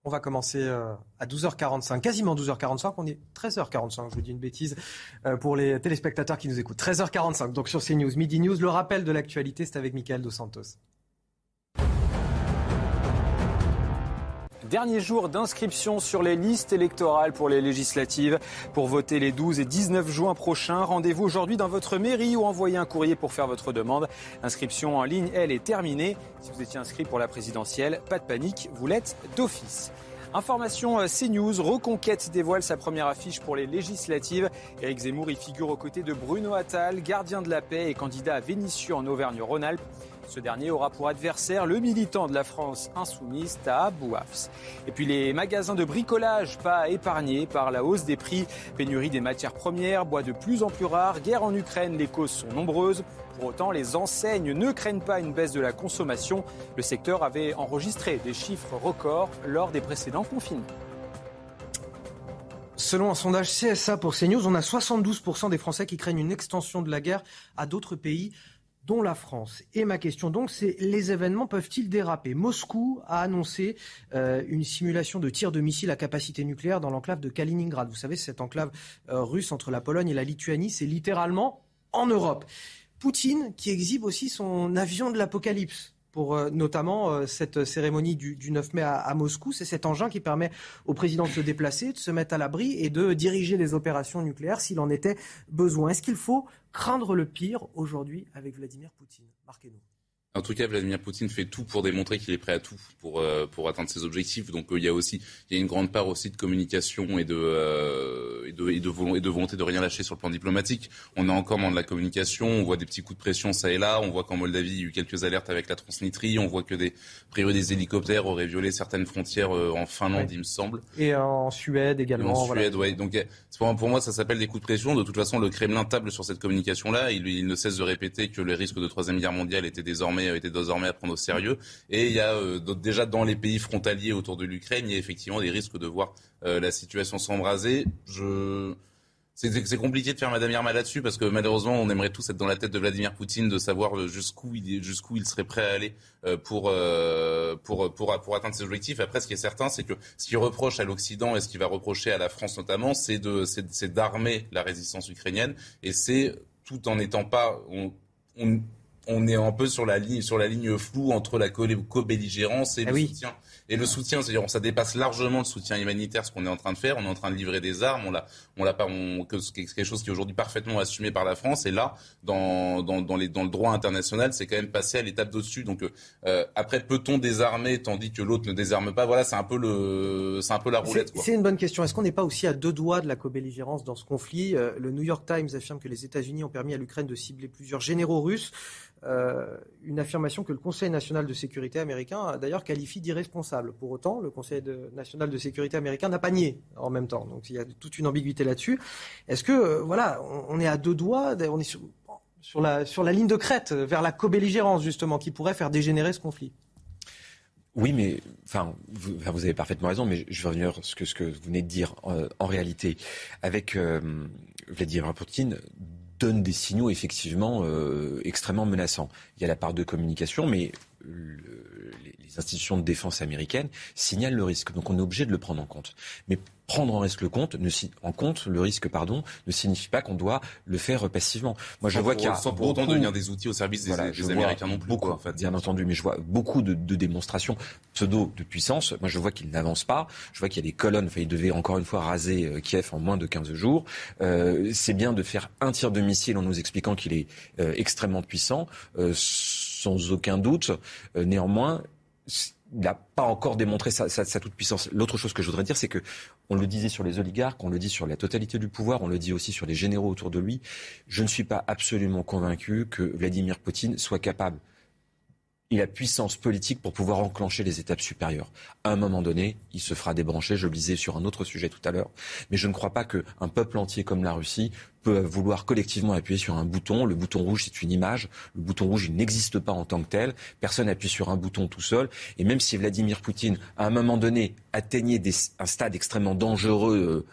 On va commencer euh, à 12h45, quasiment 12h45. On est 13h45, je vous dis une bêtise, euh, pour les téléspectateurs qui nous écoutent. 13h45, donc sur CNews, Midi News. Le rappel de l'actualité, c'est avec Michael Dos Santos. Dernier jour d'inscription sur les listes électorales pour les législatives. Pour voter les 12 et 19 juin prochains, rendez-vous aujourd'hui dans votre mairie ou envoyez un courrier pour faire votre demande. L'inscription en ligne, elle, est terminée. Si vous étiez inscrit pour la présidentielle, pas de panique, vous l'êtes d'office. Information euh, CNews, Reconquête dévoile sa première affiche pour les législatives. Éric Zemmour y figure aux côtés de Bruno Attal, gardien de la paix et candidat à Vénissieux en Auvergne-Rhône-Alpes. Ce dernier aura pour adversaire le militant de la France insoumise, Taha Bouafs. Et puis les magasins de bricolage, pas épargnés par la hausse des prix. Pénurie des matières premières, bois de plus en plus rare, guerre en Ukraine, les causes sont nombreuses. Pour autant, les enseignes ne craignent pas une baisse de la consommation. Le secteur avait enregistré des chiffres records lors des précédents confinements. Selon un sondage CSA pour CNews, on a 72% des Français qui craignent une extension de la guerre à d'autres pays dont la France. Et ma question donc, c'est les événements peuvent-ils déraper? Moscou a annoncé euh, une simulation de tir de missiles à capacité nucléaire dans l'enclave de Kaliningrad. Vous savez, cette enclave euh, russe entre la Pologne et la Lituanie, c'est littéralement en Europe. Poutine qui exhibe aussi son avion de l'apocalypse pour euh, notamment euh, cette cérémonie du, 9 mai à, Moscou. C'est cet engin qui permet au président de se déplacer, de se mettre à l'abri et de diriger les opérations nucléaires s'il en était besoin. Est-ce qu'il faut craindre le pire aujourd'hui avec Vladimir Poutine? Marquez-nous. En tout cas, Vladimir Poutine fait tout pour démontrer qu'il est prêt à tout pour, euh, pour atteindre ses objectifs. Donc euh, il y a aussi il y a une grande part aussi de communication et de, euh, et, de, et, de volonté, et de volonté de rien lâcher sur le plan diplomatique. On est encore dans de la communication, on voit des petits coups de pression ça et là, on voit qu'en Moldavie il y a eu quelques alertes avec la Transnistrie, on voit que des priori des hélicoptères auraient violé certaines frontières en Finlande, il me semble. Et en Suède également. en Suède, oui. Donc pour, moi ça s'appelle des coups de pression. De toute façon, le Kremlin table sur cette communication là. Il, il ne cesse de répéter que le risque de troisième guerre mondiale était désormais était désormais à prendre au sérieux. Et il y a euh, déjà dans les pays frontaliers autour de l'Ukraine, il y a effectivement des risques de voir euh, la situation s'embraser. C'est compliqué de faire Madame Irma là-dessus parce que malheureusement, on aimerait tous être dans la tête de Vladimir Poutine, de savoir euh, jusqu'où il, jusqu'où il serait prêt à aller pour, pour, pour, atteindre ses objectifs. Après, ce qui est certain, c'est que ce qu'il reproche à l'Occident et ce qu'il va reprocher à la France notamment, c'est d'armer la résistance ukrainienne. Et c'est tout en n'étant pas... est un peu sur la ligne, sur la ligne floue entre la co-belligérance et Ah le oui. soutien. Et le soutien, c'est-à-dire, ça dépasse largement le soutien humanitaire, ce qu'on est en train de faire. On est en train de livrer des armes. On l'a, on l'a pas, on, quelque chose qui est aujourd'hui parfaitement assumé par la France. Et là, dans, dans, dans, les, dans le droit international, c'est quand même passé à l'étape d'au-dessus. Donc, euh, après, peut-on désarmer tandis que l'autre ne désarme pas? Voilà, c'est un peu le, c'est un peu la roulette. C'est une bonne question. Est-ce qu'on n'est pas aussi à deux doigts de la co-belligérance dans ce conflit? Euh, Le New York Times affirme que les États-Unis ont permis à l'Ukraine de cibler plusieurs généraux russes. Euh, une affirmation que le Conseil national de sécurité américain a d'ailleurs qualifie d'irresponsable. Pour autant, le Conseil national de sécurité américain n'a pas nié en même temps. Donc il y a toute une ambiguïté là-dessus. Est-ce que euh, voilà, on, est à deux doigts, on est sur, la sur la ligne de crête vers la co-belligérance justement, qui pourrait faire dégénérer ce conflit? Oui, mais enfin, vous, avez parfaitement raison, mais je vais revenir sur ce que, ce que vous venez de dire. Euh, en réalité, avec euh, Vladimir Poutine donne des signaux effectivement euh, extrêmement menaçants. Il y a la part de communication, mais le- les, institutions de défense américaines signalent le risque. Donc on est obligé de le prendre en compte. Mais prendre en risque le compte, ne, en compte le risque, pardon, ne signifie pas qu'on doit le faire passivement. Moi, je Sans vois qu'il y a sans pour autant beaucoup- devenir des outils au service des, Voilà, Américains non plus. Beaucoup, quoi, en fait. bien entendu, mais je vois beaucoup de, de démonstrations pseudo de puissance. Moi, je vois qu'ils n'avancent pas. Je vois qu'il y a des colonnes. Enfin, ils devaient encore une fois raser euh, Kiev en moins de 15 jours. Euh, c'est bien de faire un tir de missile en nous expliquant qu'il est euh, extrêmement puissant, euh, sans aucun doute. Euh, néanmoins, il n'a pas encore démontré sa, sa- sa toute puissance. L'autre chose que je voudrais dire, c'est que on le disait sur les oligarques, on le dit sur la totalité du pouvoir, on le dit aussi sur les généraux autour de lui. Je ne suis pas absolument convaincu que Vladimir Poutine soit capable il a puissance politique pour pouvoir enclencher les étapes supérieures. À un moment donné, il se fera débrancher. Je le disais sur un autre sujet tout à l'heure. Mais je ne crois pas qu'un peuple entier comme la Russie peut vouloir collectivement appuyer sur un bouton. Le bouton rouge, c'est une image. Le bouton rouge, il n'existe pas en tant que tel. Personne n'appuie sur un bouton tout seul. Et même si Vladimir Poutine, à un moment donné, atteignait un stade extrêmement dangereux euh,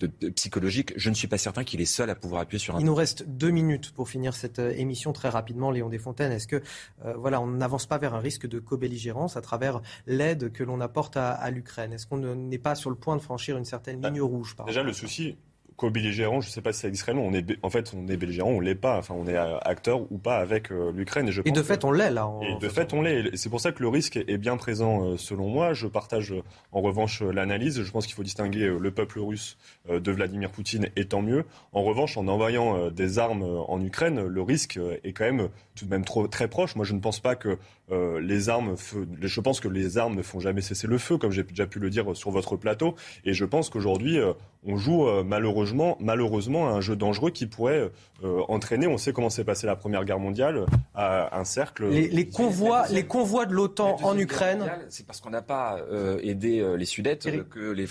de- de- psychologique, je ne suis pas certain qu'il est seul à pouvoir appuyer sur un Il nous reste deux minutes pour finir cette euh, émission très rapidement. Léon Desfontaines, est-ce que euh, voilà, on n'avance pas vers un risque de co-belligérance à travers l'aide que l'on apporte à, à l'Ukraine? Est-ce qu'on ne- n'est pas sur le point de franchir une certaine ligne rouge par Déjà, le souci, co-belligérant, je ne sais pas si ça existe réellement. On est, en fait, on est belligérant, on l'est pas. Enfin, on est acteur ou pas avec euh, l'Ukraine. Et, je Et de que- fait, on l'est là. en- Et de fait, on l'est. C'est pour ça que le risque est bien présent, euh, selon moi. Je partage euh, en revanche l'analyse. Je pense qu'il faut distinguer le peuple russe de Vladimir Poutine, et tant mieux. En revanche, en envoyant des armes en Ukraine, le risque est quand même tout de même trop, très proche. Moi, je ne pense pas que euh, les armes, je pense que les armes ne font jamais cesser le feu, comme j'ai déjà pu le dire sur votre plateau. Et je pense qu'aujourd'hui, euh, on joue euh, malheureusement, malheureusement à un jeu dangereux qui pourrait euh, entraîner. On sait comment s'est passée la Première Guerre mondiale, à un cercle. Les, les convois, les convois de l'OTAN en Ukraine. C'est parce qu'on n'a pas euh, aidé euh, les Eric- euh, que les,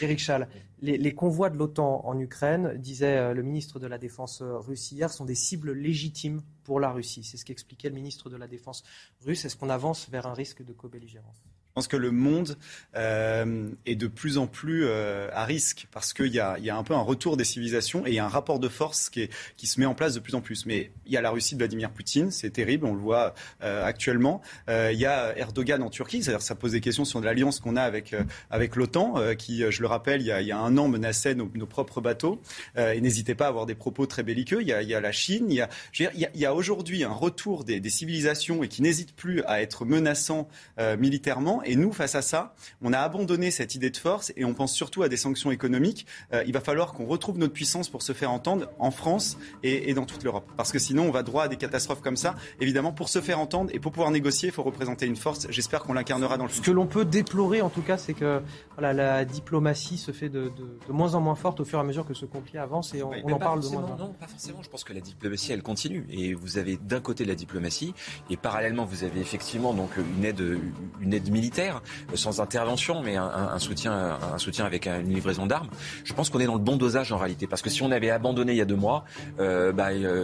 les, Schall, les, convois de l'OTAN en Ukraine, disait euh, le ministre de la Défense euh, russe hier, sont des cibles légitimes pour la Russie. C'est ce qu'expliquait le ministre de la Défense russe. Est-ce qu'on avance vers un risque de co-belligérance? Pense que le monde euh, est de plus en plus euh, à risque parce qu'il y a, un peu un retour des civilisations et un rapport de force qui, se met en place de plus en plus. Mais il y a la Russie de Vladimir Poutine, c'est terrible, on le voit euh, actuellement. Euh, il y a Erdogan en Turquie, ça pose des questions sur l'alliance qu'on a avec, euh, l'OTAN, euh, qui, euh, je le rappelle, il y a, un an menaçait nos, propres bateaux. Euh, et n'hésitez pas à avoir des propos très belliqueux. Il y a, la Chine, il y a, aujourd'hui un retour des, des civilisations et qui n'hésitent plus à être menaçants euh, militairement. Et nous, face à ça, on a abandonné cette idée de force et on pense surtout à des sanctions économiques. Euh, il va falloir qu'on retrouve notre puissance pour se faire entendre en France et, et dans toute l'Europe. Parce que sinon, on va droit à des catastrophes comme ça. Évidemment, pour se faire entendre et pour pouvoir négocier, il faut représenter une force. J'espère qu'on l'incarnera dans le Ce futur. que l'on peut déplorer, en tout cas, c'est que voilà, la diplomatie se fait de, de- de moins en moins forte au fur et à mesure que ce conflit avance et on, en parle de moins en moins. Non, pas forcément. Je pense que la diplomatie, elle continue. Et vous avez d'un côté la diplomatie, et parallèlement, vous avez effectivement donc une aide, une aide militaire, euh, sans intervention, mais un, un- soutien, un soutien avec une livraison d'armes. Je pense qu'on est dans le bon dosage en réalité, parce que si on avait abandonné il y a deux mois, euh, bah, euh,